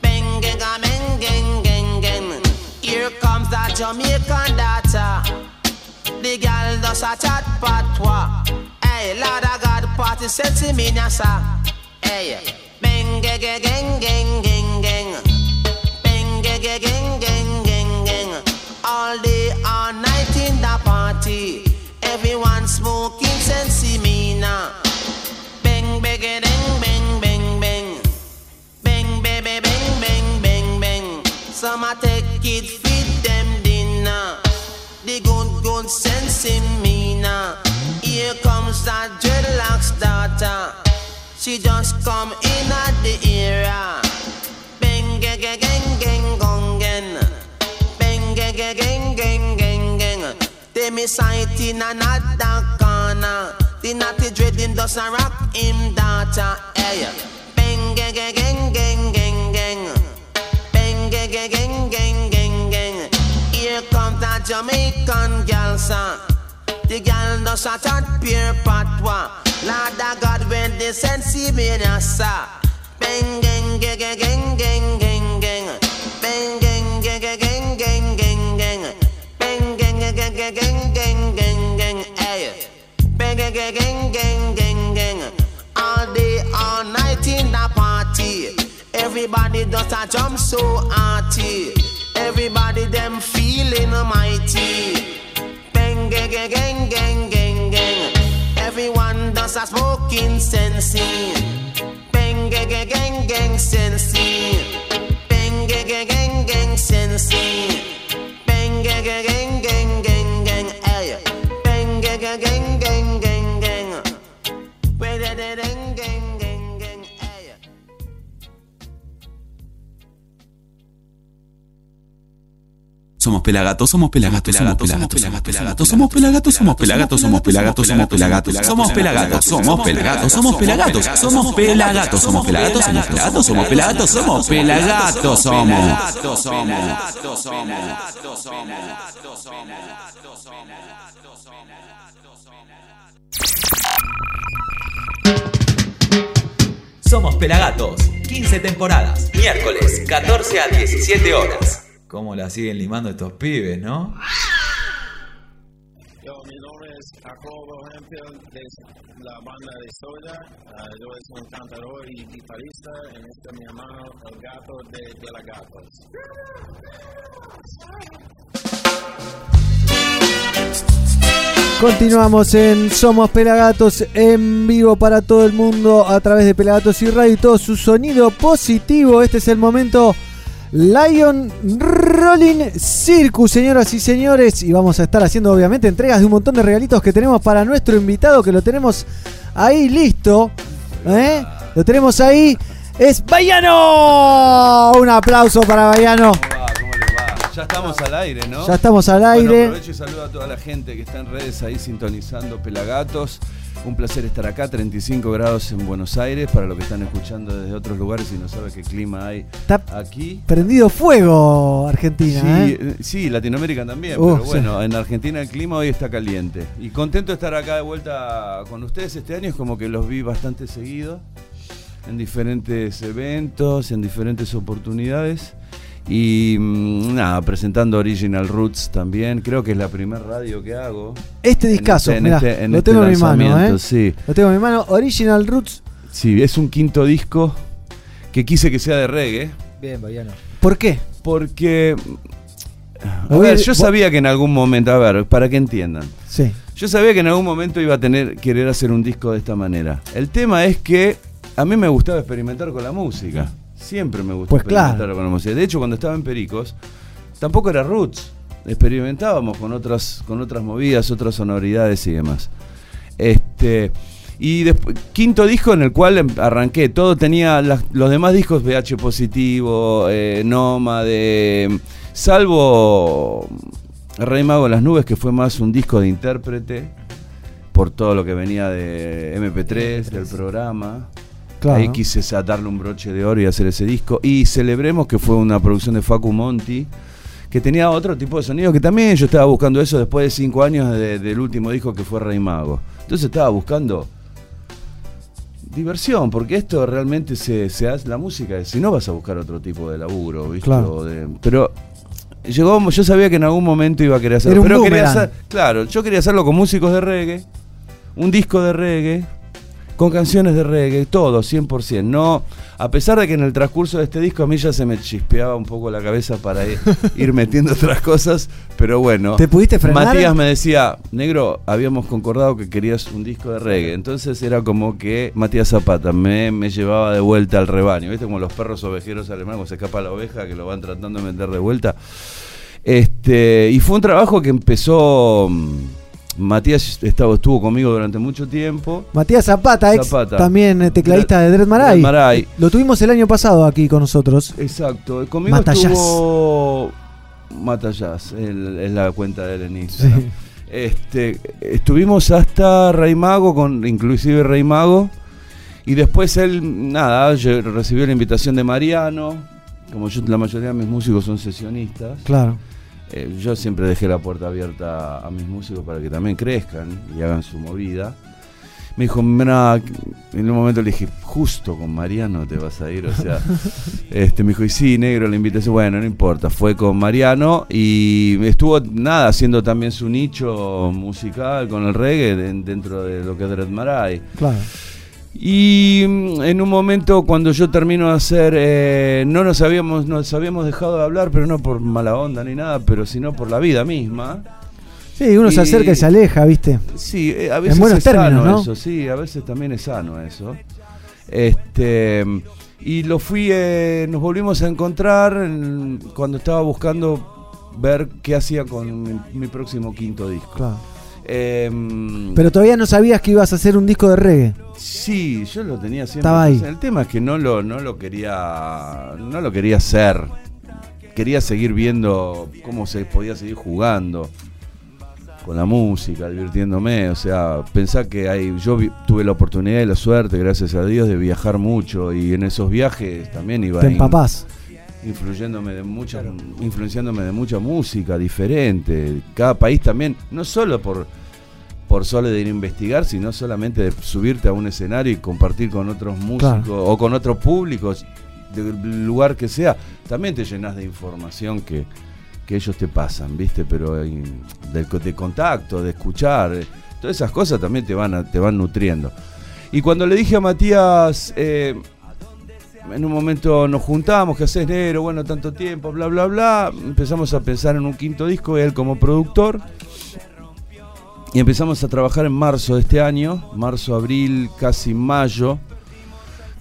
Bengega mengen gengen. Here comes that Jamaican daughter. The girl does a chat patwa. Hey, Lord of God party said to me nasa. Hey, eh, bengege geng geng geng geng. Bengege geng geng. Smoking sensi mina. Bang bang bang bang bang bang. Bang bang bang bang bang bang. Some a take it feed them dinner. The good good me now. Here comes that dreadlocks daughter. She just come me sight in another corner. The natty dreading does a rock him daughter. Hey, bang gang gang gang gang gang gang. Bang gang gang gang gang gang gang. Here comes that Jamaican girl, son. The girl does a chat pure patwa. Lord of God, when the sensi me sa. Bang gang gang gang gang gang. Gang gang gang gang gang. All day, all night in the party. Everybody does a jump so arty. Everybody them feeling mighty. Bang gang gang gang gang gang gang. Everyone does a smoking sensing. Bang gang gang gang gang sensing. Bang gang gang gang gang sensing. Somos pelagatos, somos pelagatos, somos pelagatos, somos pelagatos, somos pelagatos, somos pelagatos, somos pelagatos, somos pelagatos, somos pelagatos, somos pelagatos, somos pelagatos, somos pelagatos, somos pelagatos, somos pelagatos, somos pelagatos, somos pelagatos, Somos Pelagatos, 15 temporadas, miércoles, 14 a 17 horas. ¿Cómo la siguen limando estos pibes, no? Yo, mi nombre es Jacobo Hempel de la banda de Soda. Ah, yo soy un cantador y guitarrista. En este mi hermano, el gato de Pelagatos. Continuamos en Somos Pelagatos en vivo para todo el mundo a través de Pelagatos y Radio y todo su sonido positivo. Este es el momento Lion Rolling Circus, señoras y señores. Y vamos a estar haciendo obviamente entregas de un montón de regalitos que tenemos para nuestro invitado que lo tenemos ahí listo. ¿eh? Lo tenemos ahí. Es Bayano. Un aplauso para Bayano. Ya estamos al aire, ¿no? Ya estamos al Bueno, aire. aprovecho y saludo a toda la gente que está en redes ahí sintonizando Pelagatos. Un placer estar acá, 35 grados en Buenos Aires, para los que están escuchando desde otros lugares y no saben qué clima hay Está aquí. prendido fuego Argentina. Sí, ¿eh? eh, sí, Latinoamérica también, Uh, pero bueno, en Argentina el clima hoy está caliente. Y contento de estar acá de vuelta con ustedes este año, es como que los vi bastante seguido, en diferentes eventos, en diferentes oportunidades. Y mm, nada, presentando Original Roots también, creo que es la primera radio que hago. Este En discazo, este- en mirá, este- en lo este tengo en mi mano, ¿eh? sí. Lo tengo en mi mano. Original Roots. Sí, es un quinto disco que quise que sea de reggae. Bien, Bayano. ¿Por qué? Porque. A ver, yo sabía que en algún momento, a ver, para que entiendan. Sí. Yo sabía que en algún momento iba a tener querer hacer un disco de esta manera. El tema es que a mí me gustaba experimentar con la música. Siempre me gustó Pues experimentar claro. con la música. De hecho, cuando estaba en Pericos, tampoco era roots. Experimentábamos con otras, con otras movidas, otras sonoridades y demás. Este. Y después, quinto disco en el cual em- arranqué, todo tenía las- los demás discos VH positivo, eh, Nómade, salvo Rey Mago en las Nubes, que fue más un disco de intérprete, por todo lo que venía de MP3, del programa. Claro. Ahí quise darle un broche de oro y hacer ese disco. Y celebremos que fue una producción de Facu Monti, que tenía otro tipo de sonido, que también yo estaba buscando eso después de cinco años de- del último disco que fue Rey Mago. Entonces estaba buscando diversión, porque esto realmente se, se hace, la música, si no vas a buscar otro tipo de laburo, ¿viste? Claro. De- pero llegó, yo sabía que en algún momento iba a querer hacerlo, pero quería hacer, claro, yo quería hacerlo con músicos de reggae, un disco de reggae, con canciones de reggae, todo, 100%. No, a pesar de que en el transcurso de este disco a mí ya se me chispeaba un poco la cabeza para ir, ir metiendo otras cosas, pero bueno. ¿Te pudiste frenar? Matías me decía, negro, habíamos concordado que querías un disco de reggae. Entonces era como que Matías Zapata me, me llevaba de vuelta al rebaño. ¿Viste? Como los perros ovejeros alemanes, cuando se escapa la oveja, que lo van tratando de meter de vuelta. Este, y fue un trabajo que empezó. Matías estaba, estuvo conmigo durante mucho tiempo. Matías Zapata, ex Zapata. también eh, tecladista de Dread Marai. Dread Marai. Lo tuvimos el año pasado aquí con nosotros. Exacto. Conmigo Matallás. estuvo Matallás, es la cuenta de él. Sí. Este, estuvimos hasta Rey Mago, con, inclusive Rey Mago. Y después él, nada, recibió la invitación de Mariano. Como yo, la mayoría de mis músicos son sesionistas. Claro. Eh, yo siempre dejé la puerta abierta a mis músicos para que también crezcan y hagan su movida. Me dijo, mira, en un momento le dije, justo con Mariano te vas a ir, o sea, este, me dijo, y sí, negro, la invitación, bueno, no importa, fue con Mariano y estuvo, nada, haciendo también su nicho musical con el reggae de- dentro de lo que es Dread Marai. Claro. Y mm, en un momento cuando yo termino de hacer, eh, no nos habíamos, nos habíamos dejado de hablar, pero no por mala onda ni nada, pero sino por la vida misma. Sí, uno se acerca y se aleja, ¿viste? Sí, eh, a veces En buenos es términos, sano ¿no? eso, sí, a veces también es sano eso. Este y lo fui, eh, nos volvimos a encontrar en- cuando estaba buscando ver qué hacía con mi, mi próximo quinto disco. Claro. Em, Pero todavía no sabías que ibas a hacer un disco de reggae. Sí, yo lo tenía siempre. Estaba ahí. El tema es que no lo, no lo quería. No lo quería hacer quería seguir viendo cómo se podía seguir jugando con la música, divirtiéndome. O sea, pensá que hay, yo vi- tuve la oportunidad y la suerte, gracias a Dios, de viajar mucho y en esos viajes también iba Te in- empapás. Influyéndome de mucha, influenciándome de mucha música diferente. Cada país también, no solo por por solo de ir a investigar, sino solamente de subirte a un escenario y compartir con otros músicos Claro. o con otros públicos del lugar que sea, también te llenas de información que, que ellos te pasan, ¿viste? Pero eh, del co- de contacto, de escuchar, eh, todas esas cosas también te van, a- te van nutriendo. Y cuando le dije a Matías, eh, en un momento nos juntamos, que haces negro? Bueno, tanto tiempo, bla, bla, bla. Empezamos a pensar en un quinto disco, él como productor. Y empezamos a trabajar en marzo de este año, marzo, abril, casi mayo.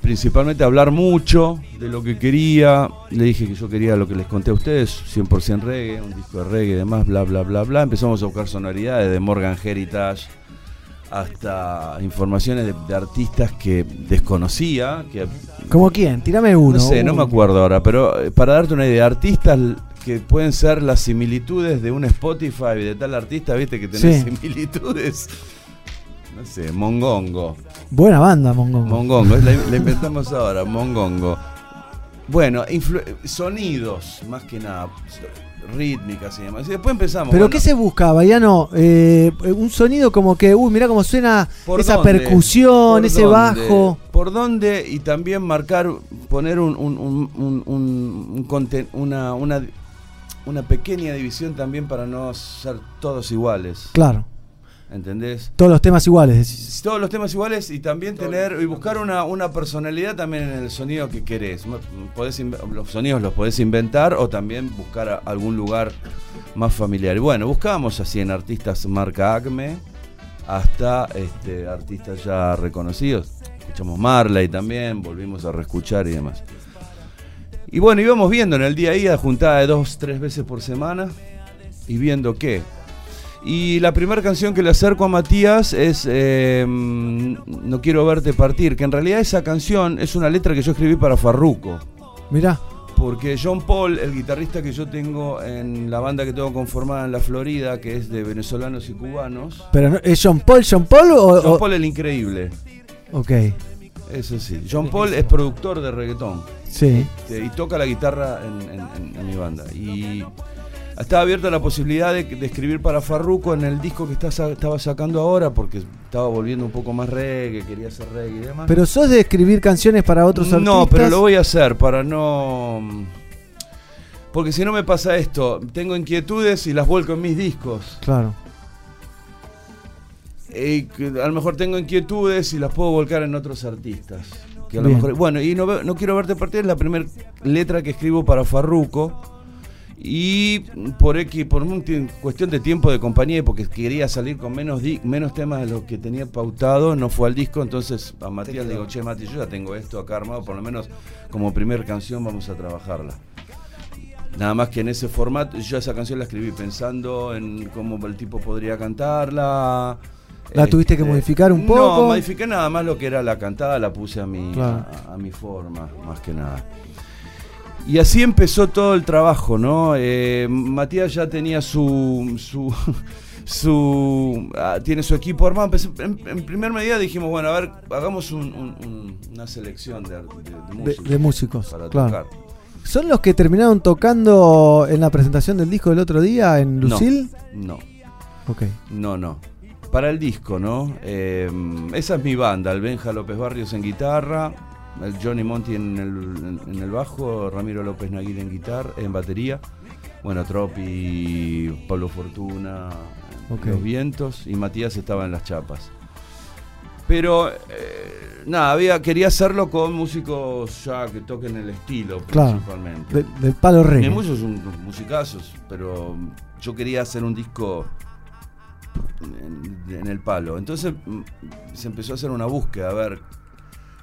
Principalmente a hablar mucho de lo que quería. Le dije que yo quería lo que les conté a ustedes, 100% reggae, un disco de reggae y demás, bla, bla, bla, bla. Empezamos a buscar sonoridades de Morgan Heritage hasta informaciones de, de artistas que desconocía, que ¿Como quién? Tírame uno. no sé, no me acuerdo ahora, pero eh, para darte una idea, artistas que pueden ser las similitudes de un Spotify de tal artista, viste que tenés Sí. similitudes. No sé, Mongongo. Buena banda, Mongongo. Mongongo, la, la inventamos ahora, Mongongo. Bueno, sonidos, más que nada, rítmicas y demás. Y después empezamos. ¿Pero qué se buscaba? Ya no. eh, un sonido como que, uy, mira cómo suena ¿Por esa dónde? percusión, ¿Por ese dónde? bajo. ¿Por dónde? Y también marcar, poner un, un- un- un- un- un conten- una, una, una pequeña división también para no ser todos iguales. Claro. ¿Entendés? Todos los temas iguales. decís. Todos los temas iguales y también tener y buscar una, una personalidad también en el sonido que querés. M- Podés los sonidos los podés inventar o también buscar algún lugar más familiar. Y bueno, buscábamos así en artistas marca Acme hasta este, artistas ya reconocidos. Escuchamos Marley también, volvimos a reescuchar y demás. Y bueno, íbamos viendo en el día a día, juntada de dos, tres veces por semana, y viendo qué. Y la primera canción que le acerco a Matías es eh, No quiero verte partir, que en realidad esa canción es una letra que yo escribí para Farruko. Mirá. Porque John Paul, el guitarrista que yo tengo en la banda que tengo conformada en la Florida, que es de venezolanos y cubanos. Pero no- ¿Es John Paul, John Paul o.? John o- Paul el increíble. Ok. Eso sí. John Paul es productor de reggaetón. Sí. Este, y toca la guitarra en, en- en- en mi banda. Y estaba abierta la posibilidad de, de escribir para Farruko en el disco que está estaba sacando ahora, porque estaba volviendo un poco más reggae, quería hacer reggae y demás. Pero sos de escribir canciones para otros artistas. No, pero lo voy a hacer para no. Porque si no me pasa esto, tengo inquietudes y las vuelco en mis discos. Claro. Que a lo mejor tengo inquietudes y las puedo volcar en otros artistas. Que a lo mejor, bueno, y no quiero verte partir es la primera letra que escribo para Farruko. Y por X, por un cuestión de tiempo de compañía, y porque quería salir con menos di- menos temas de los que tenía pautado, no fue al disco, entonces a Matías le digo, che Mati, yo ya tengo esto acá armado, por lo menos como primer canción vamos a trabajarla. Nada más que en ese formato, yo esa canción la escribí pensando en cómo el tipo podría cantarla. ¿La tuviste que modificar un poco? No, modifiqué nada más lo que era la cantada, la puse a mi, Claro. a, a mi forma, más que nada. Y así empezó todo el trabajo, ¿no? Eh, Matías ya tenía su. su. su ah, tiene su equipo armado. En, en primer medida dijimos, bueno, a ver, hagamos un- un- un- una selección de, de- de músicos. de músicos. para claro. tocar. ¿Son los que terminaron tocando en la presentación del disco del otro día en No, Lucil? No. Ok. No, no. Para el disco, ¿no? Eh, esa es mi banda, el Benja López Barrios en guitarra, Johnny Monti en el, en- en el bajo, Ramiro López Naguil en guitarra, en batería, bueno, Tropi, Pablo Fortuna. Los Vientos y Matías estaba en las chapas. Pero eh, nada, había, quería hacerlo con músicos ya que toquen el estilo Claro. principalmente. De- del palo. Hay muchos musicazos, pero yo quería hacer un disco en, en el palo. Entonces mm, se empezó a hacer una búsqueda, a ver,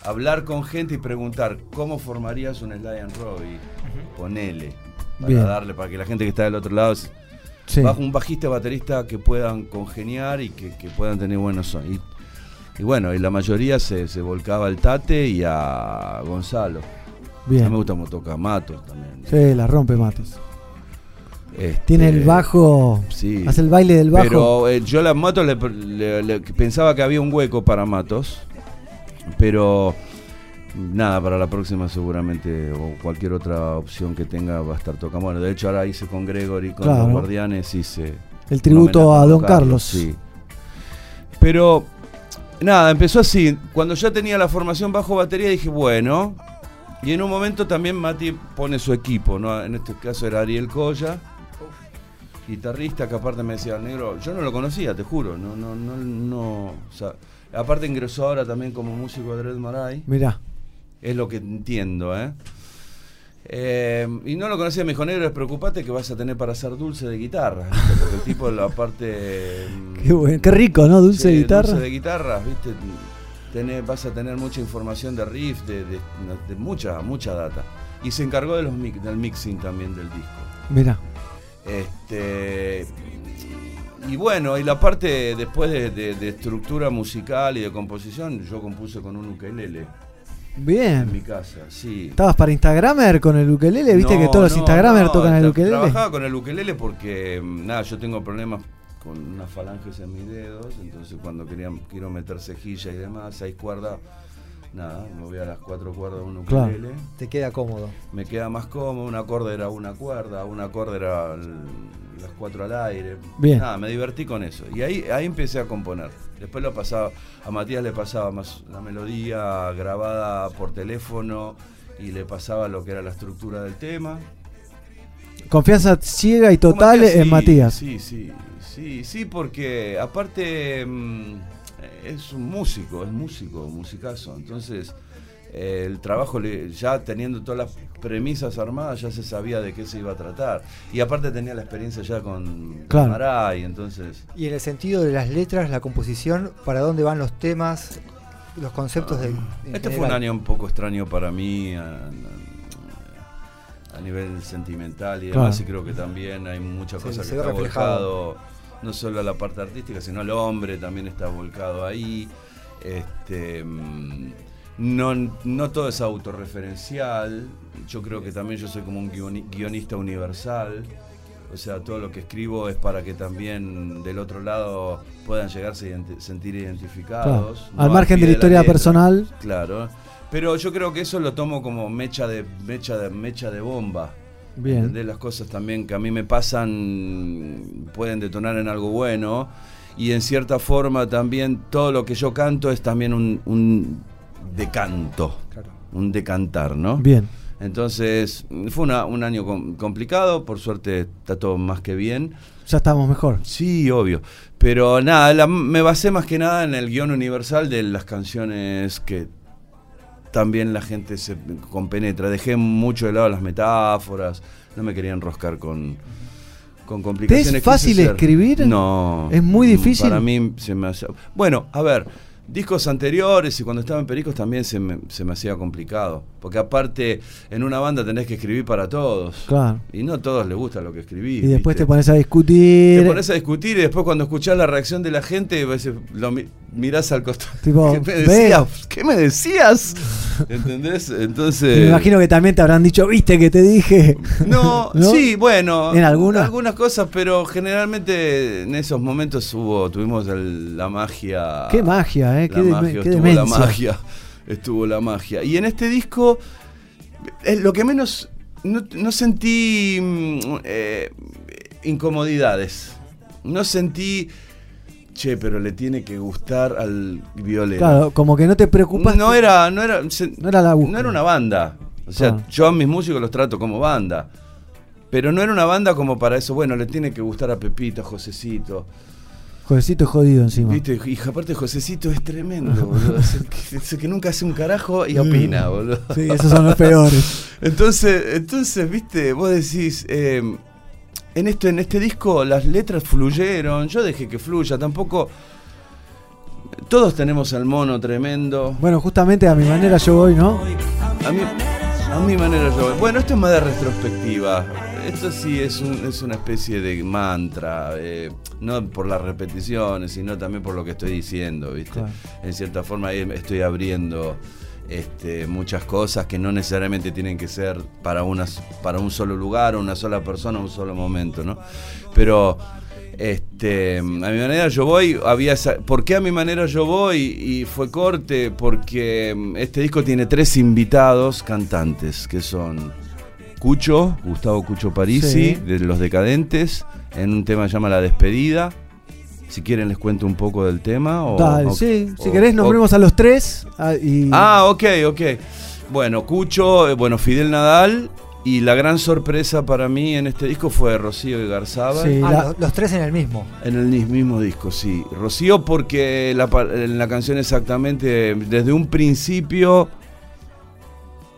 hablar con gente y preguntar cómo formarías un Sly and Robbie, ponele, para Bien. darle, para que la gente que está del otro lado, Sí. bajo un bajista y baterista que puedan congeniar y que, que puedan tener buenos sonidos. Y, y bueno, y la mayoría se, se volcaba al Tate y a Gonzalo. Bien. A mí me gusta toca Matos también. Sí, la rompe Matos. Este, Tiene el bajo. Sí. Hace el baile del bajo. Pero eh, yo a Matos le, le- le- pensaba que había un hueco para Matos. Pero nada, para la próxima seguramente o cualquier otra opción que tenga va a estar tocando. Bueno, de hecho ahora hice con Gregory, con Claro. los guardianes, hice El tributo a Don Carlos. Sí. Pero nada, empezó así. Cuando ya tenía la formación bajo batería dije, bueno. Y en un momento también Mati pone su equipo, ¿no? En este caso era Ariel Colla, guitarrista que aparte me decía, negro, yo no lo conocía, te juro, no, no, no, no. O sea, aparte ingresó ahora también como músico de Red Maray. Mirá. Es lo que entiendo, ¿eh? Eh, y no lo conocía, me dijo, negro, despreocupate que vas a tener para hacer dulce de guitarra, ¿viste? Porque el tipo, la parte... Qué, bueno, qué rico, ¿no? Dulce de guitarra. Dulce de guitarra, ¿viste? Tenés- vas a tener mucha información de riff, de, de- de mucha, mucha data. Y se encargó de los del mixing también del disco. Mirá. Este, y bueno, y la parte después de, de- de estructura musical y de composición, yo compuse con un ukelele en mi Bien. casa, sí. ¿Estabas para Instagramer con el ukelele? ¿Viste No, que todos los Instagramers no, tocan el ukelele? Trabajaba con el ukelele porque, mm, nada, yo tengo problemas con unas falanges en mis dedos, entonces cuando quería, quiero meter cejilla y demás, seis cuerdas, nada, me voy a las cuatro cuerdas de un Claro. ukelele. Te queda cómodo. Me queda más cómodo, un acorde era una cuerda, un acorde era las cuatro al aire. Bien. Nada, me divertí con eso. Y ahí, ahí empecé a componer. Después lo pasaba, a Matías le pasaba más la melodía grabada por teléfono y le pasaba lo que era la estructura del tema. Confianza ciega y total Matías, en sí, Matías. Sí, sí, sí, sí, porque aparte mm, es un músico, es músico, musicazo. Entonces, eh, el trabajo, le- ya teniendo todas las premisas armadas, ya se sabía de qué se iba a tratar. Y aparte tenía la experiencia ya con Claro. Maray, entonces... Y en el sentido de las letras, la composición, ¿para dónde van los temas, los conceptos de. en Este fue un año un poco extraño para mí a, a- a nivel sentimental y Claro. demás, y creo que también hay muchas Se- cosas se que ve está reflejado. volcado, no solo a la parte artística, sino al hombre también está volcado ahí. Este, mm, no, no todo es autorreferencial, yo creo que también yo soy como un guioni- guionista universal. O sea, todo lo que escribo es para que también del otro lado puedan llegarse a identi- sentir identificados. Claro. no Al margen de la historia personal. Claro. Pero yo creo que eso lo tomo como mecha de mecha de mecha de bomba. Bien. ¿Entendés? Las cosas también que a mí me pasan pueden detonar en algo bueno. Y en cierta forma también todo lo que yo canto es también un, un decanto. Un decantar, ¿no? Bien. Entonces, fue una- un año com- complicado, por suerte está todo más que bien. Ya estamos mejor. Sí, obvio. Pero nada, la- me basé más que nada en el guion universal de las canciones que también la gente se compenetra. Dejé mucho de lado las metáforas, no me quería enroscar con, con complicaciones. ¿Te es fácil escribir? No. ¿Es muy difícil? Para mí se me hace... Bueno, a ver, discos anteriores y cuando estaba en Pericos también se me, se me hacía complicado. Porque aparte, en una banda tenés que escribir para todos. Claro. Y no a todos les gusta lo que escribí. Y después ¿viste? te pones a discutir. Te pones a discutir y después cuando escuchás la reacción de la gente, a veces lo mi- mirás al costado. Tipo, ¿Qué me ve. decías? ¿Qué me decías? ¿Entendés? Entonces. Me imagino que también te habrán dicho, viste que te dije. No, ¿No? sí, bueno. ¿En alguna? Algunas cosas, pero generalmente en esos momentos hubo, tuvimos el- la magia. Qué magia, ¿eh? La Qué, magia, qué estuvo la magia. Estuvo la magia. Y en este disco, eh, lo que menos. No, no sentí mm, eh, incomodidades. No sentí. Che, pero le tiene que gustar al violero. Claro, como que no te preocupas. No era, no era, se- No era la búsqueda. no era una banda. O sea, Claro. yo a mis músicos los trato como banda. Pero no era una banda como para eso. Bueno, le tiene que gustar a Pepito, a Josecito. Jodecito jodido encima. ¿Viste? Y aparte Josecito es tremendo, boludo. Es el que, es el que nunca hace un carajo y opina, boludo. Sí, esos son los peores. Entonces, entonces, viste, vos decís, eh, en esto, en este disco las letras fluyeron, yo dejé que fluya, tampoco. Todos tenemos al mono tremendo. Bueno, justamente a mi manera yo voy, ¿no? A mi, a mi manera yo. Bueno, esto es más de retrospectiva. Esto sí es, un- es una especie de mantra. eh, no por las repeticiones, sino también por lo que estoy diciendo, ¿viste? Claro. En cierta forma ahí me estoy abriendo este, muchas cosas que no necesariamente tienen que ser para, unas, para un solo lugar, una sola persona, un solo momento, ¿no? Pero este, a mi manera yo voy, había esa- ¿por qué a mi manera yo voy? Y fue corte, porque mm, este disco tiene tres invitados cantantes, que son Cucho, Gustavo Cucho Parisi, Sí. de Los Decadentes, en un tema que se llama La Despedida. Si quieren les cuento un poco del tema. O, Dale, o- sí, si o- querés o- nombremos a los tres. ah, y Ah, ok, ok. Bueno, Cucho, eh, bueno, Fidel Nadal. Y la gran sorpresa para mí en este disco fue Rocío y Garzaba. Sí, Ah, la- los, tres en el mismo. En el mismo disco, sí. Rocío porque la, en la canción exactamente, desde un principio,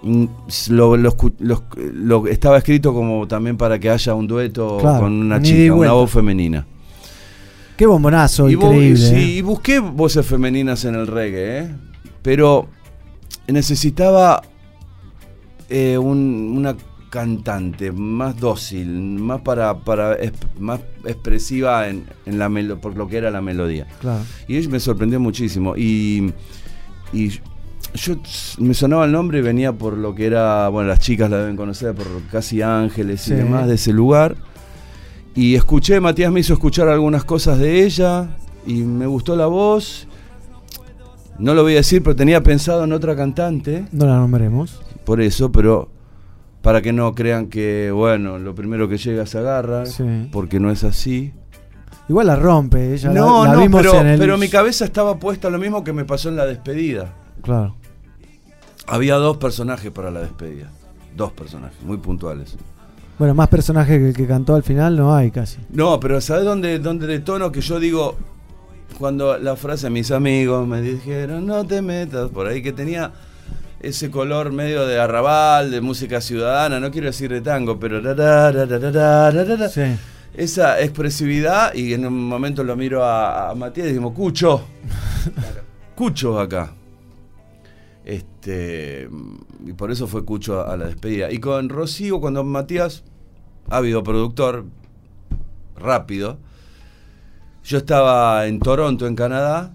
mm, lo, lo lo- lo- estaba escrito como también para que haya un dueto Claro, con una chica, una voz femenina. Qué bombonazo, Y, increíble. sí, eh. y busqué voces femeninas en el reggae, ¿eh? pero necesitaba eh, un- una cantante más dócil, más para, para más expresiva en, en la melo- por lo que era la melodía. Claro. Y ella me sorprendió muchísimo. Y, y yo me sonaba el nombre y venía por lo que era, bueno, las chicas la deben conocer por Casi Ángeles Sí. y demás de ese lugar. Y escuché, Matías me hizo escuchar algunas cosas de ella y me gustó la voz. No lo voy a decir, pero tenía pensado en otra cantante, No la nombremos. por eso, pero para que no crean que, bueno, lo primero que llega se agarra, Sí. porque no es así. Igual la rompe. Ella No, la, la no, vimos pero, en el. pero mi cabeza estaba puesta lo mismo que me pasó en la despedida. Claro. Había dos personajes para la despedida. Dos personajes, muy puntuales. Bueno, más personajes que el que cantó al final no hay casi. No, pero ¿sabes dónde, dónde de tono que yo digo cuando la frase mis amigos me dijeron no te metas por ahí que tenía ese color medio de arrabal, de música ciudadana, no quiero decir de tango, pero. Sí. esa expresividad y en un momento lo miro a, a Matías y decimos, Cucho, Cucho acá. Este, y por eso fue Cucho a, a la despedida. Y con Rocío, cuando Matías, ávido productor, rápido, yo estaba en Toronto, en Canadá,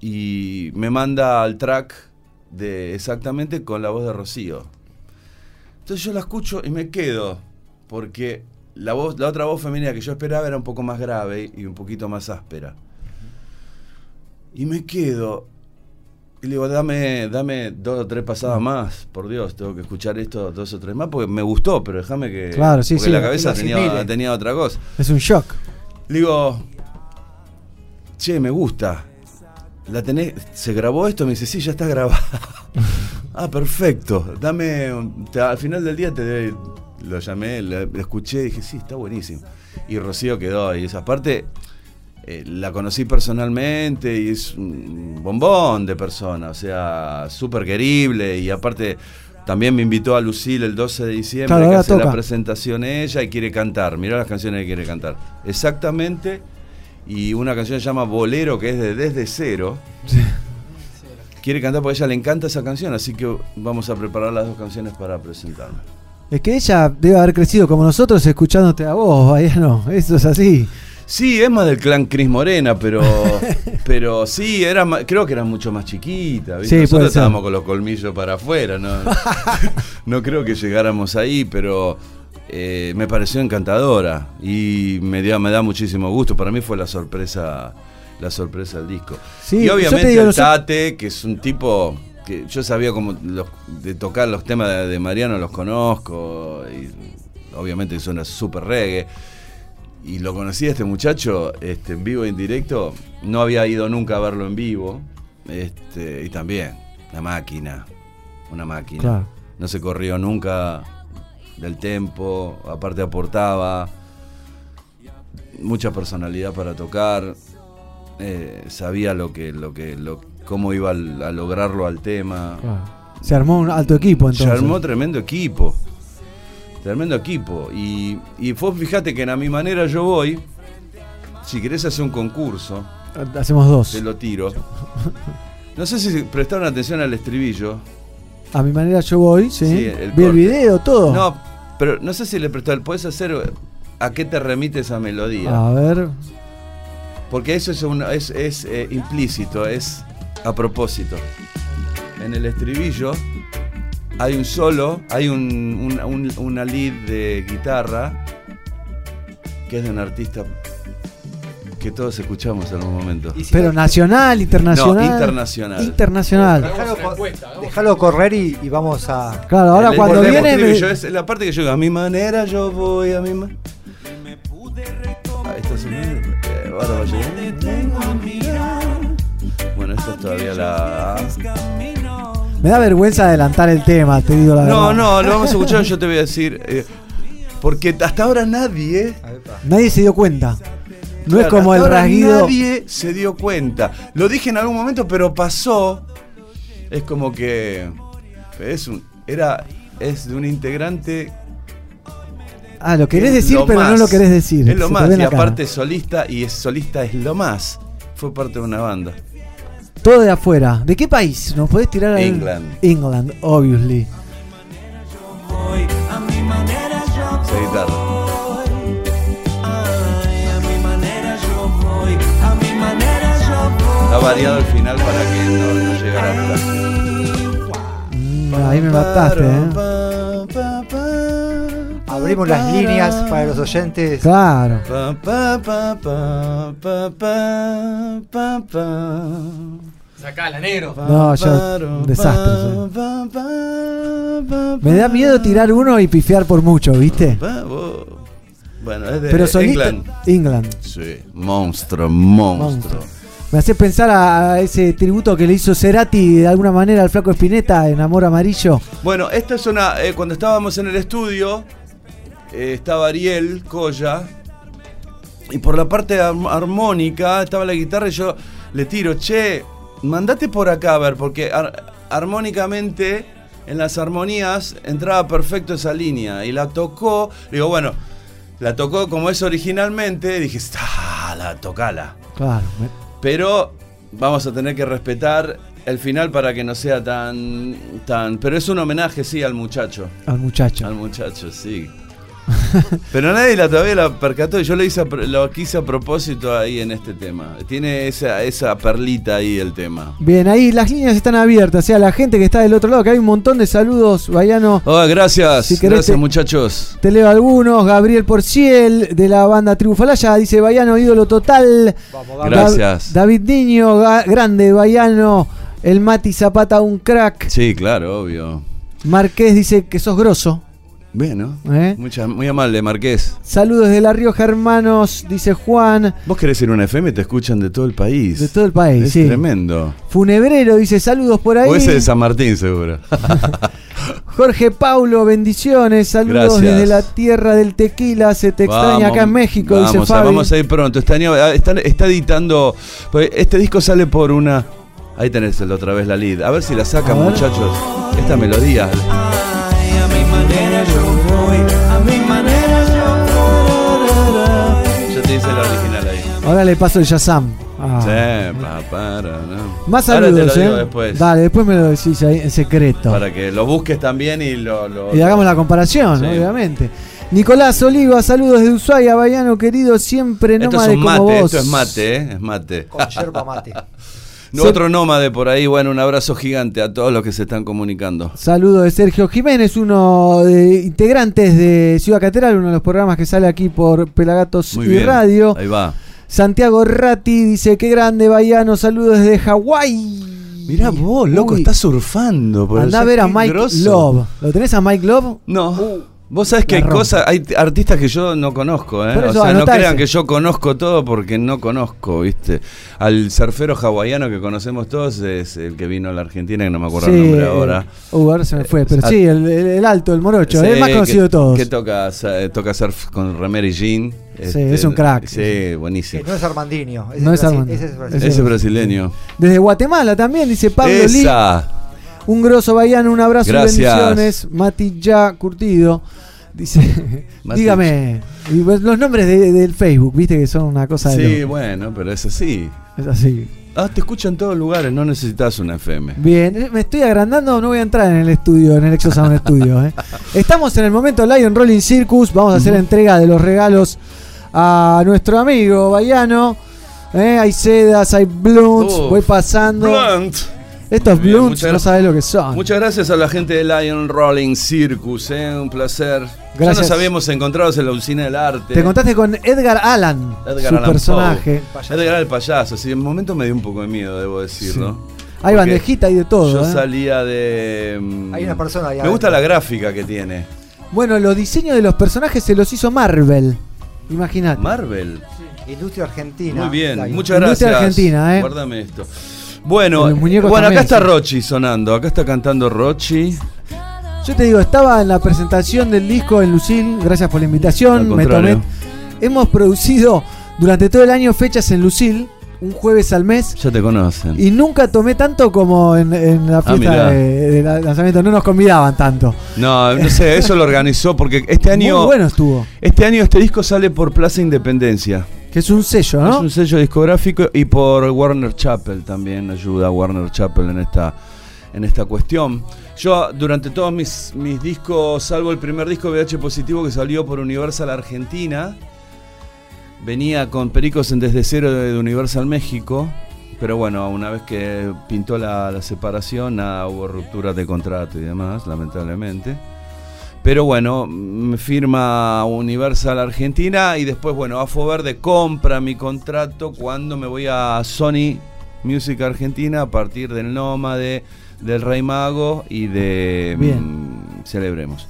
y me manda al track de exactamente con la voz de Rocío. Entonces yo la escucho y me quedo, porque la, voz, la otra voz femenina que yo esperaba era un poco más grave y un poquito más áspera. Y me quedo. Y le digo, dame, dame dos o tres pasadas más, por Dios, tengo que escuchar esto dos o tres más, porque me gustó, pero déjame que... Claro, sí, porque sí, la cabeza tenía, tenía otra cosa. Es un shock. Le digo, che, me gusta. ¿La tenés? ¿Se grabó esto? Me dice, sí, ya está grabado. ah, perfecto. Dame. te- al final del día te doy- lo llamé, lo, lo escuché y dije, sí, está buenísimo. Y Rocío quedó ahí. Esa parte eh, la conocí personalmente y es un bombón de persona. O sea, súper querible. Y aparte. También me invitó a Lucille el 12 de diciembre Claro, que hace la presentación ella y quiere cantar. Mirá las canciones que quiere cantar. Exactamente. Y una canción se llama Bolero, que es de Desde Cero. Quiere cantar porque a ella le encanta esa canción, así que vamos a preparar las dos canciones para presentarla. Es que ella debe haber crecido como nosotros escuchándote a vos, Bayano. Eso es así. Sí, es más del clan Cris Morena, pero pero sí, era creo que era mucho más chiquita. ¿viste? Sí, Nosotros estábamos con los colmillos para afuera, no, no creo que llegáramos ahí, pero eh, me pareció encantadora y me, dio- me da muchísimo gusto. Para mí fue la sorpresa la sorpresa del disco. Sí, y obviamente digo, el Tate, que es un tipo que yo sabía como los- de tocar los temas de, de Mariano, los conozco, y obviamente suena súper reggae. Y lo conocí a este muchacho este, en vivo e en directo. No había ido nunca a verlo en vivo. Este, y también, la máquina. Una máquina. Claro. No se corrió nunca del tempo. Aparte aportaba mucha personalidad para tocar. eh, sabía lo que, lo que, lo, cómo iba a lograrlo al tema. Claro. Se armó un alto equipo entonces. Se armó tremendo equipo. Tremendo equipo. Y, y vos fíjate que en A Mi Manera Yo Voy, si querés hacer un concurso, Hacemos dos. te lo tiro. No sé si prestaron atención al estribillo. A mi manera yo voy, sí. Sí, el Vi el video, todo. No, pero no sé si le prestó. ¿Puedes hacer a qué te remite esa melodía? A ver. Porque eso es, una- es, es, eh, implícito, es a propósito. en el estribillo hay un solo, hay un, un- un- una lead de guitarra que es de un artista que todos escuchamos en algún momento. Pero nacional, internacional. No, internacional. Internacional. Déjalo, co- déjalo correr y, y vamos a. Claro, ahora El- cuando viene. me- es la parte que yo digo, a mi manera yo voy a mi ma- Ahí está sonando. eh, Ahora va a llegar. Bueno, esta es todavía la. Me da vergüenza adelantar el tema, te digo la No, verdad. no, lo vamos a escuchar, yo te voy a decir. eh, porque hasta ahora nadie. Nadie se dio cuenta. No es como hasta el rasguido. Nadie se dio cuenta. Lo dije en algún momento, pero pasó. Es como que. Es un. Era. Es de un integrante. Ah, lo querés es decir, lo pero no lo querés decir. Es lo Se más. Y aparte solista. Y es solista es lo más. Fue parte de una banda. Todo de afuera. ¿De qué país? ¿Nos podés tirar al- England. England, obviously. Esa guitarra. Está variado el final para que no, no llegara hasta. Mm, ahí me mataste, ¿eh? Abrimos las líneas para los oyentes. Claro. Pa, pa, pa, Sacala, negro. No, yo. Un desastre. soy. Me da miedo tirar uno y pifiar por mucho, ¿viste? Bueno, es de Pero solista. England. England. Sí, monstruo, monstruo. Monstruo. Me hace pensar a, a ese tributo que le hizo Cerati de alguna manera al Flaco Espineta en Amor Amarillo. Bueno, esta es una. eh, cuando estábamos en el estudio, eh, estaba Ariel Colla. Y por la parte ar- armónica estaba la guitarra y yo le tiro, che, mandate por acá a ver, porque ar- armónicamente en las armonías entraba perfecto esa línea. Y la tocó, digo, bueno, la tocó como es originalmente, dije, ah, la tocala. Claro. me- Pero vamos a tener que respetar el final para que no sea tan. tan. Pero es un homenaje, sí, al muchacho. Al muchacho. Al muchacho, sí. Pero nadie la todavía la percató. Yo lo hice a lo quise a propósito ahí en este tema. Tiene esa, esa perlita ahí el tema. Bien, ahí las líneas están abiertas. O sea, la gente que está del otro lado, que hay un montón de saludos. Bayano, Oh, gracias. Si querés gracias, te- muchachos. te leo algunos. Gabriel Porciel, de la banda Tribu Falaya, dice Bayano, ídolo total. Gabriel. Gracias. Da- David Niño, grande, Bayano. El Mati Zapata, un crack. Sí, claro, obvio. Marqués dice que sos grosso. Bueno, ¿Eh? mucha- muy amable, Marqués. Saludos de La Rioja, hermanos, dice Juan. Vos querés ir a una FM, te escuchan de todo el país. De todo el país, es sí. tremendo. Funebrero dice saludos por ahí. O ese de San Martín, seguro. Jorge Paulo, bendiciones. Saludos Gracias. desde la tierra del tequila. Se te extraña acá en México, vamos, dice Fabi. Vamos a ir pronto. Ah, está, está editando. pues, Este disco sale por una. Ahí tenés el- otra vez la lead. A ver si la sacan, muchachos. Esta melodía. Ahora le paso el Shazam. Ah. Sí, pa, para, no. Más Ahora te saludos, lo digo ¿eh? después. Dale, después me lo decís ahí en secreto. Para que lo busques también y lo. lo- Y hagamos la comparación, Sí. obviamente. Nicolás Oliva, saludos de Ushuaia, Bayano querido, siempre Esto es nómade un como mate, vos. esto es mate, ¿eh? Es mate. Con yerba mate. No, Otro nómade por ahí. Bueno, un abrazo gigante a todos los que se están comunicando. Saludos de Sergio Jiménez, uno de integrantes de Ciudad Catedral, uno de los programas que sale aquí por Pelagatos Muy y bien. Radio. Ahí va. Santiago Ratti dice, qué grande, Bayano, saludos desde Hawái. Mirá vos, loco, Uy. estás surfando. por Andá a ver a Mike grosso. Love. ¿Lo tenés a Mike Love? No. Vos sabés que hay cosas, hay artistas que yo no conozco, ¿eh? Eso, o sea, no crean ese. que yo conozco todo porque no conozco, ¿viste? Al surfero hawaiano que conocemos todos es el que vino a la Argentina, que no me acuerdo el nombre ahora. Uh, ahora se me fue, pero Ah. sí, el, alto, el morocho, Sí, el más conocido que, de todos. Que toca, eh, toca surf con remera y jean. Sí, es un crack. Sí, buenísimo. Que no es Armandinho. ese No es ese es Ese brasileño. Ese brasileño. Desde Guatemala también, dice Pablo Lee. Un grosso Bayano, un abrazo y Gracias. bendiciones. Mati ya curtido. Dice, dígame, y pues los nombres de- del Facebook, viste que son una cosa de Sí, bueno, pero es así. Es así. Ah, te escuchan en todos lugares, no necesitas una FM. Bien, eh, me estoy agrandando, no voy a entrar en el estudio, en el Exosound Studio. eh. Estamos en el momento Lion Rolling Circus, vamos a hacer entrega de los regalos a nuestro amigo Bayano. Eh, hay sedas, hay blunts, voy pasando. Blunt. Estos blunts no sabés lo que son. Muchas gracias a la gente de Lion Rolling Circus, ¿eh? un placer. Ya Gracias. nos habíamos encontrado en la usina del arte. Te contaste con Edgar Allan, Edgar su Allan personaje. Poe. Edgar Allan el payaso, sí, en un momento me dio un poco de miedo, debo decir, Sí. Hay Porque bandejita y de todo. Yo ¿eh? salía de. mm, Hay una persona ahí Me gusta la gráfica que tiene. Bueno, los diseños de los personajes se los hizo Marvel. Imagínate. Marvel. Industria Argentina. Muy bien, muchas Industria gracias. Argentina, ¿eh? Guárdame esto. Bueno, bueno acá está. Rochi sonando, acá está cantando Rochi. Yo te digo, estaba en la presentación del disco en Lucil. Gracias por la invitación. Me tomé. Hemos producido durante todo el año fechas en Lucil, un jueves al mes. Ya te conocen. Y nunca tomé tanto como en, en la Ah, fiesta mirá. de, de la- lanzamiento. No nos convidaban tanto. No, no sé, eso lo organizó porque este año. Muy bueno estuvo. Este año este disco sale por Plaza Independencia. Que es un sello, Es ¿no? un sello discográfico y por Warner Chappell también ayuda a Warner Chappell en esta, en esta cuestión. Yo durante todos mis, mis discos, salvo el primer disco VH positivo que salió por Universal Argentina, venía con Pericos en Desde Cero de, Universal México. Pero bueno, una vez que pintó la, la separación, nada, hubo rupturas de contrato y demás, lamentablemente. Pero bueno, me firma Universal Argentina y después, bueno, AFO Verde compra mi contrato cuando me voy a Sony Music Argentina a partir del Nómade, del Rey Mago y de Bien. mm, Celebremos.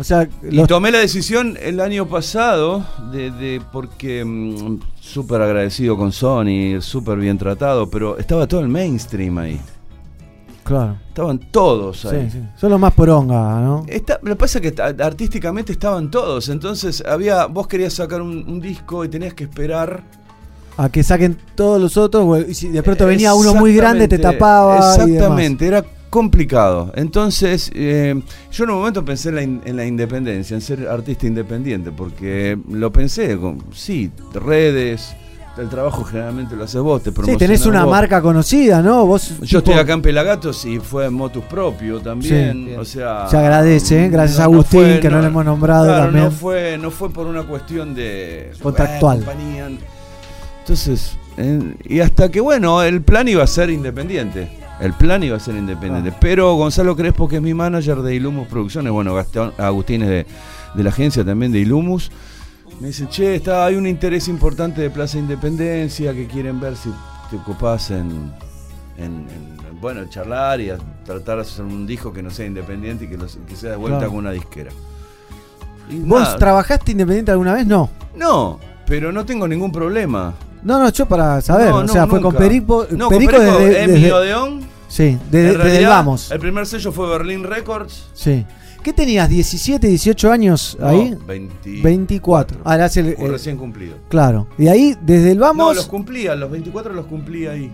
O sea, Y los- tomé la decisión el año pasado de, de- porque mm, súper agradecido con Sony, súper bien tratado, pero estaba todo el mainstream ahí. Claro. Estaban todos ahí. Sí, sí. Son los más poronga, ¿no? Está- lo que pasa es que artísticamente estaban todos, entonces había vos querías sacar un, un disco y tenías que esperar. A que saquen todos los otros. Y si de pronto venía uno muy grande, te Exactamente, tapaba. y demás. Exactamente, era complicado. Entonces, eh, yo en un momento pensé en la, in- en la independencia, en ser artista independiente, porque lo pensé, con, sí, redes, el trabajo generalmente lo haces vos, te Sí, tenés una vos. marca conocida, ¿no? Vos. Yo tipo- estoy acá en Pelagatos y fue en Motus propio también, Sí. o sea... Se agradece, ¿eh? Gracias no- a no Agustín, fue- que no, le hemos nombrado Claro, también. No fue, no fue por una cuestión de Contractual. eh. Entonces, eh, y hasta que bueno, el plan iba a ser independiente. El plan iba a ser independiente. Ah. Pero Gonzalo Crespo, que es mi manager de Ilumus Producciones, bueno, Gastón, Agustín es de, de la agencia también de Ilumus, me dice, che, está, hay un interés importante de Plaza Independencia que quieren ver si te ocupás en, en- en, bueno, charlar y a tratar de hacer un disco que no sea independiente y que, los- que sea de vuelta Claro. con una disquera. Y ¿Vos nada. trabajaste independiente alguna vez? No. No, pero no tengo ningún problema. No, no, yo para saber. No, o sea, fue con. Perico. No, Perico con Perico desde, desde- Odeón. Sí, desde, desde el Vamos. El primer sello fue Berlin Records. Sí. ¿Qué tenías? ¿17, 18 años No, ahí? 20 24. Ah, eras el, el- recién cumplido. Claro. Y ahí, desde el No, Vamos. los cumplía, los 24 los cumplí ahí.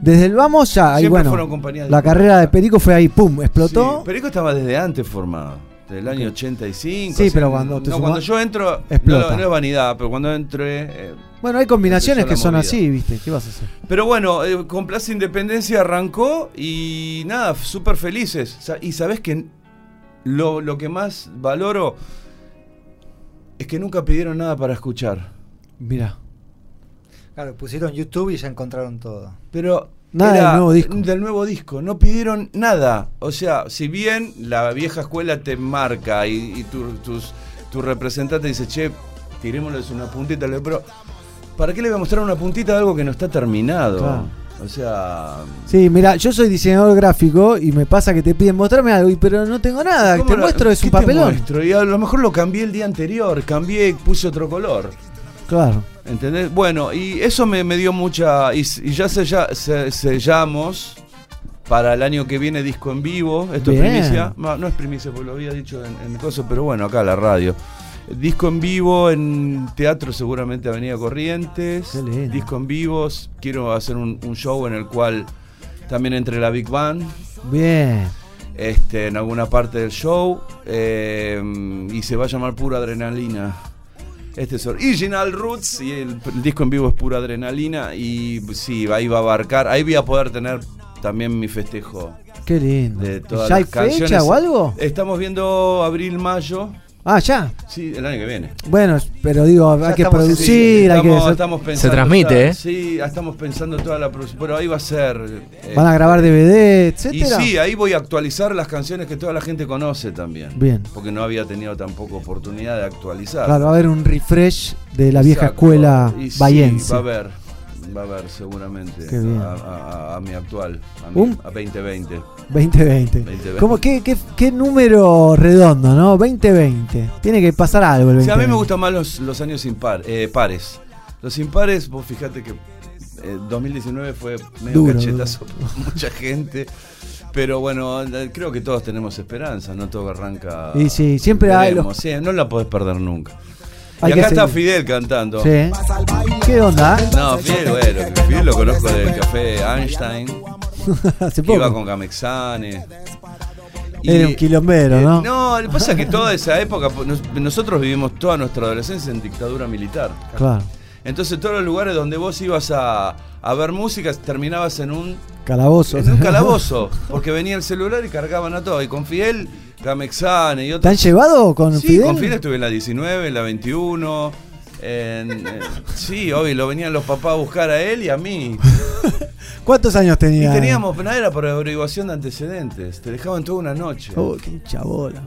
Desde el Vamos ya, ahí Siempre bueno. La carrera de Perico fue ahí, pum, explotó. Sí, Perico estaba desde antes formado, del año 85. Sí, así, pero cuando te no, cuando yo entro, explota. No, no es vanidad, pero cuando entré. eh, Bueno, hay combinaciones que son así, ¿viste? ¿Qué vas a hacer? Pero bueno, eh, con Plaza Independencia arrancó y nada, súper felices. Y sabes que lo, lo que más valoro es que nunca pidieron nada para escuchar. Mira. Claro, pusieron YouTube y ya encontraron todo. Pero Nada del nuevo disco. del nuevo disco, no pidieron nada. O sea, si bien la vieja escuela te marca y, y tu, tus, tu representante dice, che, tirémosles una puntita, pero ¿para qué le voy a mostrar una puntita de algo que no está terminado? Claro. O sea, Sí, mira, yo soy diseñador gráfico y me pasa que te piden mostrarme algo, y- pero no tengo nada. ¿cómo Te lo- muestro, es un te papelón. muestro? Y a lo mejor lo cambié el día anterior, cambié y puse otro color. Claro. ¿Entendés? Bueno, y eso me, me dio mucha. Y, y ya se- sellamos para el año que viene disco en vivo. Esto Bien. es primicia. No, no es primicia, porque lo había dicho en, en el coso, pero bueno, acá la radio. Disco en vivo en teatro, seguramente Avenida Corrientes. Disco en vivos. Quiero hacer un, un show en el cual también entre la Big Band Bien. este, en alguna parte del show eh, y se va a llamar Pura Adrenalina. Este es Original Roots y el, el disco en vivo es Pura Adrenalina y sí, ahí va a abarcar, ahí voy a poder tener también mi festejo Qué lindo. de todas ¿Ya hay las canciones. fecha o algo? Estamos viendo abril, mayo. Ah, ya. Sí, el año que viene. Bueno, pero digo, hay que estamos- producir, sí, hay que. estamos- hacer- estamos pensando Se transmite, ya- ¿eh? Sí, estamos pensando toda la producción. Pero ahí va a ser. eh, Van a grabar DVD, Y etcétera. sí, ahí voy a actualizar las canciones que toda la gente conoce también. Bien. Porque no había tenido tampoco oportunidad de actualizar. Claro, va a haber un refresh de la vieja Exacto. escuela Y sí, bayense. va a haber, va a haber seguramente. A, a- a- a mi actual, a, mi, Un- a 2020. 2020. 2020. ¿Cómo, qué, qué, qué número redondo, ¿no? 2020. Tiene que pasar algo el Sí, a 2020. mí me gustan más los, los años impar, eh, pares. Los impares, vos fíjate que eh, 2019 fue medio Duro, cachetazo para mucha gente. Pero bueno, eh, creo que todos tenemos esperanza, no todo arranca. Y sí, siempre hay los- Sí, no la podés perder nunca. Y acá está. Fidel cantando. Sí. ¿Qué onda? No, Fidel, bueno, Fidel lo conozco del café Einstein. Hace Iba con Gamexane. Era un quilombero, ¿no? Eh, No, lo que pasa es que toda esa época, pues, nos- nosotros vivimos toda nuestra adolescencia en dictadura militar. Claro. Entonces todos los lugares donde vos ibas a, a ver música terminabas en un, Calabozo. en un calabozo, porque venía el celular y cargaban a todo. Y con Fidel, Gamexane y ¿Te otros. han llevado con sí, Fidel? con Fidel estuve en la 19, en la 21. En, en- sí, obvio, lo venían los papás a buscar a él y a mí. ¿Cuántos años Y tenía? teníamos, nada era por averiguación de antecedentes. Te dejaban toda una noche. Oh, qué chabola.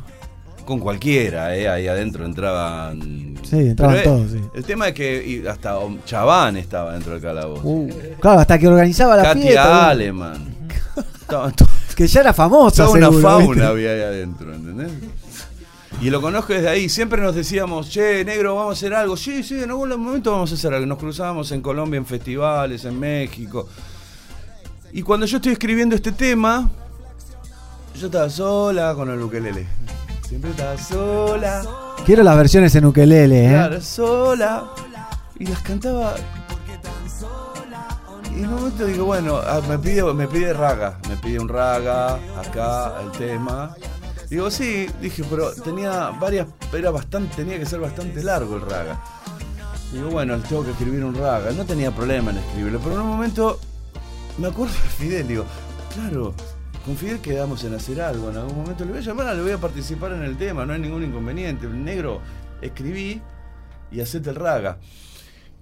Con cualquiera, ¿eh? ahí adentro entraban. Sí, entraban Pero, eh, todos, sí. El tema es que hasta Chabán estaba dentro del calabozo. Uh, claro, hasta que organizaba la Katy fiesta. Aleman. Estaban todos- Que ya era famosa, Toda una seguro, fauna ¿viste? había ahí adentro, ¿entendés? Y lo conozco desde ahí. Siempre nos decíamos, che, negro, vamos a hacer algo. Sí, sí, en algún momento vamos a hacer algo. Nos cruzábamos en Colombia, en festivales, en México. Y cuando yo estoy escribiendo este tema, yo estaba sola con el ukelele. Siempre estaba sola. Quiero las versiones en ukelele, ¿eh? Claro, sola. Y las cantaba. Y en un momento digo, bueno, ah, me pide, me pide raga. Me pide un raga, acá, el tema. Digo, sí, dije, pero tenía varias, era bastante, tenía que ser bastante largo el raga. Digo, bueno, tengo que escribir un raga. No tenía problema en escribirlo, pero en un momento me acuerdo de Fidel, digo, claro, con Fidel quedamos en hacer algo. En algún momento le voy a llamar, le voy a participar en el tema, no hay ningún inconveniente. El negro, escribí y hacete el raga.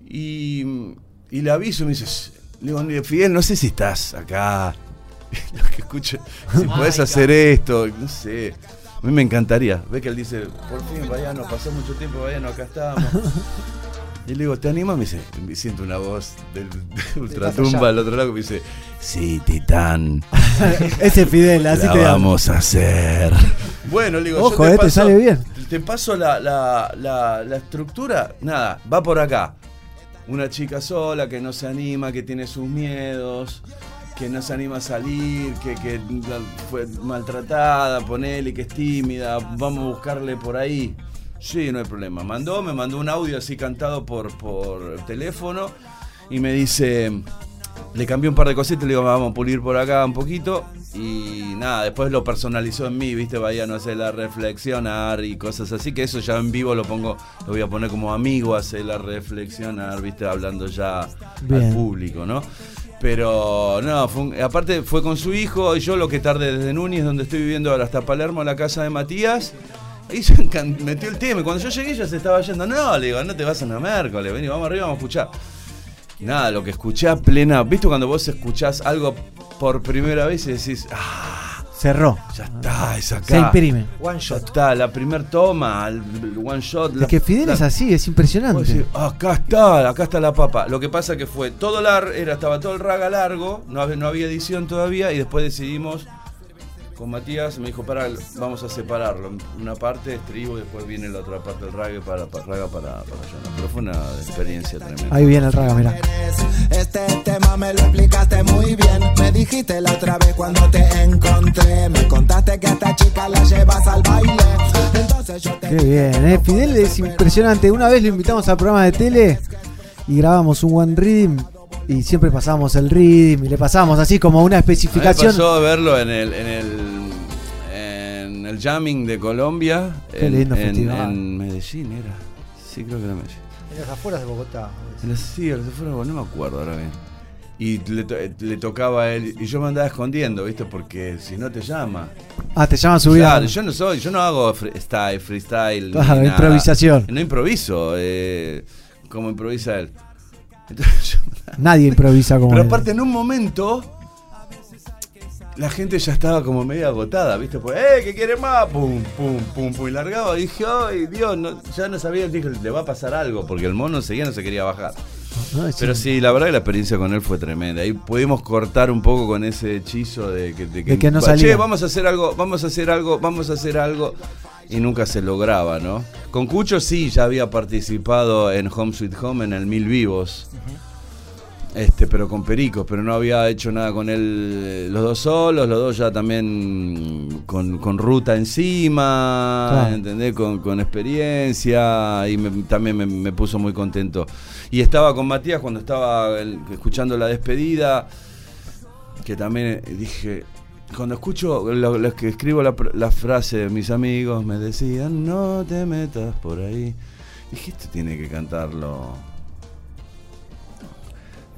Y, y le aviso me dice, le digo, Fidel, no sé si estás acá. Lo que escucho, si Oh my hacer esto, no sé. A mí me encantaría. Ve que él dice, por fin, Bayano, pasó mucho tiempo, Bayano, acá estamos. Y le digo, ¿te animas? Me dice, me siento una voz del, de ultratumba al otro lado que me dice, sí, Titán. Ese Fidel, así la te vamos a hacer. Bueno, le digo, Ojo, yo te eh, te paso, sale bien. Te paso la, la, la, la estructura. Nada, va por acá. Una chica sola que no se anima, que tiene sus miedos, que no se anima a salir, que, que fue maltratada, ponele, que es tímida. Vamos a buscarle por ahí. Sí, no hay problema. Mandó, me mandó un audio así cantado por, por teléfono y me dice, le cambié un par de cositas, le digo, vamos a pulir por acá un poquito. Y nada, después lo personalizó en mí, viste, vaya no hacerla reflexionar y cosas así, que eso ya en vivo lo pongo, lo voy a poner como amigo, hacerla reflexionar, viste, hablando ya Bien. al público, ¿no? Pero no, fue un- aparte fue con su hijo, y yo lo que tardé desde Núñez, donde estoy viviendo ahora, hasta Palermo, a la casa de Matías. Ahí se metió el tema. y Cuando yo llegué ya se estaba yendo. No, le digo, no te vas a una miércoles, vení, vamos arriba, vamos a escuchar. Nada, lo que escuché a plena. ¿Viste cuando vos escuchás algo por primera vez y decís, ah, Cerró. ya está, es acá? Se imprime. One shot. Ya está, la primer toma, el, one shot. Es que Fidel es así, es impresionante. decís, acá está, acá está la papa. Lo que pasa que fue todo lar, era, estaba todo el raga largo, no había, no había edición todavía, y después decidimos con Matías, me dijo, para, vamos a separarlo. Una parte es trigo y después viene la otra parte del raga para, para, raga para, para Jonah. Pero fue una experiencia tremenda. Ahí viene el raga, mirá. Este tema me lo explicaste muy bien. Me dijiste la otra vez cuando te encontré. Me contaste que a esta chica la llevas al baile. Entonces yo te Qué bien, ¿eh? Fidel es impresionante. Una vez lo invitamos al programa de tele y grabamos un One Rhythm y siempre pasábamos el rhythm y le pasábamos así como una mí me especificación. pasó a verlo en el, en el, en el jamming de Colombia. Qué en, lindo en- festival. En Medellín era. Sí, creo que era Medellín. En las afueras de Bogotá. En las- sí, en las afueras, no me acuerdo ahora bien. Y le, to- le tocaba a él. Y yo me andaba escondiendo, ¿viste? Porque si no te llama. Ah, te llama a subir. Claro, yo no soy, yo no hago freestyle, freestyle. ni Claro, nada. improvisación. No improviso, eh, como improvisa él. Entonces Nadie improvisa como Pero aparte, en un momento, la gente ya estaba como medio agotada, ¿viste? Pues, ¡eh, que quiere más! Pum, pum, pum, pum. Y largaba. Y dije, ¡ay, Dios! no- ya no sabía, dije, le va a pasar algo, porque el mono seguía, no se quería bajar. No, Pero sí, la verdad que la experiencia con él fue tremenda. Ahí pudimos cortar un poco con ese hechizo de que, de De que no "Che, salía". vamos a hacer algo, vamos a hacer algo, vamos a hacer algo. Y nunca se lograba, ¿no? Con Cucho sí, ya había participado en Home Sweet Home, en el Mil Vivos. Este, pero con Pericos, pero no había hecho nada con él eh, los dos solos, los dos ya también con, con ruta encima, Claro. ¿entendés? Con, con experiencia y me- también me, me puso muy contento. Y estaba con Matías cuando estaba el- escuchando la despedida, que también eh, dije, cuando escucho, lo, lo que escribo la, la frase de mis amigos, me decían, no te metas por ahí. Dije, esto tiene que cantarlo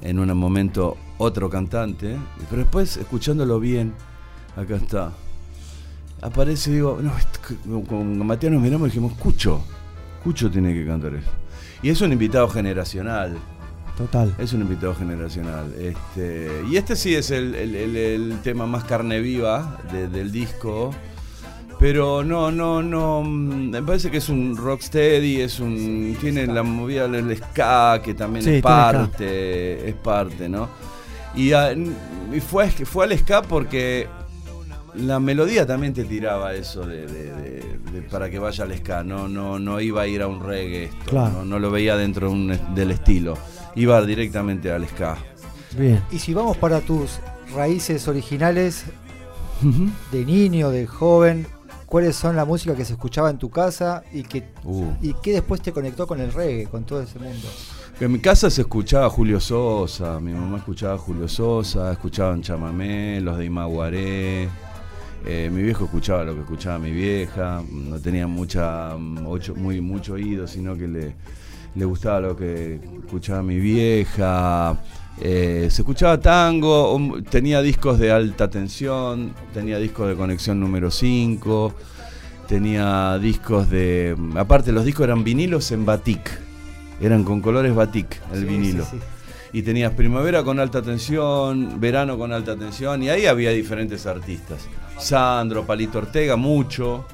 en un momento otro cantante, pero después escuchándolo bien, acá está, aparece y digo, no, esto con- Matías nos miramos y dijimos, Cucho, Cucho tiene que cantar eso. Y es un invitado generacional. Total. Es un invitado generacional. Este, y este sí es el, el- el- el tema más carne viva de- del disco. Pero no, no, no. mm, Me parece que es un rocksteady, es un. Tiene la movida del ska, que también Sí, es parte. Es parte, ¿no? Y, a- y fue, fue al ska porque la melodía también te tiraba eso de, de- de- de- para que vaya al ska. No, no, no iba a ir a un reggae esto. Claro. No, no lo veía dentro de un- del estilo. Iba directamente al ska. Bien. Y si vamos para tus raíces originales de niño, de joven, ¿cuáles son la música que se escuchaba en tu casa y que, Uh. y que después te conectó con el reggae, con todo ese mundo? En mi casa se escuchaba Julio Sosa, mi mamá escuchaba Julio Sosa, escuchaban chamamé, los de Imaguaré. eh, mi viejo escuchaba lo que escuchaba mi vieja, no tenía mucha, mm, ocho- muy, mucho oído, sino que le, le gustaba lo que escuchaba mi vieja. eh, se escuchaba tango, tenía discos de alta tensión, tenía discos de conexión número 5, tenía discos de... Aparte los discos eran vinilos en batik, eran con colores batik el Sí, vinilo. sí, sí. Y tenías primavera con alta tensión, verano con alta tensión, y ahí había diferentes artistas. Sandro, Palito Ortega, mucho.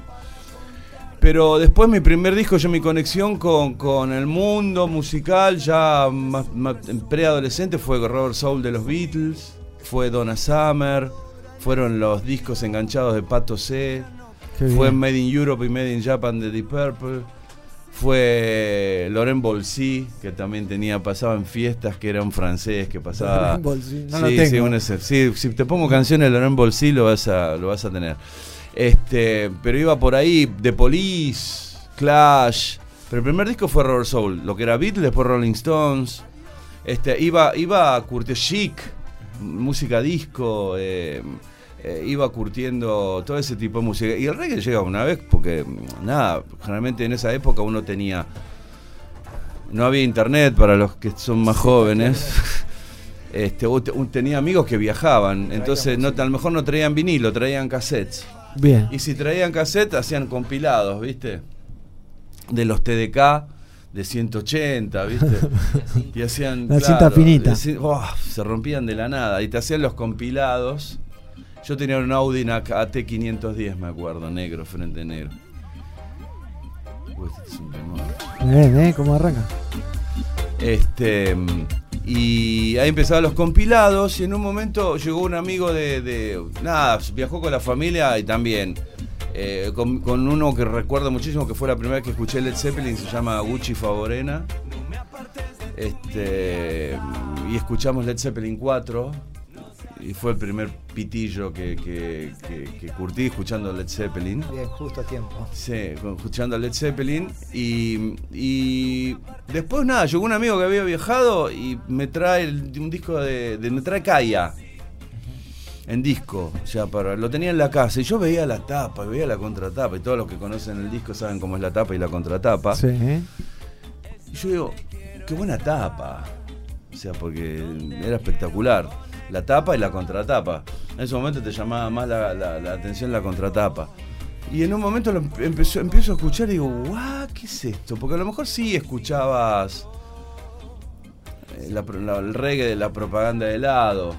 Pero después mi primer disco, yo mi conexión con, con el mundo musical, ya más, más- en preadolescente, fue Robert Soul de los Beatles, fue Donna Summer, fueron los discos enganchados de Pato C, Qué fue bien. Made in Europe y Made in Japan de Deep Purple, fue Laurent Bolsy, que también tenía, pasaba en fiestas, que era un francés que pasaba. Laurent Bolsy, no sí, lo sí, tengo. un ese- sí, si te pongo canciones de Laurent Bolsy lo vas a, lo vas a tener. Este, pero iba por ahí, The Police, Clash. Pero el primer disco fue Robert Soul, lo que era Beatles, después Rolling Stones. Este, iba, iba a curtir chic, música disco, eh, eh, iba curtiendo todo ese tipo de música. Y el reggae llega una vez porque, nada, generalmente en esa época uno tenía. No había internet para los que son más jóvenes. Este, tenía amigos que viajaban, entonces no, a lo mejor no traían vinilo, traían cassettes. Bien. Y si traían cassette, hacían compilados, ¿viste? De los TDK de 180, ¿viste? y hacían. La cinta finita. oh, se rompían de la nada. Y te hacían los compilados. Yo tenía un Audi NAC AT510, me acuerdo, negro, frente negro. Uy, este es un temor. ¿eh? ¿Cómo arranca? Este, mm, y ahí empezaban los compilados y en un momento llegó un amigo de, de- nada, viajó con la familia y también eh, con, uno que recuerdo muchísimo que fue la primera vez que escuché Led Zeppelin, se llama Gucci Favorena. Este, y escuchamos Led Zeppelin 4 y fue el primer pitillo que, que, que- que curtí escuchando Led Zeppelin. Bien, justo a tiempo. Sí, escuchando a Led Zeppelin. Y, y después nada, llegó un amigo que había viajado y me trae el- un disco de, de- me trae Kaya. En disco, ya para, lo tenía en la casa y yo veía la tapa, veía la contratapa y todos los que conocen el disco saben cómo es la tapa y la contratapa. Sí. Y yo digo, qué buena tapa. O sea, porque era espectacular. La tapa y la contratapa. En ese momento te llamaba más la, la- la atención la contratapa. Y en un momento lo empe- empezó, empiezo a escuchar y digo, guau, ¿qué es esto? Porque a lo mejor sí escuchabas eh, la el reggae de la propaganda de helado.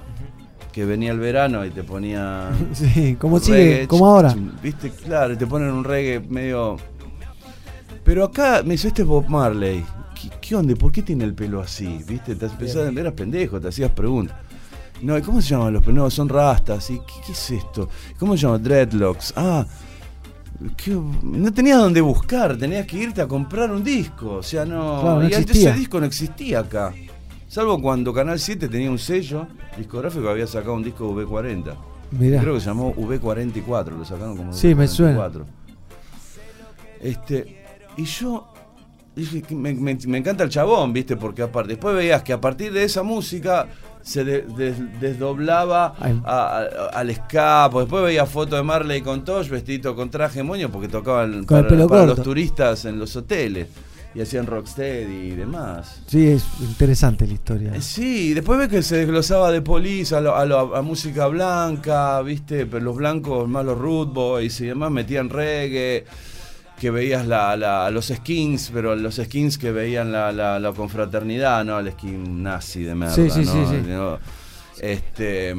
Que venía el verano y te ponía. Sí, como sigue, como ahora. Viste, claro, y te ponen un reggae medio. Pero acá me dice, este es Bob Marley. ¿Qué, qué onda? ¿Por qué tiene el pelo así? ¿Viste? Te empezabas- eras pendejo, te hacías preguntas. No, ¿y cómo se llaman los pelos? No, son rastas. ¿Y qué, qué es esto? ¿Cómo se llama? Dreadlocks. Ah, ¿qué? no tenías dónde buscar, tenías que irte a comprar un disco. O sea, no. Claro, no y antes ese disco no existía acá. Salvo cuando Canal 7 tenía un sello discográfico que había sacado un disco V40. Mirá. Creo que se llamó V44, lo sacaron como Sí, me suena. V44. Este, y yo dije que me, me- me encanta el chabón, ¿viste? Porque aparte, después veías que a partir de esa música se de- des- desdoblaba a- a- al pues después veía fotos de Marley con Tosh vestido con traje moño porque tocaban para, los turistas en los hoteles y hacían rocksteady y demás. Sí, es interesante la historia. Eh, Sí, después ves que se desglosaba de police a, lo- a lo- a música blanca, ¿viste? Pero los blancos, más los root boys y demás, metían reggae. Que veías la, la- los skins, pero los skins que veían la, la- la confraternidad, ¿no? El skin nazi de merda, Sí, sí, ¿no? sí. Este.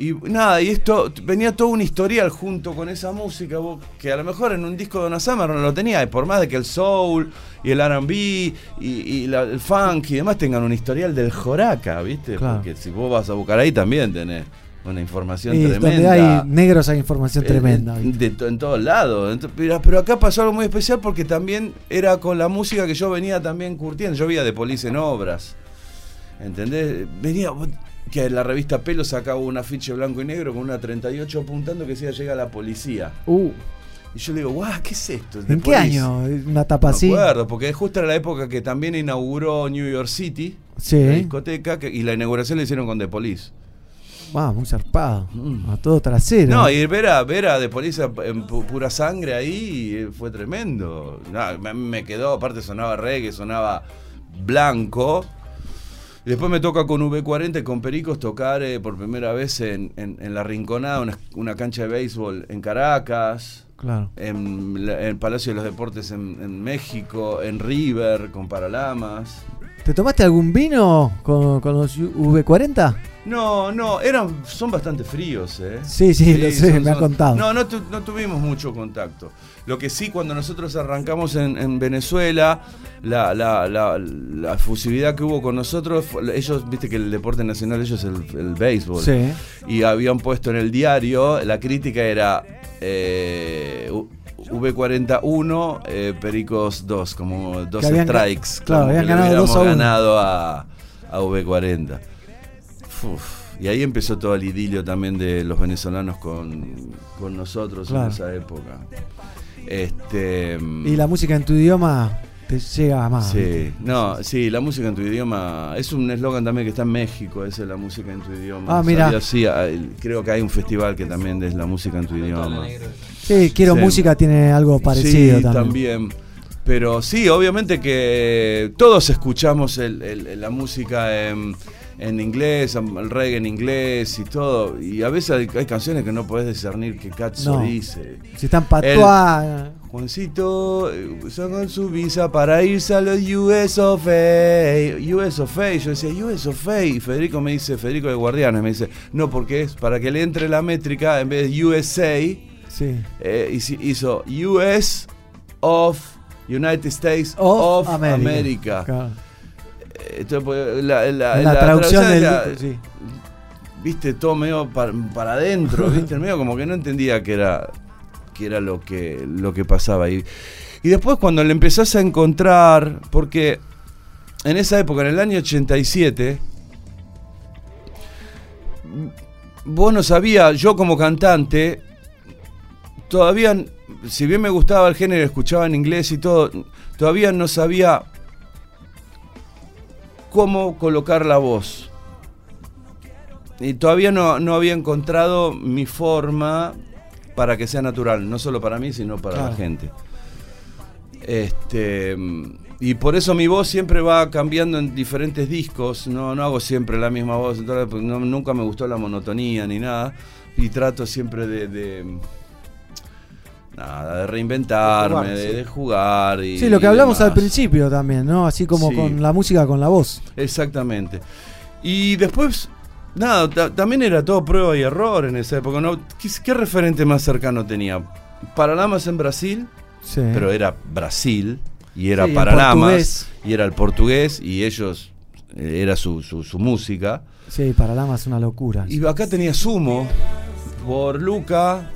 Y nada, y esto venía todo un historial junto con esa música, que a lo mejor en un disco de Donna Summer no lo tenía, y por más de que el soul y el RB y, y la- el funk y demás tengan un historial del joraca, ¿viste? Claro. Porque si vos vas a buscar ahí también tenés una información Y tremenda. donde hay negros hay información Eh, tremenda. eh, de en todos lados. Pero, pero acá pasó algo muy especial porque también era con la música que yo venía también curtiendo. Yo veía de Police en obras. ¿Entendés? Venía que la revista Pelo sacaba un afiche blanco y negro con una 38 apuntando que decía llega la policía. Uh, Y yo le digo, guau, ¿qué es esto? ¿En qué Police". año? Una tapa No así. acuerdo, porque justo era la época que también inauguró New York City, Sí. la discoteca, que- y la inauguración la hicieron con The Police. Wow, muy zarpado. A todo trasero. Mm. No, y ver a, ver a De Police en pu- pura sangre ahí eh, fue tremendo. No, me, me quedó, aparte sonaba reggae, sonaba blanco. Y después me toca con V40 y con Pericos tocar eh, por primera vez en, en- en La Rinconada, una, una cancha de béisbol en Caracas. Claro. En, el Palacio de los Deportes en, en México, en River, con Paralamas. ¿Te tomaste algún vino con, con los V40? No, no, eran, son bastante fríos, ¿eh? Sí, sí, lo sé, me ha contado. No, no, tu- no tuvimos mucho contacto. Lo que sí, cuando nosotros arrancamos en, en Venezuela, la, la, la, la efusividad que hubo con nosotros, ellos, viste que el deporte nacional, ellos es el, el béisbol. Sí. Y habían puesto en el diario, la crítica era eh, U- V41, eh, Pericos 2, como dos habían strikes. claro, habían ganado hubiéramos 2 a 1. ganado a, a V40. Uf, y ahí empezó todo el idilio también de los venezolanos con, con nosotros Claro. en esa época. Este, Y la música en tu idioma te llega más. Sí, ¿viste? no, sí, la música en tu idioma es un eslogan también que está en México, ese es la música en tu idioma. Ah, mira. Creo que hay un festival que también es la música en tu idioma. Sí, quiero Sí. música, tiene algo parecido sí, también. Pero sí, obviamente que todos escuchamos el- el- la música en, en inglés, el reggae en inglés y todo. Y a veces hay, hay canciones que no podés discernir qué cacho No. dice. Si están patuá. Juancito eh, sacó su visa para irse a los US of A. US of A. Yo decía, US of A. Y Federico me dice, Federico de Guardianes, me dice, no, porque es para que le entre la métrica en vez de USA. Sí. eh, hizo US of United States Of of, America. America. Claro. Pues, la, la- la la traducción del. era, sí. viste, todo medio para, para adentro, viste, medio como que no entendía que era, que era lo que, lo que pasaba ahí. Y después cuando le empezás a encontrar, porque en esa época, en el año 87, vos no sabías, yo como cantante, todavía, si bien me gustaba el género, escuchaba en inglés y todo, todavía no sabía cómo colocar la voz. Y todavía no, no había encontrado mi forma para que sea natural, no solo para mí, sino para Claro. la gente. Este, Y por eso mi voz siempre va cambiando en diferentes discos. No, no hago siempre la misma voz. entonces, pues, no- nunca me gustó la monotonía ni nada. Y trato siempre de. de- nada, de reinventarme, De jugar, de, sí. de jugar. Y, Sí, lo que y hablamos al principio también, ¿no? Así como Sí. con la música, con la voz. Exactamente. Y después, nada, ta- también era todo prueba y error en esa época. ¿no? ¿Qué, qué referente más cercano tenía? Paralamas en Brasil, Sí. pero era Brasil y era Paralamas y era el portugués y ellos, eh, era su, su, su música. Sí, para Lama es una locura. Y acá tenía Sumo por Luca,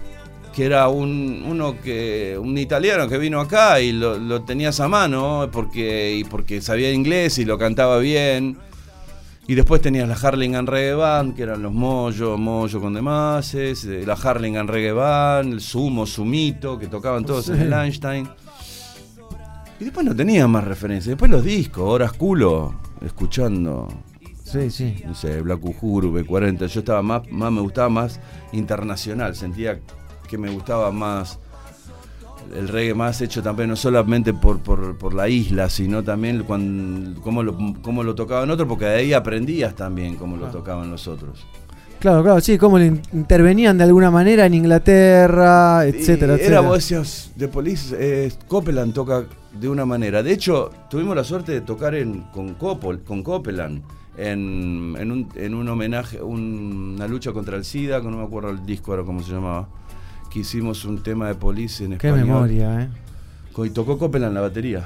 que era un, uno que, un italiano que vino acá y lo, lo tenías a mano porque, y porque sabía inglés y lo cantaba bien. Y después tenías la Harlingham Reggae Band, que eran los Moyo, Moyo con demás, la Harlingham Reggae Band, el Sumo, Sumito, que tocaban todos en el Einstein. Y después no tenía más referencias. Después los discos, horas culo, escuchando Sí, sí. no sé, Black Uhuru, B40. Yo estaba más, más, me gustaba más internacional. Sentía que me gustaba más el reggae más hecho también, no solamente por, por, por la isla, sino también cuando, cómo, lo, cómo lo tocaban otros, porque de ahí aprendías también cómo lo tocaban los otros. Claro, claro, sí, le in- intervenían de alguna manera en Inglaterra, etcétera, Y etcétera. Era, vos decías, de Police, eh, Copeland toca de una manera. De hecho, tuvimos la suerte de tocar en, con, Copol, con Copeland en, en, un, en un homenaje, un- una lucha contra el SIDA, que no me acuerdo el disco ahora cómo se llamaba, que hicimos un tema de Police en Qué español. memoria, ¿eh? Y tocó Copeland la batería.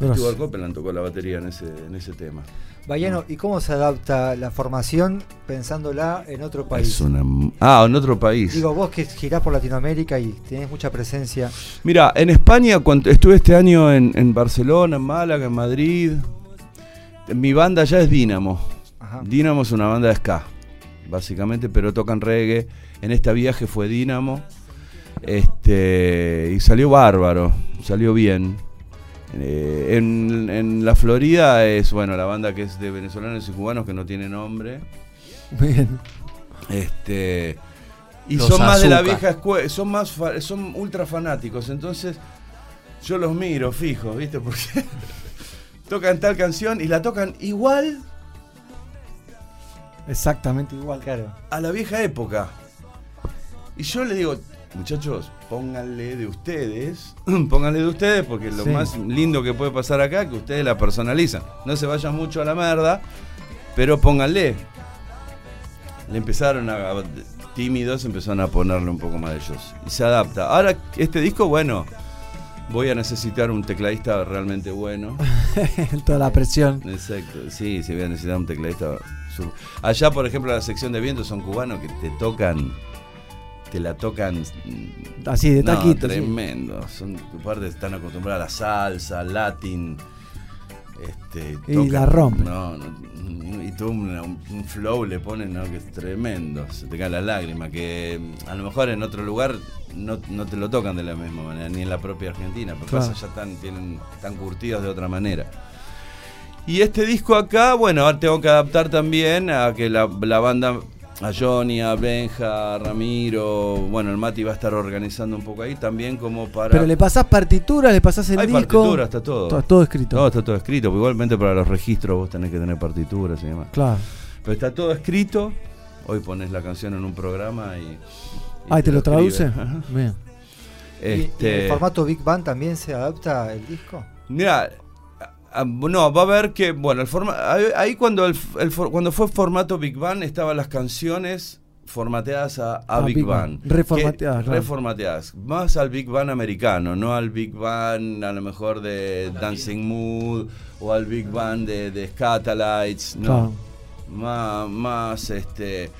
Stuart Copeland tocó la batería en ese, en ese tema. Bayano, ¿y cómo se adapta la formación pensándola en otro país? Es una... Ah, en otro país. Digo, vos que girás por Latinoamérica y tenés mucha presencia. Mira, en España, cuando estuve este año en, en Barcelona, en Málaga, en Madrid, mi banda ya es Dínamo. Dínamo es una banda de ska, básicamente, pero tocan reggae. En este viaje fue Dínamo. Este, y salió bárbaro, salió bien. Eh, en, en la Florida es, bueno, la banda que es de venezolanos y cubanos que no tiene nombre. Bien. Este. Y Los son más de la vieja escuela, son más fa- son ultra fanáticos, entonces yo los miro fijos, ¿viste? Porque tocan tal canción y la tocan igual Exactamente igual. Claro. a la vieja época. Y yo le digo, muchachos, pónganle de ustedes, pónganle de ustedes, porque lo Sí. más lindo que puede pasar acá es que ustedes la personalizan. No se vayan mucho a la merda, pero pónganle. Le empezaron a, a- tímidos, empezaron a ponerle un poco más de ellos. Y se adapta. Ahora, este disco, bueno, voy a necesitar un tecladista realmente bueno. Toda la presión. Exacto, sí, sí voy a necesitar un tecladista. Allá, por ejemplo, la sección de viento son cubanos que te tocan, te la tocan Así, de no, taquito, sí. tremendo. Son aparte están acostumbrados a la salsa, latín. Este, Y la rompen. No, no, y tú un, un flow le ponen ¿no? que es tremendo. Se te caen las lágrimas. Que mm, a lo mejor en otro lugar no, no te lo tocan de la misma manera, ni en la propia Argentina. Porque Claro. ya están, tienen, están curtidos de otra manera. Y este disco acá, bueno, ahora tengo que adaptar también a que la, la banda, a Johnny, a Benja, a Ramiro, bueno, el Mati va a estar organizando un poco ahí también como para... Pero le pasás partituras, le pasás el Hay disco. partitura, está todo. Todo, todo escrito. No, está todo escrito, porque igualmente para los registros vos tenés que tener partituras y demás. Claro. Pero está todo escrito, hoy pones la canción en un programa y... y Ah, ¿te lo escribe. traduce? Bien. ¿Y- ¿Y, Este, el formato Big Band también se adapta el disco? Mira, no, va a ver que, bueno, el forma, ahí, cuando, el, el for- cuando fue formato Big Bang estaban las canciones formateadas a, a A Big, Big Bang. Bang. Reformateadas, Que- claro. Reformateadas. Más al Big Bang americano, no al Big Bang a lo mejor de Dancing Mood o al Big Bang de, de Scatalites, no. Claro. Más, más este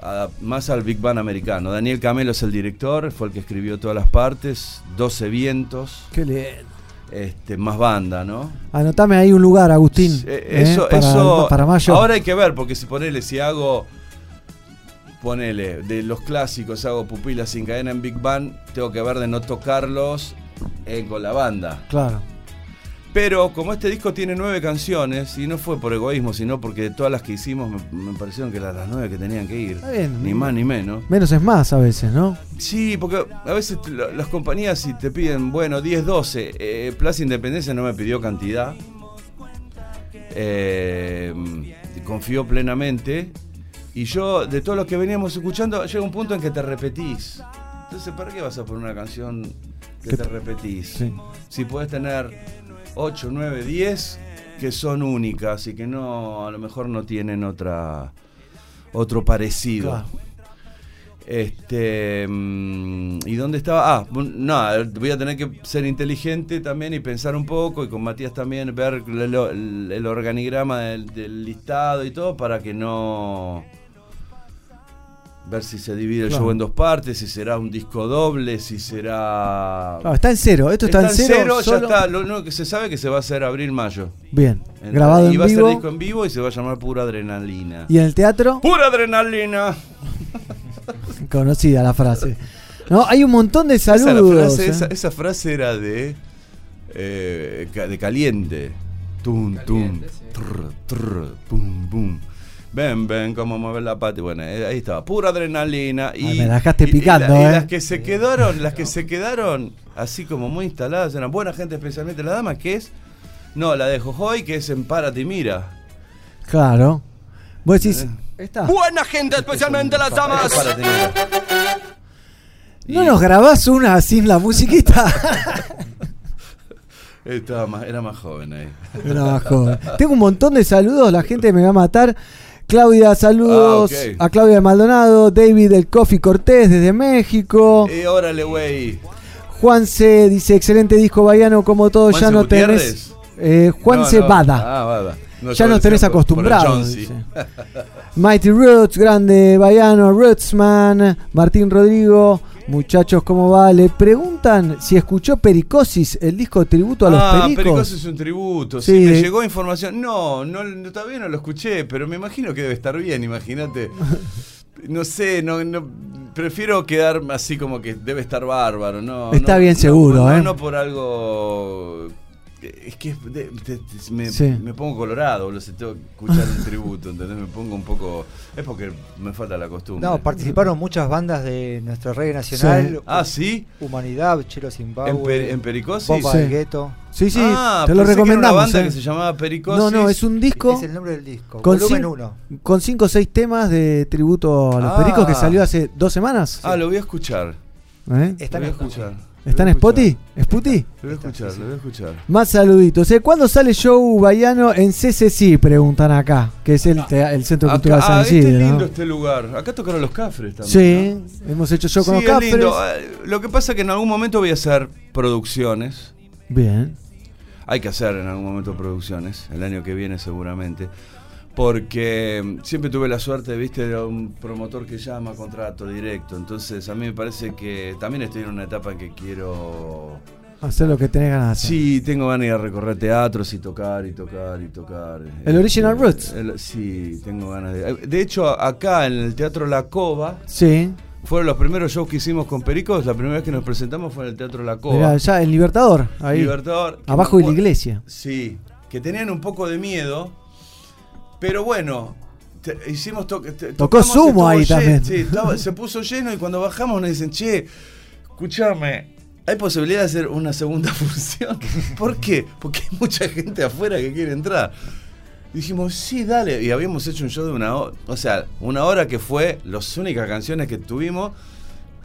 a- más al Big Bang americano. Daniel Camelo es el director, fue el que escribió todas las partes, 12 vientos. Qué lindo. Este, más banda, ¿no? Anotame ahí un lugar, Agustín. Eh, ¿eh? Eso, para, eso. para mayo. Ahora hay que ver, porque si ponele, si hago. Ponele, de los clásicos hago pupilas sin cadena en Big Bang, tengo que ver de no tocarlos eh, con la banda. Claro. Pero como este disco tiene nueve canciones, y no fue por egoísmo, sino porque de todas las que hicimos me, me parecieron que eran las nueve que tenían que ir. Está bien. Ni más ni menos. Menos es más a veces, ¿no? Sí, porque a veces las compañías si te piden, bueno, 10, 12. Eh, Plaza Independencia no me pidió cantidad. Eh, confió plenamente. Y yo, de todo lo que veníamos escuchando, llega un punto en que te repetís. Entonces, ¿para qué vas a poner una canción que Que- te repetís? Sí. Si puedes tener 8, 9, 10 que son únicas y que no, a lo mejor no tienen otra otro parecido. Claro. Este. mm, ¿Y dónde estaba? Ah, no, voy a tener que ser inteligente también y pensar un poco, y con Matías también ver el, el- el organigrama del, del listado y todo para que no. Ver si se divide el show en dos partes, si será un disco doble, si será. Claro, está en cero. Esto está, en cero. ya solo- está. Lo único que se sabe es que se va a hacer abril-mayo. Bien. Entonces, Grabado y en va a ser vivo. disco en vivo y se va a llamar Pura Adrenalina. ¿Y en el teatro? ¡Pura Adrenalina! Conocida la frase. No, hay un montón de Esa, saludos. frase, ¿eh? esa, esa frase era de, eh, de caliente. Tum, tum, trr, trr, pum, pum. Ven, ven, cómo mover la pata. Bueno, eh, ahí estaba, pura adrenalina. Y, Ay, me la dejaste y- y picando, la- y ¿eh? las que se quedaron, las que se quedaron así como muy instaladas, eran buena gente, especialmente la dama, que es. No, la de Jojoy, que es en Párate y Mira. Claro. Vos decís, Eh. está. Buena gente, especialmente las damas. Párate y Mira. ¿No nos grabás una sin la musiquita? Estaba más, era más joven ahí. Era más joven. Tengo un montón de saludos, la gente me va a matar. Claudia, saludos Ah, a Claudia Maldonado, David del Coffee Cortés desde México. Eh, órale, güey. Juan C dice, excelente disco Baiano, como todo, ya ¿Juanse no Gutiérrez? tenés... Eh, Juan No, C. no. Bada. Ah, Bada. No, ya nos tenés acostumbrados. Mighty Roots, grande Baiano, Rootsman, Martín Rodrigo. Muchachos, ¿cómo va? Le preguntan si escuchó Pericosis, el disco tributo a los ah, pericos. Pericos es un tributo. Sí, Sí, me llegó información. No, no, no, todavía no lo escuché, pero me imagino que debe estar bien, imagínate. No sé, no, no, prefiero quedar así como que debe estar bárbaro. No, Está no, bien seguro, ¿eh? No por algo. Es que de- de- de- me, Sí. me pongo colorado, boludo, si tengo que escuchar el tributo, ¿entendés? Me pongo un poco. Es porque me falta la costumbre. No, participaron muchas bandas de nuestro reggae nacional. Sí. Ah, ¿sí? Humanidad, Chelo Zimbabue. ¿En, Pe- en Pericosis? Bomba Sí. del Gueto. Sí, sí, Ah, te lo pensé que era una recomendamos. banda ¿eh? que se llamaba Pericosis. No, no, es un disco. Es el nombre del disco. Con volumen cin- 1. Con 5 o 6 temas de tributo a los Ah. pericos que salió hace dos semanas. Ah, lo voy a escuchar. ¿Eh? Está lo voy a escuchar. ¿Está en Spotify? ¿Sputi? Lo voy a escuchar, lo voy a escuchar. Más saluditos. ¿eh? ¿Cuándo sale show Baiano en CCC? Preguntan acá, que es el, el Centro Acá- Cultural ah, San este Isidro. es lindo ¿no? este lugar. Acá tocaron los cafres también. Sí, hemos hecho show con Sí, los es Cafres. lindo. Eh, Lo que pasa es que en algún momento voy a hacer producciones. Bien. Hay que hacer en algún momento producciones, el año que viene seguramente. Porque mm, siempre tuve la suerte, viste, de un promotor que llama contrato directo. Entonces a mí me parece que también estoy en una etapa en que quiero... Hacer lo que tenés ganas de hacer. Sí, tengo ganas de ir a recorrer teatros y tocar y tocar y tocar. ¿El Original Este, Roots? el- sí, tengo ganas de... De hecho, acá en el Teatro La Cova, Sí. fueron los primeros shows que hicimos con Pericos. La primera vez que nos presentamos fue en el Teatro La Cova. Mirá, ya el Libertador. Ahí. Libertador. Abajo de la iglesia. Sí, que tenían un poco de miedo, pero bueno, te- hicimos to- te- Tocó tocamos, Sumo ahí también. Sí, estaba- se puso lleno y cuando bajamos nos dicen, che, escúchame, ¿hay posibilidad de hacer una segunda función? ¿Por qué? Porque hay mucha gente afuera que quiere entrar. Y dijimos, sí, dale. Y habíamos hecho un show de una hora, o sea, una hora que fue las únicas canciones que tuvimos,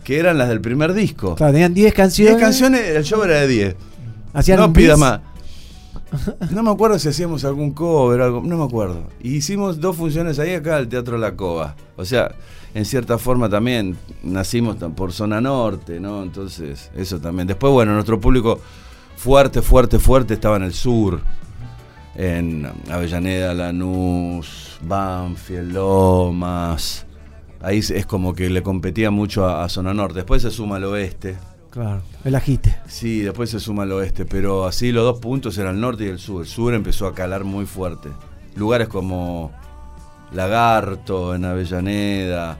que eran las del primer disco. Claro, tenían 10 canciones. 10 canciones, el show era de 10. Hacían no un pida bis. más. No me acuerdo si hacíamos algún cover, algo, no me acuerdo. Y hicimos dos funciones ahí acá al Teatro La Cova. O sea, en cierta forma también nacimos por zona norte, ¿no? Entonces, eso también. Después, bueno, nuestro público fuerte, fuerte, fuerte estaba en el sur. En Avellaneda, Lanús, Banfield, Lomas. Ahí es como que le competía mucho a, a zona norte. Después se suma al oeste. Claro, el agite. Sí, después se suma al oeste, pero así los dos puntos eran el norte y el sur. El sur empezó a calar muy fuerte. Lugares como Lagarto, en Avellaneda,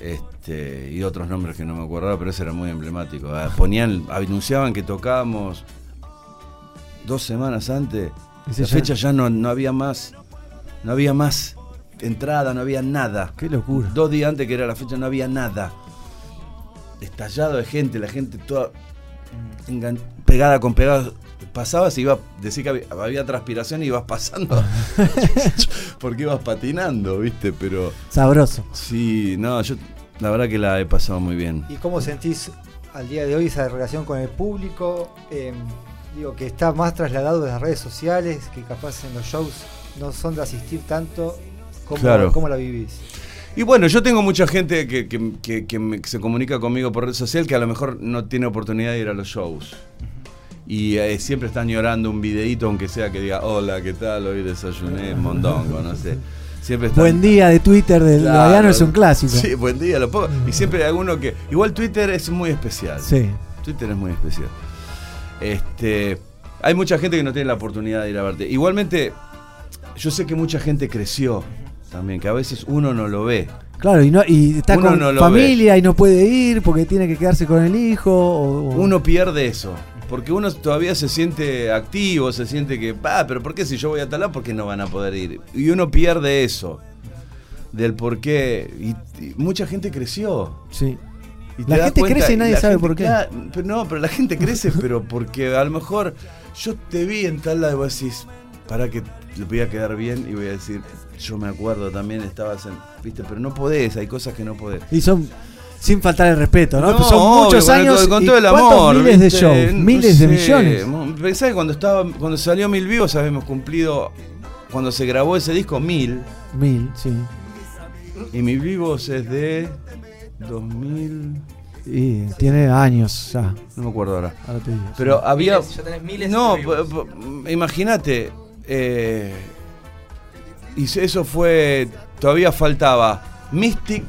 este, y otros nombres que no me acordaba, pero ese era muy emblemático. Ah, Ponían, anunciaban que tocábamos dos semanas antes, ya- fecha ya no, no había más, no había más entrada, no había nada. Qué locura. Dos días antes que era la fecha no había nada. Estallado de gente, la gente toda engan- pegada con pegada. Pasabas y iba, decía que había, había transpiración y ibas pasando. porque ibas patinando, ¿viste? Pero. Sabroso. Sí, no, yo la verdad que la he pasado muy bien. ¿Y cómo sentís al día de hoy esa relación con el público? Eh, digo, que está más trasladado de las redes sociales, que capaz en los shows no son de asistir tanto. ¿Cómo, Claro. cómo la vivís? Y bueno, yo tengo mucha gente que, que- que- que me- que se comunica conmigo por red social que a lo mejor no tiene oportunidad de ir a los shows. Y eh, siempre están llorando un videíto, aunque sea que diga, hola, ¿qué tal? Hoy desayuné mondongo, no sé. Siempre están... Buen día de Twitter del Claro. Baiano es un clásico. Sí, buen día, lo pongo. Y siempre hay alguno que... Igual Twitter es muy especial. Sí. Twitter es muy especial. Este, hay mucha gente que no tiene la oportunidad de ir a verte. Igualmente, yo sé que mucha gente creció también, que a veces uno no lo ve. Claro, y, no, y está Uno con no familia y no puede ir porque tiene que quedarse con el hijo. o- o- Uno pierde eso. Porque uno todavía se siente activo, se siente que, ah, pero ¿por qué si yo voy a tal lado, por qué no van a poder ir? Y uno pierde eso. Del por qué. Y, y mucha gente creció. Sí. Y La gente cuenta- crece y nadie sabe gente- por qué. pero no, pero la gente crece, pero porque a lo mejor yo te vi en tal lado y vos decís, para que le voy a quedar bien y voy a decir, yo me acuerdo también estabas en. ¿Viste? Pero no podés, hay cosas que no podés. Y son sin faltar el respeto, ¿no? No, Pues son obvio, muchos con el- años con todo el ¿cuántos amor. miles de shows, No miles de sé, millones. Pensá que cuando estaba, cuando salió Mil Vivos habíamos cumplido, cuando se grabó ese disco, Mil. Mil, sí. Y Mil Vivos es de 2000. Y tiene años ya. No me acuerdo ahora. Ahora te digo, Pero sí. había. Miles, ya tenés miles no, imagínate. Eh, y eso fue. Todavía faltaba Mystic.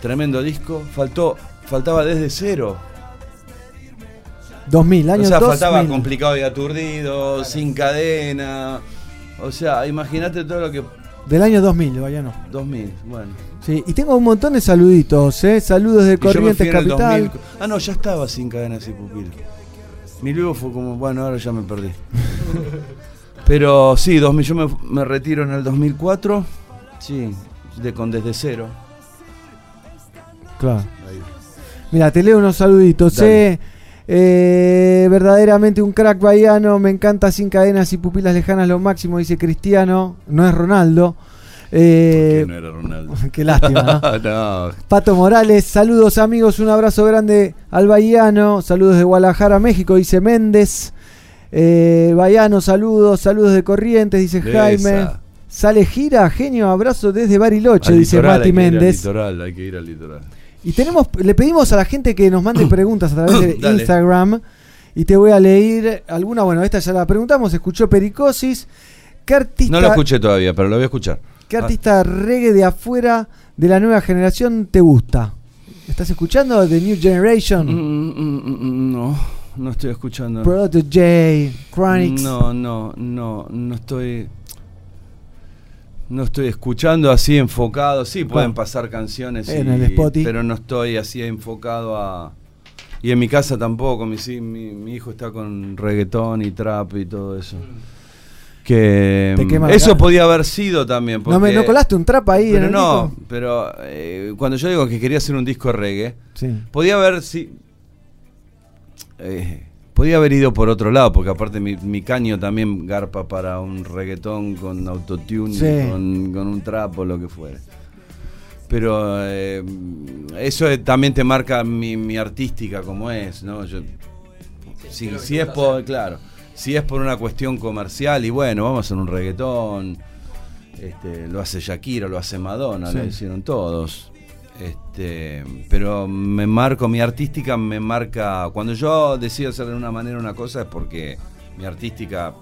Tremendo disco. Faltó. Faltaba desde cero. 2000, años o sea, 2000. faltaba complicado y aturdido, sin cadena. O sea, imagínate todo lo que. Del año 2000, Bayano. 2000, bueno. Sí, y tengo un montón de saluditos, ¿eh? Saludos de Corrientes Capital. 2000. Ah, no, ya estaba sin cadenas y pupilas. Mi luego fue como, bueno, ahora ya me perdí. Pero sí, 2000, yo me, me retiro en el 2004. Sí, de, con desde cero. Claro. Mira, te leo unos saluditos. Eh. Eh, verdaderamente un crack baiano. Me encanta sin cadenas y pupilas lejanas lo máximo, dice Cristiano. No es Ronaldo. Eh, no era Ronaldo. qué lástima, ¿no? no. Pato Morales, saludos amigos, un abrazo grande al Bahiano, saludos de Guadalajara, México, dice Méndez. Eh, Bahiano, saludos, saludos de Corrientes, dice De Jaime. esa. Sale gira, genio, abrazo desde Bariloche, Al dice litoral, Mati hay que ir al Méndez. litoral, hay que ir al litoral. Y tenemos, le pedimos a la gente que nos mande preguntas a través de. Instagram. Y te voy a leer alguna, bueno, esta ya la preguntamos, escuchó Pericosis. ¿Qué artista, No lo escuché todavía, pero lo voy a escuchar. ¿Qué artista reggae de afuera de la nueva generación te gusta? ¿Estás escuchando The New Generation? Mm, No, no estoy escuchando. Protege, Chronix. No, no, no, no estoy. No estoy escuchando así enfocado. Sí, pueden pasar canciones, En y- el Spotify. pero no estoy así enfocado a. Y en mi casa tampoco. Mi, sí, mi, mi hijo está con reggaetón y trap y todo eso. Que quema eso podía haber sido también. ¿No, me, ¿No colaste un trap ahí en pero el no, disco? pero eh, cuando yo digo que quería hacer un disco reggae, Sí. podía haber si eh, podía haber ido por otro lado, porque aparte mi, mi caño también garpa para un reggaetón con autotune, Sí. con, con un trap o lo que fuere. Pero eh, eso eh, también te marca mi, mi artística como es, ¿no? Yo, si, si es por, claro, si es por una cuestión comercial y bueno, vamos a hacer un reggaetón, este, lo hace Shakira, lo hace Madonna, Sí. lo hicieron todos. Este, pero me marco, mi artística me marca. Cuando yo decido hacer de una manera una cosa es porque mi artística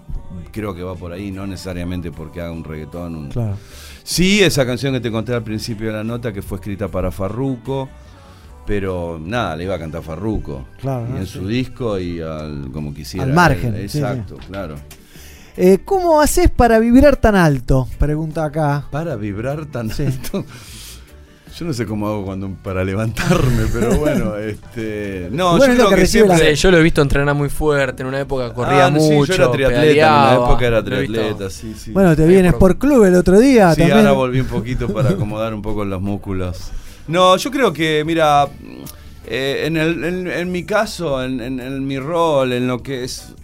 creo que va por ahí, no necesariamente porque haga un reggaetón. un- Claro. Sí, esa canción que te conté al principio de la nota que fue escrita para Farruco, pero nada, le iba a cantar Farruco. Claro, y ¿no? en Sí. su disco y al como quisiera. Al margen, sí, Exacto, claro. Eh, ¿Cómo haces para vibrar tan alto? Pregunta acá. Para vibrar tan Sí. alto. Yo no sé cómo hago cuando para levantarme, pero bueno, este. No, Bueno, yo es lo creo que la- yo lo he visto entrenar muy fuerte. En una época corría Ah, no, mucho. Sí, yo era triatleta, en una época era triatleta, sí, sí. Bueno, te vi en Sport Club el otro día Sí, también. ahora volví un poquito para acomodar un poco los músculos. No, yo creo que, mira, eh, en, el- en- en mi caso, en, en- mi rol, en lo que es...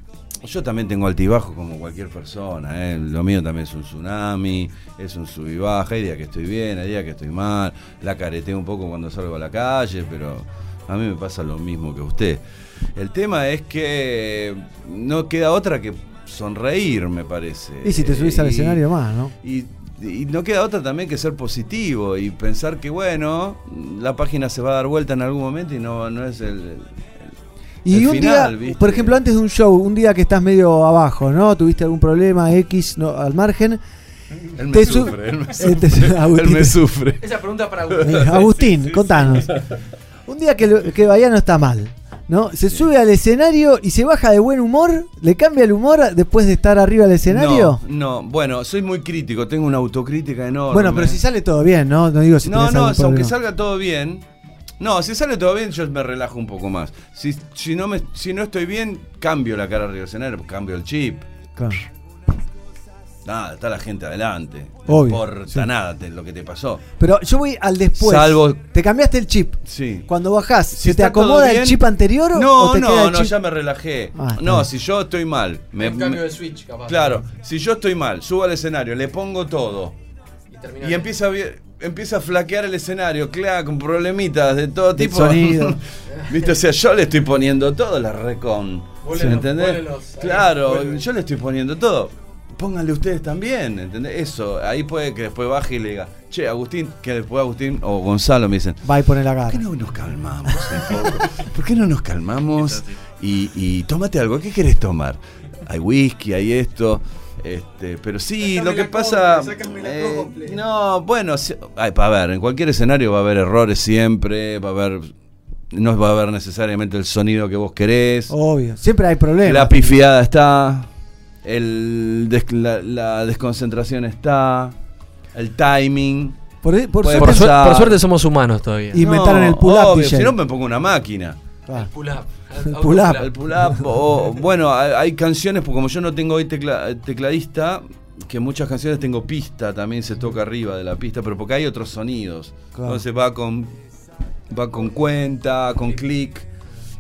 Yo también tengo altibajo como cualquier persona, ¿eh? lo mío también es un tsunami, es un sub y baja, hay días que estoy bien, hay días que estoy mal, la careteo un poco cuando salgo a la calle, pero a mí me pasa lo mismo que a usted. El tema es que no queda otra que sonreír, me parece. Y si te subís al Y- escenario más, ¿no? y, y no queda otra también que ser positivo y pensar que, bueno, la página se va a dar vuelta en algún momento y no, no es el, el- Y el un final, día, ¿viste? por ejemplo, antes de un show, un día que estás medio abajo, ¿no? Tuviste algún problema X no, al margen. Él me su- sufre, él me Eh, sufre. Agustín. Él me sufre. Esa pregunta para Eh, Agustín, contanos. Un día que, que Bahía no está mal, ¿no? Se sube al escenario y se baja de buen humor, le cambia el humor después de estar arriba del escenario. No, no, bueno, soy muy crítico, tengo una autocrítica enorme. bueno, pero si sale todo bien, ¿no? No digo si No, no, aunque salga todo bien. No, si sale todo bien, yo me relajo un poco más. Si, si, no, me, si no estoy bien, cambio la cara arriba del escenario, cambio el chip. Claro. Nada, está la gente adelante. No Obvio, importa sí. nada te- lo que te pasó. Pero yo voy al después. Salvo- Te cambiaste el chip. Sí. Cuando bajás, Si ¿se te acomoda el chip anterior o- No, o te queda no, el no, chip? ya me relajé. Ah, no, bien. si yo estoy mal. Me, cambio me- de switch, capaz. Claro, si yo estoy mal, subo al escenario, le pongo todo. Y empieza a, empieza a flaquear el escenario, claro, con problemitas de todo Del tipo. sonido. ¿Viste? O sea, yo le estoy poniendo todo, la recon. Vos ¿Se le- me entendés? los- ahí, Claro, vuelve. yo le estoy poniendo todo. Pónganle ustedes también, ¿entendés? Eso, ahí puede que después baje y le diga, che, Agustín, que después Agustín o Gonzalo me dicen, Va y pone la cara. ¿Por qué no nos calmamos un poco? ¿Por qué no nos calmamos? Y, y tómate algo. ¿Qué querés tomar? Hay whisky, hay esto. Este, pero sí, lo que pasa. eh, no, bueno, si- ay, a ver, en cualquier escenario va a haber errores siempre, va a haber. No va a haber necesariamente el sonido que vos querés. Obvio. Siempre hay problemas. La pifiada está. El des- la, la desconcentración está. El timing. Por, por Puede suerte- Por, por suerte somos humanos todavía. Inventaron el pull-up, obvio, DJ. Si no, me pongo una máquina. Up. El pull up. El pull up. o, bueno, hay, hay canciones, porque como yo no tengo hoy tecla- tecladista, que muchas canciones tengo pista, también se toca arriba de la pista, pero porque hay otros sonidos. Claro. Entonces va con va con cuenta, con clic.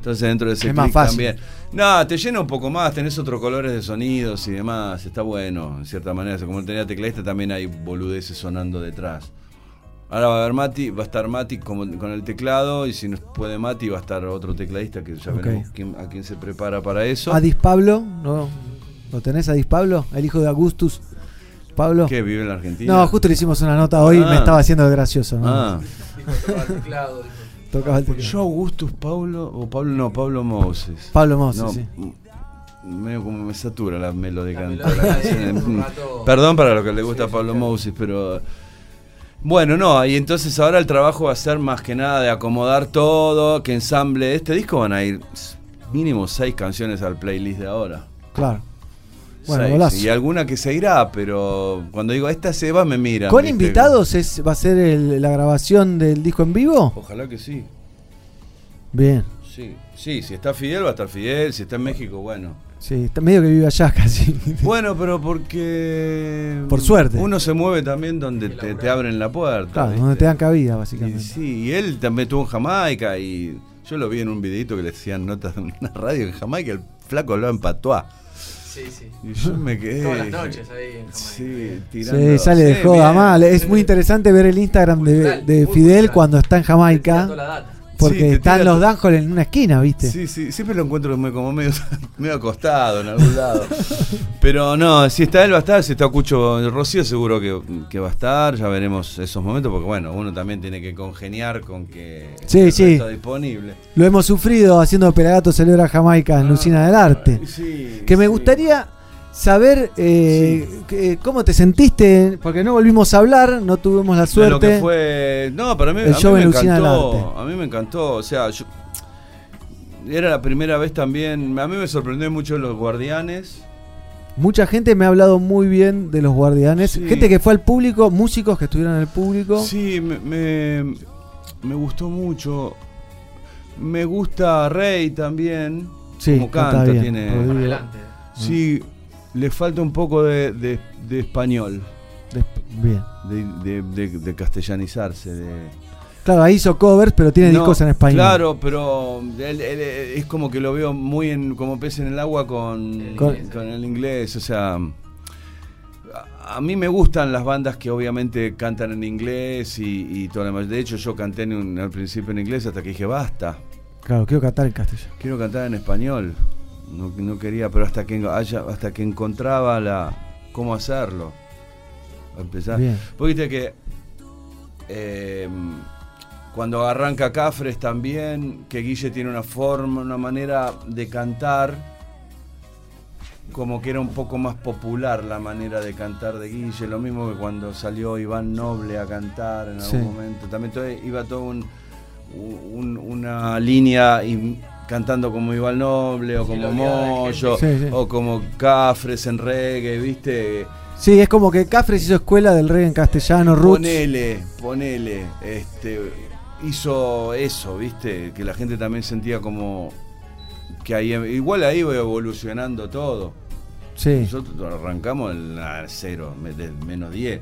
Entonces dentro de ese Es más clic fácil. también. No, te llena un poco más, tenés otros colores de sonidos y demás, está bueno, en cierta manera. Como tenía tecladista también hay boludeces sonando detrás. Ahora va a haber Mati, va a estar Mati como- con el teclado y si no puede Mati va a estar otro tecladista que ya Ok. veremos quién- a quién se prepara para eso. Adis Pablo, ¿no? ¿Lo tenés Adis Pablo? El hijo de Augustus. Pablo. ¿Qué vive en la Argentina? No, justo le hicimos una nota hoy y me Ah. estaba haciendo gracioso. ¿no? Ah. Tocaba el teclado. Yo Augustus Pablo o Pablo no, Pablo Moses. Pablo Moses, No, sí. m- Medio como me satura la melodía sí, Perdón para lo que le gusta a Pablo Moses, pero bueno, no, y entonces ahora el trabajo va a ser más que nada de acomodar todo, que ensamble. Este disco van a ir mínimo seis canciones al playlist de ahora. Claro. Bueno, Seis. golazo. Y alguna que se irá, pero cuando digo esta se va, me miran. ¿Con ¿viste? invitados es, va a ser el- la grabación del disco en vivo? Ojalá que sí. Bien. Sí, sí, si está Fidel va a estar Fidel, si está en México, bueno. Sí, está medio que vive allá casi. Bueno, pero porque. Por suerte. Uno se mueve también donde te, te abren la puerta. Claro, ¿viste? donde te dan cabida, Y básicamente. sí, y él también estuvo en Jamaica y yo lo vi en un videito que le hacían notas de una radio en Jamaica, el flaco hablaba en patuá. Sí, sí. Y yo me quedé. Todas las noches ahí en Jamaica. Sí, tirando. Sí, sale de Sí, joda bien. mal. Es muy interesante ver el Instagram de, Fidel cuando está en Jamaica. Porque Sí, están los Danjol en una esquina, ¿viste? Sí, sí, siempre lo encuentro como medio, medio acostado en algún lado. Pero no, si está él va a estar, si está Cucho Rocío seguro que, que va a estar, ya veremos esos momentos, porque bueno, uno también tiene que congeniar con que Sí, el sí. resto disponible. Lo hemos sufrido haciendo Pelagato Celebra Jamaica en Lucina del Arte. Sí, Que me gustaría saber eh, que- cómo te sentiste, porque no volvimos a hablar, no tuvimos la suerte. lo que fue. No, para mí, El a mí show me encantó. A mí me encantó. O sea, yo. Era la primera vez también. A mí me sorprendió mucho los guardianes. Mucha gente me ha hablado muy bien de los guardianes. Sí. Gente que fue al público, músicos que estuvieron en el público. Sí, me, me, me gustó mucho. Me gusta Rey también. Sí, como canta bien, tiene. Adelante. Sí, le falta un poco de, de- de español. bien. De, de- de- de castellanizarse. De... Claro, ahí hizo covers, pero tiene No, discos en español. Claro, pero él- él- es como que lo veo muy en, como pez en el agua con, Con- con el inglés. O sea, a, a mí me gustan las bandas que obviamente cantan en inglés y, y todo lo demás. De hecho, yo canté en un- al principio en inglés hasta que dije basta. Claro, quiero cantar en castellano. Quiero cantar en español. No, no quería, pero hasta que haya, hasta que encontraba la cómo hacerlo. Empezar. Porque viste que eh, cuando arranca Cafres también, que Guille tiene una forma, una manera de cantar, como que era un poco más popular la manera de cantar de Guille, lo mismo que cuando salió Iván Noble a cantar en algún Sí. momento, también todo- iba todo un, un- una línea cantando como Iván Noble o Sí, como Moyo gente. Sí, sí. o como Cafres en reggae, ¿viste? Sí, es como que Cafres hizo escuela del reggae en castellano, roots. Ponele, ponele, este, hizo eso, viste, que la gente también sentía como que ahí, igual ahí iba evolucionando todo. Sí. Nosotros arrancamos en la cero, menos 10.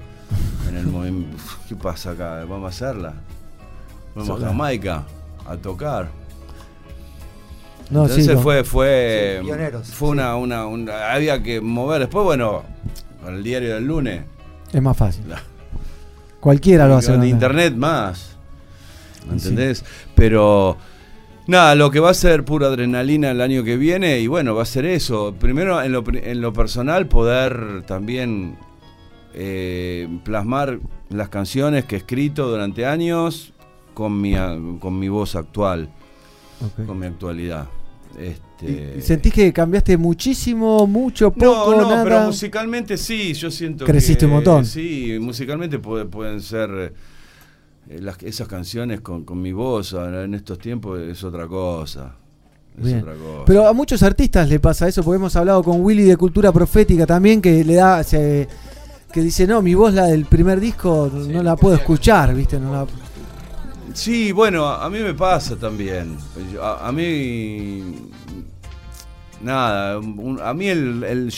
En el movimiento, ¿qué pasa acá? Vamos a hacerla. Vamos Sola. a Jamaica a tocar. No, Entonces sí, no. fue, fue, Sí, pioneros, fue una, una, una- había que mover. Después, bueno, con el diario del lunes. Es más fácil. Cualquiera lo hace. Con internet más. ¿Me entendés? Pero nada, lo que va a ser pura adrenalina el año que viene, y bueno, va a ser eso. Primero, en lo, pri- en lo personal, poder también eh, plasmar las canciones que he escrito durante años con mi, a- con mi voz actual, con mi actualidad. Este, ¿Y ¿Sentís que cambiaste muchísimo, mucho, poco, no, no, nada? pero musicalmente sí, yo siento Creciste que, un montón. Sí, musicalmente puede- pueden ser eh, las- esas canciones con, con mi voz ahora en estos tiempos es otra cosa. Es Bien. otra cosa. Pero a muchos artistas le pasa eso, porque hemos hablado con Willy de Cultura Profética también, que le da, se- que dice, no, mi voz, la del primer disco, no la puedo escuchar, ¿viste? No la- Sí, bueno, a mí me pasa también. A, a mí. Nada, un- a mí el, el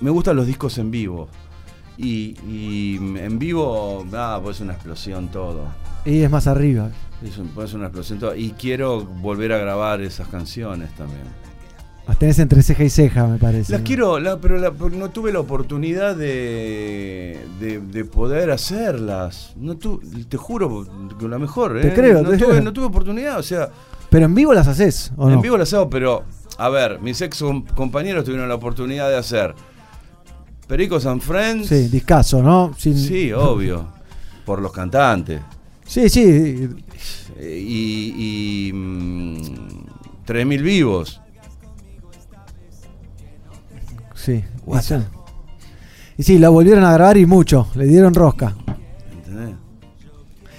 me gustan los discos en vivo. Y, y en vivo, nada, pues es una explosión todo. Y es más arriba. Es un- pues una explosión todo. Y quiero volver a grabar esas canciones también. Las tenés entre ceja y ceja, me parece. Las ¿no? quiero, la- pero la- no tuve la oportunidad de, de, de poder hacerlas. No tu- te juro que la mejor, ¿eh? Te creo, no, te tuve, creo. no tuve oportunidad, o sea, Pero en vivo las haces, ¿o en no? vivo las hago, pero a ver, mis ex com- compañeros tuvieron la oportunidad de hacer Pericos and Friends. Sí, discaso, ¿no? Sin- Sí, obvio, por los cantantes. Sí, sí. Eh, Y, y mm, 3.000 vivos. Sí. What? Y, sí. La volvieron a grabar y mucho, le dieron rosca. ¿entendés?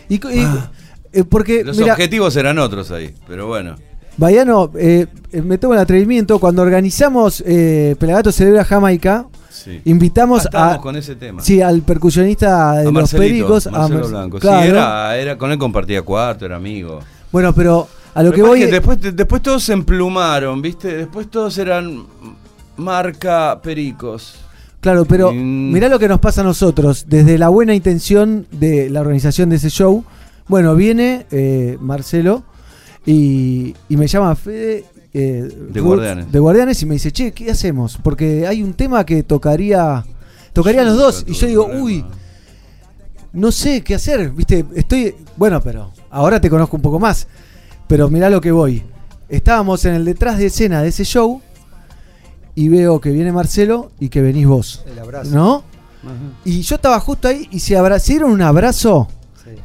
Y, y- eh, porque, Los mira, objetivos eran otros ahí, pero bueno. Bayano, eh, eh, me tomo el atrevimiento, cuando organizamos eh, Pelagato Celebra Jamaica, Sí. invitamos Ah, a... con ese tema. Sí, al percusionista de a los Marcelito, Pericos. a Marcelo Mar- Blanco. Claro. Sí, era, era, con él compartía cuarto, era amigo. Bueno, pero a lo que voy... que después, después todos se emplumaron, ¿viste? Después todos eran marca Pericos. Claro, pero mirá lo que nos pasa a nosotros. Desde la buena intención de la organización de ese show, bueno, viene eh, Marcelo y, y me llama Fede. eh, De Ruth, Guardianes. De Guardianes y me dice, che, ¿qué hacemos? Porque hay un tema que tocaría. Tocaría los dos. Y yo digo, uy, no sé qué hacer. Viste, estoy. Bueno, pero ahora te conozco un poco más. Pero mirá lo que voy. Estábamos en el detrás de escena de ese show. Y veo que viene Marcelo y que venís vos. El abrazo. ¿No? Y yo estaba justo ahí y se, abra- se dieron un abrazo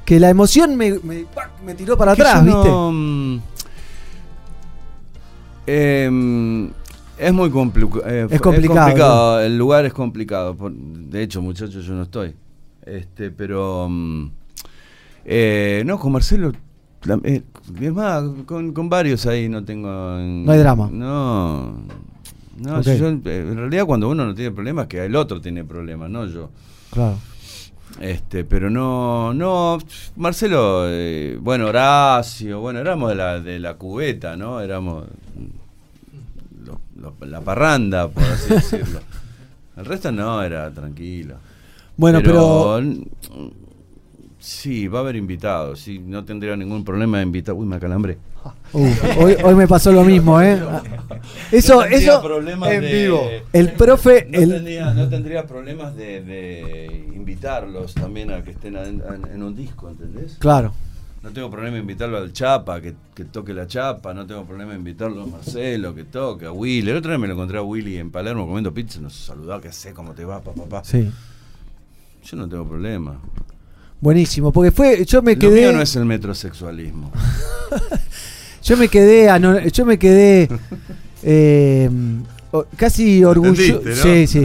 que la emoción me, me- me tiró para Que atrás, ¿viste? no, mm, em, es muy complicado. Es complicado, El lugar es complicado. De hecho, muchachos, yo no estoy. Este, pero. mm, eh, no, con Marcelo. eh, es más, con, con varios ahí no tengo. No hay drama. No. No, yo, eh, en realidad cuando uno no tiene problemas, que el otro tiene problemas, no yo. Claro. Este, pero no, no, Marcelo, eh, bueno, Horacio, bueno, éramos de la, de la cubeta, ¿no? Éramos lo- lo- la parranda, por así decirlo. El resto no, era tranquilo. Bueno, pero- Sí, va a haber invitados, sí, no tendría ningún problema de invitar. Uy, me acalambré. Uh, hoy, hoy me pasó lo mismo, ¿eh? Eso, No eso. problemas en de- vivo. El profe. No, el, tendría, no tendría problemas de, de invitarlos también a que estén en, en- en un disco, ¿entendés? Claro. No tengo problema en invitarlo al Chapa, que, que toque la Chapa, no tengo problema en invitarlo a Marcelo, que toque, a Willy. El otro día me lo encontré a Willy en Palermo comiendo pizza, nos saludaba, que sé cómo te va, papá, papá. Sí. Yo no tengo problema. Buenísimo, porque fue. Yo me Lo quedé. mío no es el metrosexualismo. Yo me quedé, ano- yo me quedé eh, casi orgulloso, sí, sí,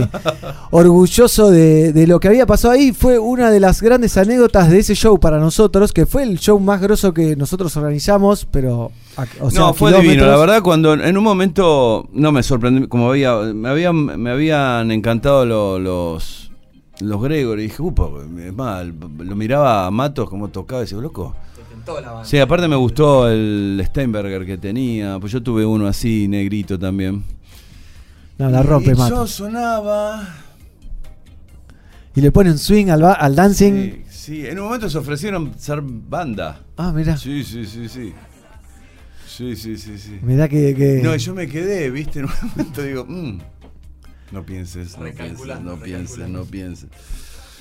orgulloso de, de lo que había pasado ahí. Fue una de las grandes anécdotas de ese show para nosotros, que fue el show más grosso que nosotros organizamos, pero a- o sea, no, fue divino. La verdad, cuando en un momento no me sorprendí, como había, me habían, me habían encantado lo- los los Gregory. Y dije, upa, es más, lo miraba a Matos como tocaba y decía, loco. Sí, aparte me gustó el Steinberger que tenía, pues yo tuve uno así, negrito también. No, la rompe, y yo sonaba. Y le ponen swing al, ba- al dancing. Sí, sí, en un momento se ofrecieron ser banda. Ah, mira. Sí, sí, sí, sí. Sí, sí, sí, sí. Mirá que- que- No, y yo me quedé, viste, en un momento digo, "Mm, no pienses, no pienses, no pienses, no pienses.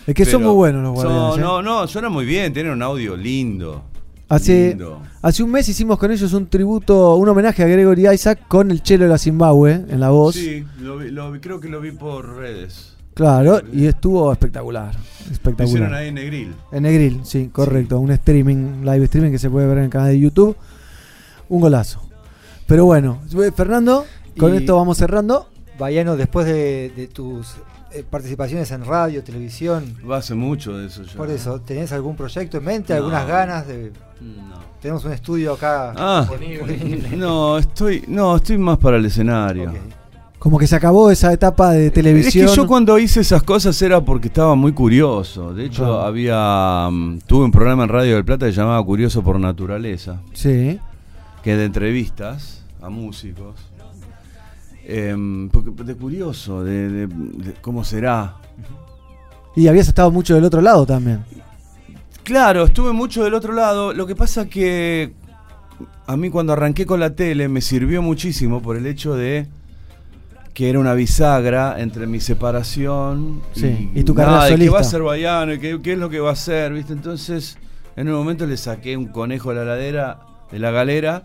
Es que son muy buenos los guardianes, ¿eh? No, no, suena muy bien, tienen un audio lindo. Hace, lindo. hace un mes hicimos con ellos un tributo, un homenaje a Gregory Isaac con el chelo de la Zimbabue en la voz. Sí, lo vi- lo creo que lo vi por redes. Claro, y estuvo espectacular. Lo Espectacular. hicieron ahí en Negril. En Negril, sí, correcto. Un streaming, live streaming que se puede ver en el canal de YouTube. Un golazo. Pero bueno, Fernando, con Y- esto vamos cerrando. Bayano, después de, de tus eh, participaciones en radio, televisión, Va hace mucho de eso ya. por eso, ¿tenés algún proyecto en mente? No. ¿Algunas ganas de...? Tenemos un estudio acá Ah, disponible. no, estoy, no, estoy más para el escenario. Como que se acabó esa etapa de televisión. Es que yo cuando hice esas cosas era porque estaba muy curioso. De hecho, Claro. había mm, tuve un programa en Radio del Plata que se llamaba Curioso por Naturaleza, Sí. que de entrevistas a músicos. Em, porque de curioso, de, de- de cómo será. Y habías estado mucho del otro lado también. Claro, estuve mucho del otro lado. Lo que pasa que a mí cuando arranqué con la tele me sirvió muchísimo por el hecho de que era una bisagra entre mi separación Sí, y tu carrera nada, y que va a solista. ser Bayano y que- qué es lo que va a hacer, ¿viste? Entonces, en un momento le saqué un conejo de la ladera, de la galera.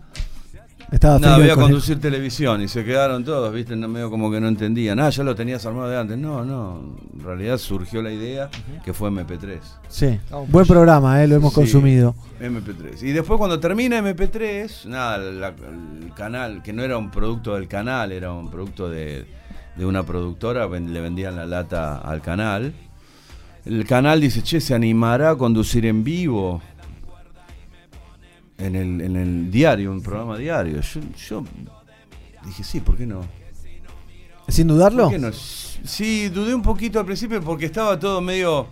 Estaba Nada, frío voy a conducir televisión y se quedaron todos, ¿viste? No, medio como que no entendían. Ah, ya lo tenías armado de antes. No, no. En realidad surgió la idea que fue MP3. Sí. Buen programa, eh, lo hemos Sí, consumido. MP3. Y después cuando termina MP3, nada, la- el canal, que no era un producto del canal, era un producto de, de una productora, ven- le vendían la lata al canal. El canal dice, che, ¿se animará a conducir en vivo? En el, en el diario, un programa diario. Yo, yo dije, sí, ¿por qué no? ¿Sin dudarlo? ¿Por qué no? Sí, dudé un poquito al principio porque estaba todo medio...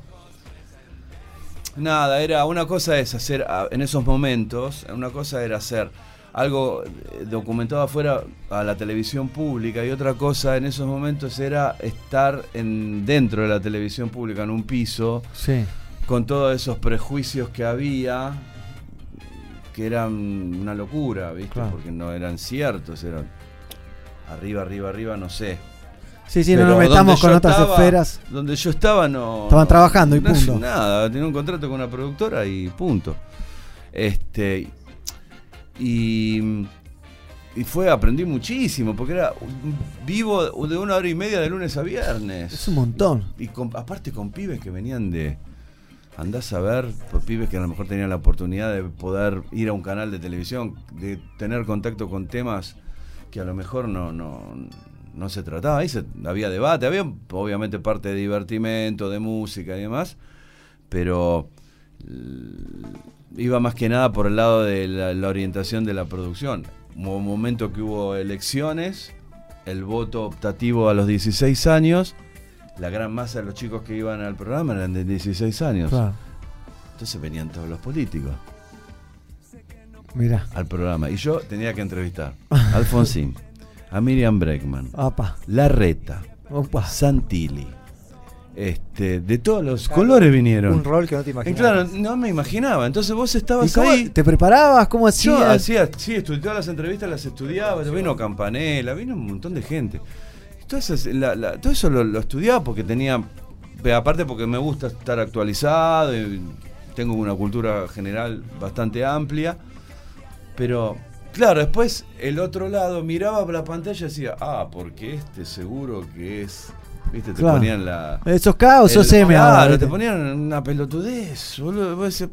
Nada, era una cosa es hacer ah, en esos momentos, una cosa era hacer algo eh, documentado afuera a la televisión pública y otra cosa en esos momentos era estar en dentro de la televisión pública en un piso Sí. con todos esos prejuicios que había que eran una locura, ¿viste? Claro. Porque no eran ciertos, eran arriba, arriba, arriba, no sé. Sí, sí, no nos metamos con otras estaba- esferas. Donde yo estaba no. Estaban trabajando y no punto. Nada, tenía un contrato con una productora y punto. Este. Y. Y fue, aprendí muchísimo, porque era vivo de una hora y media de lunes a viernes. Es un montón. Y con- aparte con pibes que venían de. Andás a ver, por pibes que a lo mejor tenían la oportunidad de poder ir a un canal de televisión, de tener contacto con temas que a lo mejor no, no, no se trataba. Ahí se- había debate, había obviamente parte de divertimento, de música y demás, pero l- iba más que nada por el lado de la, orientación de la producción. Un momento que hubo elecciones el voto optativo a los 16 años, la gran masa de los chicos que iban al programa eran de 16 años. Claro. Entonces venían todos los políticos Mirá. al programa. Y yo tenía que entrevistar a Alfonsín, a Miriam Breckman. Larreta, Opa. Santilli. Este, de todos los colores vinieron. Un rol que no te Y imaginabas. claro, no me imaginaba. Entonces vos ¿Y estabas cómo ahí. ¿Te preparabas? ¿Cómo Yo hacías? hacía, sí, estudié todas las entrevistas, las estudiaba. Vino Campanella, vino un montón de gente. La- la- todo eso lo, lo estudiaba porque tenía. Aparte, porque me gusta estar actualizado, y tengo una cultura general bastante amplia. Pero, claro, después el otro lado miraba la pantalla y decía, ah, porque este seguro que es. ¿Viste? Te Claro. ponían la. Eh, sos K o Claro, te ponían una pelotudez, boludo. vos decías,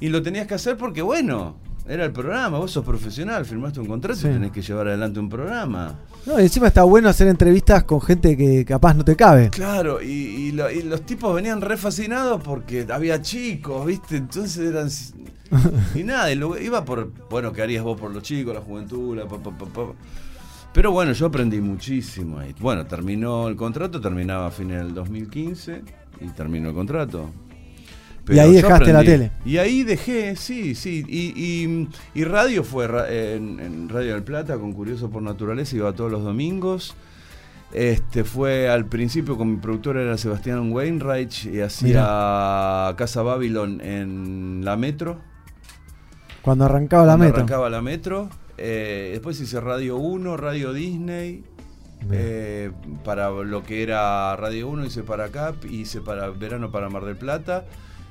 y lo tenías que hacer porque, bueno, era el programa, vos sos profesional, firmaste un contrato Sí. y tenés que llevar adelante un programa. No, y encima está bueno hacer entrevistas con gente que capaz no te cabe. Claro, y, y lo- y los tipos venían re fascinados porque había chicos, ¿viste? Entonces eran. Y nada, y lo- iba por. Bueno, ¿qué harías vos por los chicos, la juventud? La pa, pa, pa? Pero bueno, yo aprendí muchísimo ahí. Bueno, terminó el contrato, terminaba a fines del 2015 y terminó el contrato. Y ahí dejaste la tele. Y ahí dejé, sí, sí. Y, y- y radio fue en, en Radio del Plata con Curioso por Naturaleza, iba todos los domingos. Este fue al principio con mi productor era Sebastián Wainwright y hacía Casa Babylon en la Metro. Cuando arrancaba la Cuando meta. Arrancaba la Metro. Eh, después hice Radio 1, Radio Disney. eh, para lo que era Radio 1 hice para acá, hice para verano para Mar del Plata,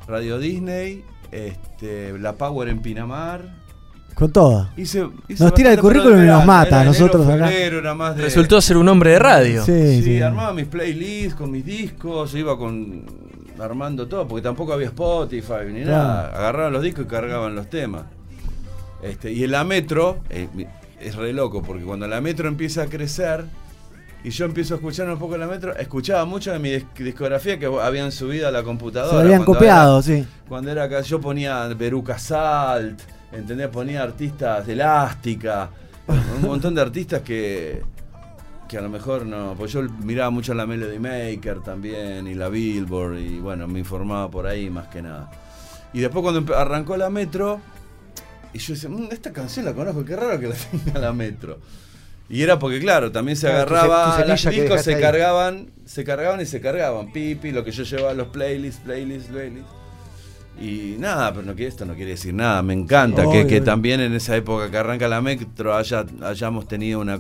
Radio Disney, este, La Power en Pinamar. Con. Hice- hice Nos tira el currículum y nos mata era enero, nosotros acá. febrero, era más de- Resultó ser un hombre de radio. Sí, Sí, sí. armaba mis playlists con mis discos, iba con armando todo, porque tampoco había Spotify ni Claro. nada. Agarraban los discos y cargaban los temas. Este, y en la metro, eh, es re loco, porque cuando la metro empieza a crecer y yo empiezo a escuchar un poco la metro, escuchaba mucho de mi dis- discografía que habían subido a la computadora. Se habían copiado, era- sí. Cuando era acá, yo ponía Veruca Salt, ¿entendés? Ponía artistas de Elástica, un montón de artistas que, que a lo mejor no. Pues yo miraba mucho la Melody Maker también y la Billboard y bueno, me informaba por ahí más que nada. Y después cuando arrancó la metro, y yo decía, "Mm, esta canción la conozco, qué raro que la tenga la metro. Y era porque, claro, también se Claro, tu agarraba, tu los semilla que discos se ahí. cargaban, se cargaban y se cargaban. Pipi, lo que yo llevaba los playlists, playlists, playlists. Y nada, pero no esto no quiere decir nada. Me encanta que, obvio, que también en esa época que arranca la metro haya, hayamos tenido una,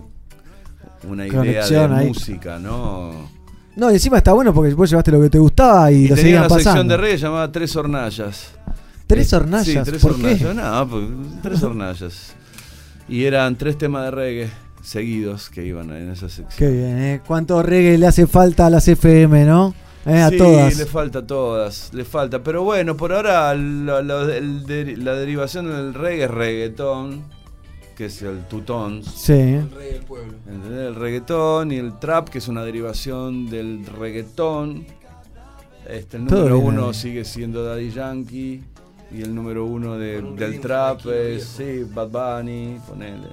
una idea de ahí. música, ¿no? No, y encima está bueno porque vos llevaste lo que te gustaba y, Y lo seguían una pasando. sección de reggae llamada Tres Hornallas. ¿Tres Eh, hornallas? Sí, tres ¿Por qué? hornallas. No, pues, tres hornallas. Y eran tres temas de reggae seguidos que iban en esa sección. Qué bien, ¿eh? ¿Cuánto reggae le hace falta a las FM, no? Eh, a sí, todas. le falta a todas, le falta. Pero bueno, por ahora lo- lo- el de- la derivación del reggae es reggaetón, que es el tutón. Sí. El rey del pueblo. ¿Entendés? El reggaetón y el trap, que es una derivación del reggaetón. Este, el Todo número bien uno sigue siendo Daddy Yankee. Y el número uno de- del trap es sí, Bad Bunny, ponele.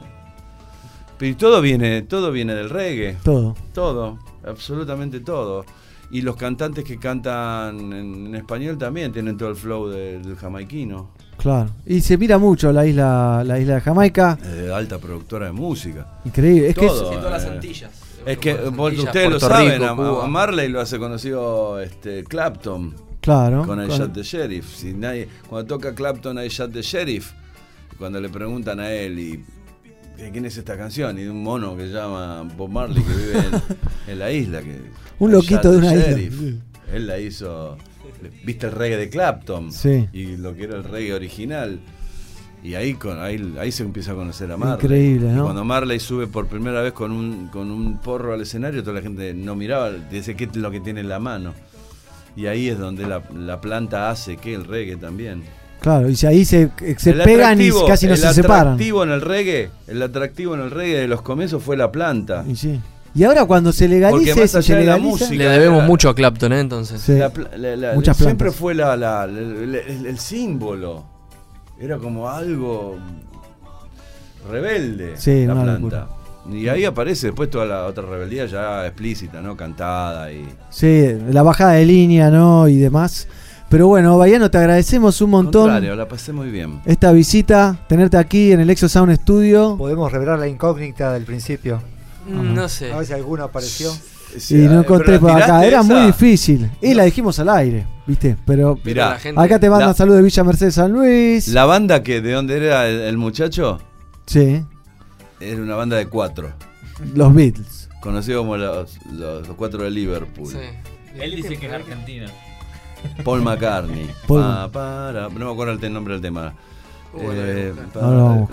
Pero y todo viene, todo viene del reggae. Todo. Todo, absolutamente todo. Y los cantantes que cantan en, en español también tienen todo el flow de- del jamaiquino. Claro. Y se mira mucho la isla, la isla de Jamaica. Eh, alta productora de música. Increíble. Es que es- Todo, Sí, todas las eh. Antillas. Es que Las vos- Antillas, ustedes lo saben, Rico, a-. Marley lo hace conocido este, Clapton. Claro, Con el con- Shot de Sheriff. Si nadie, cuando toca Clapton hay Shot de Sheriff. Cuando le preguntan a él y ¿de quién es esta canción? Y de un mono que se llama Bob Marley que vive en, en la isla. Que, Un loquito de una isla. Él la hizo. ¿Viste el reggae de Clapton? Sí. Y lo que era el reggae original. Y ahí, con, ahí, ahí se empieza a conocer a Marley. Increíble, Y ¿no? cuando Marley sube por primera vez con un, con un porro al escenario, toda la gente no miraba, dice qué es lo que tiene en la mano. Y ahí es donde la, la planta hace que el reggae también. Claro, y si ahí se, se El pegan y casi no el se separan. atractivo en el reggae, el atractivo en el reggae de los comienzos fue la planta. Y sí. Y ahora cuando se legalice, más allá se de la legaliza, música, Le debemos la- mucho a Clapton, ¿eh? Entonces. Sí. La la- la- Muchas siempre fue la, la- la- el, el- el símbolo. Era como algo rebelde Sí, la una planta. locura. Y ahí aparece después toda la otra rebeldía ya explícita, ¿no? Cantada y. Sí, la bajada de línea, ¿no? Y demás. Pero bueno, Bayano, te agradecemos un montón Contrario, la pasé muy bien. esta visita, tenerte aquí en el Exo Sound Studio. Podemos revelar la incógnita del principio. Mm, no sé. A ver si alguno apareció. Y no encontré por acá, era muy difícil. Y la dijimos al aire, ¿viste? Pero Mirá, acá te mandan la- saludos de Villa Mercedes San Luis. La banda que de dónde era el, el muchacho Sí, era una banda de cuatro. los Beatles. Conocido como los, los- los cuatro de Liverpool. Él dice que es argentino. Paul McCartney. Paul- Pa, para- no me acuerdo el nombre del tema. Eh, pa- Ahora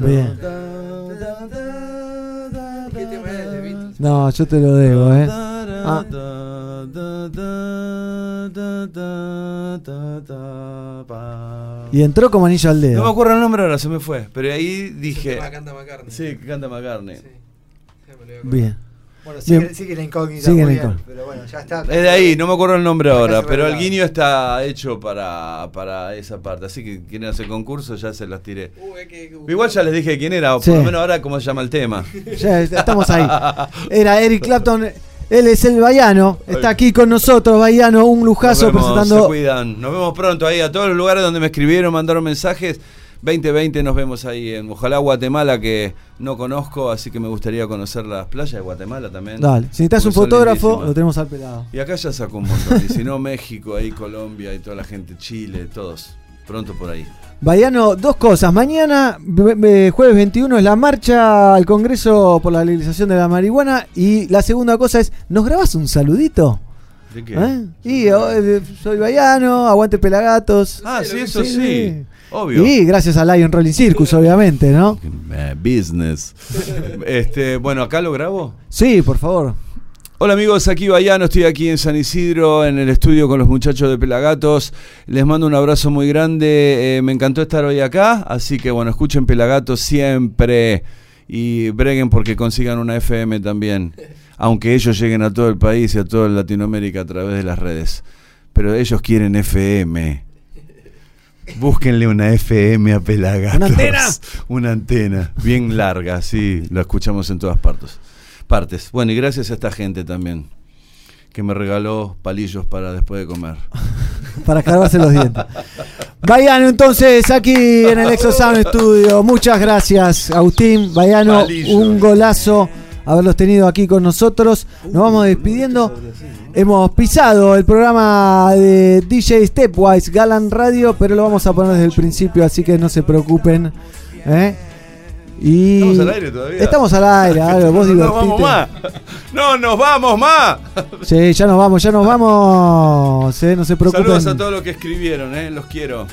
Bien. No, yo te lo debo, ¿eh? Ah, y entró como anillo al No me dedo. acuerdo el nombre ahora, se me fue. Pero ahí dije. canta McCartney. Sí, que canta McCartney. Bien. Bueno, sigue, sigue la incógnita. Sigue muy la bien, incógnita. Pero bueno, ya está. Es de ahí, no me acuerdo el nombre ahora, pero el guiño está hecho para, para esa parte. Así que quieren hacer concurso, ya se las tiré. Igual ya les dije quién era, o Sí. por lo menos ahora cómo se llama el tema. Ya estamos ahí. Era Eric Clapton. Él es el Bayano. Está aquí con nosotros, Bayano. Un lujazo Nos vemos, se presentando. cuidan. Nos vemos pronto ahí a todos los lugares donde me escribieron, mandaron mensajes. 2020 nos vemos ahí en ojalá Guatemala que no conozco, así que me gustaría conocer las playas de Guatemala también. Dale. Si necesitas un fotógrafo, lindísimas. lo tenemos al pelado. Y acá ya sacó un montón. Y si no, México, ahí Colombia y toda la gente, Chile, todos. Pronto por ahí. Bayano, dos cosas. Mañana, jueves 21, es la marcha al Congreso por la legalización de la marihuana. Y la segunda cosa es, ¿nos grabás un saludito? ¿De qué? ¿Eh? Y eh, soy Bayano, aguante Pelagatos. Ah, sí, eso sí. Obvio. Y gracias a Lion Rolling Circus, obviamente, ¿no? Eh, business. este, bueno, acá lo grabo. Sí, por favor. Hola amigos, aquí Bayano, estoy aquí en San Isidro, en el estudio con los muchachos de Pelagatos. Les mando un abrazo muy grande, eh, me encantó estar hoy acá, así que bueno, escuchen Pelagatos siempre y breguen porque consigan una FM también, aunque ellos lleguen a todo el país y a toda Latinoamérica a través de las redes. Pero ellos quieren FM. Búsquenle una FM a Pelagatos. ¿Una antena? Una antena, bien larga, sí, la escuchamos en todas partes. Partes. Bueno, y gracias a esta gente también, que me regaló palillos para después de comer. Para clavarse los dientes. Bayano, entonces, aquí en el Exo Sound Studio. Muchas gracias, Agustín. Bayano, Palillo. un golazo haberlos tenido aquí con nosotros. Nos vamos despidiendo. Hemos pisado el programa de DJ Stepwise Galan Radio, pero lo vamos a poner desde el principio, así que no se preocupen. ¿eh? Y ¿Estamos al aire todavía? Estamos al aire, algo, vos no nos vamos más. No nos vamos más. Sí, ya nos vamos, ya nos vamos. ¿eh? No se preocupen. Saludos a todos los que escribieron, eh, los quiero.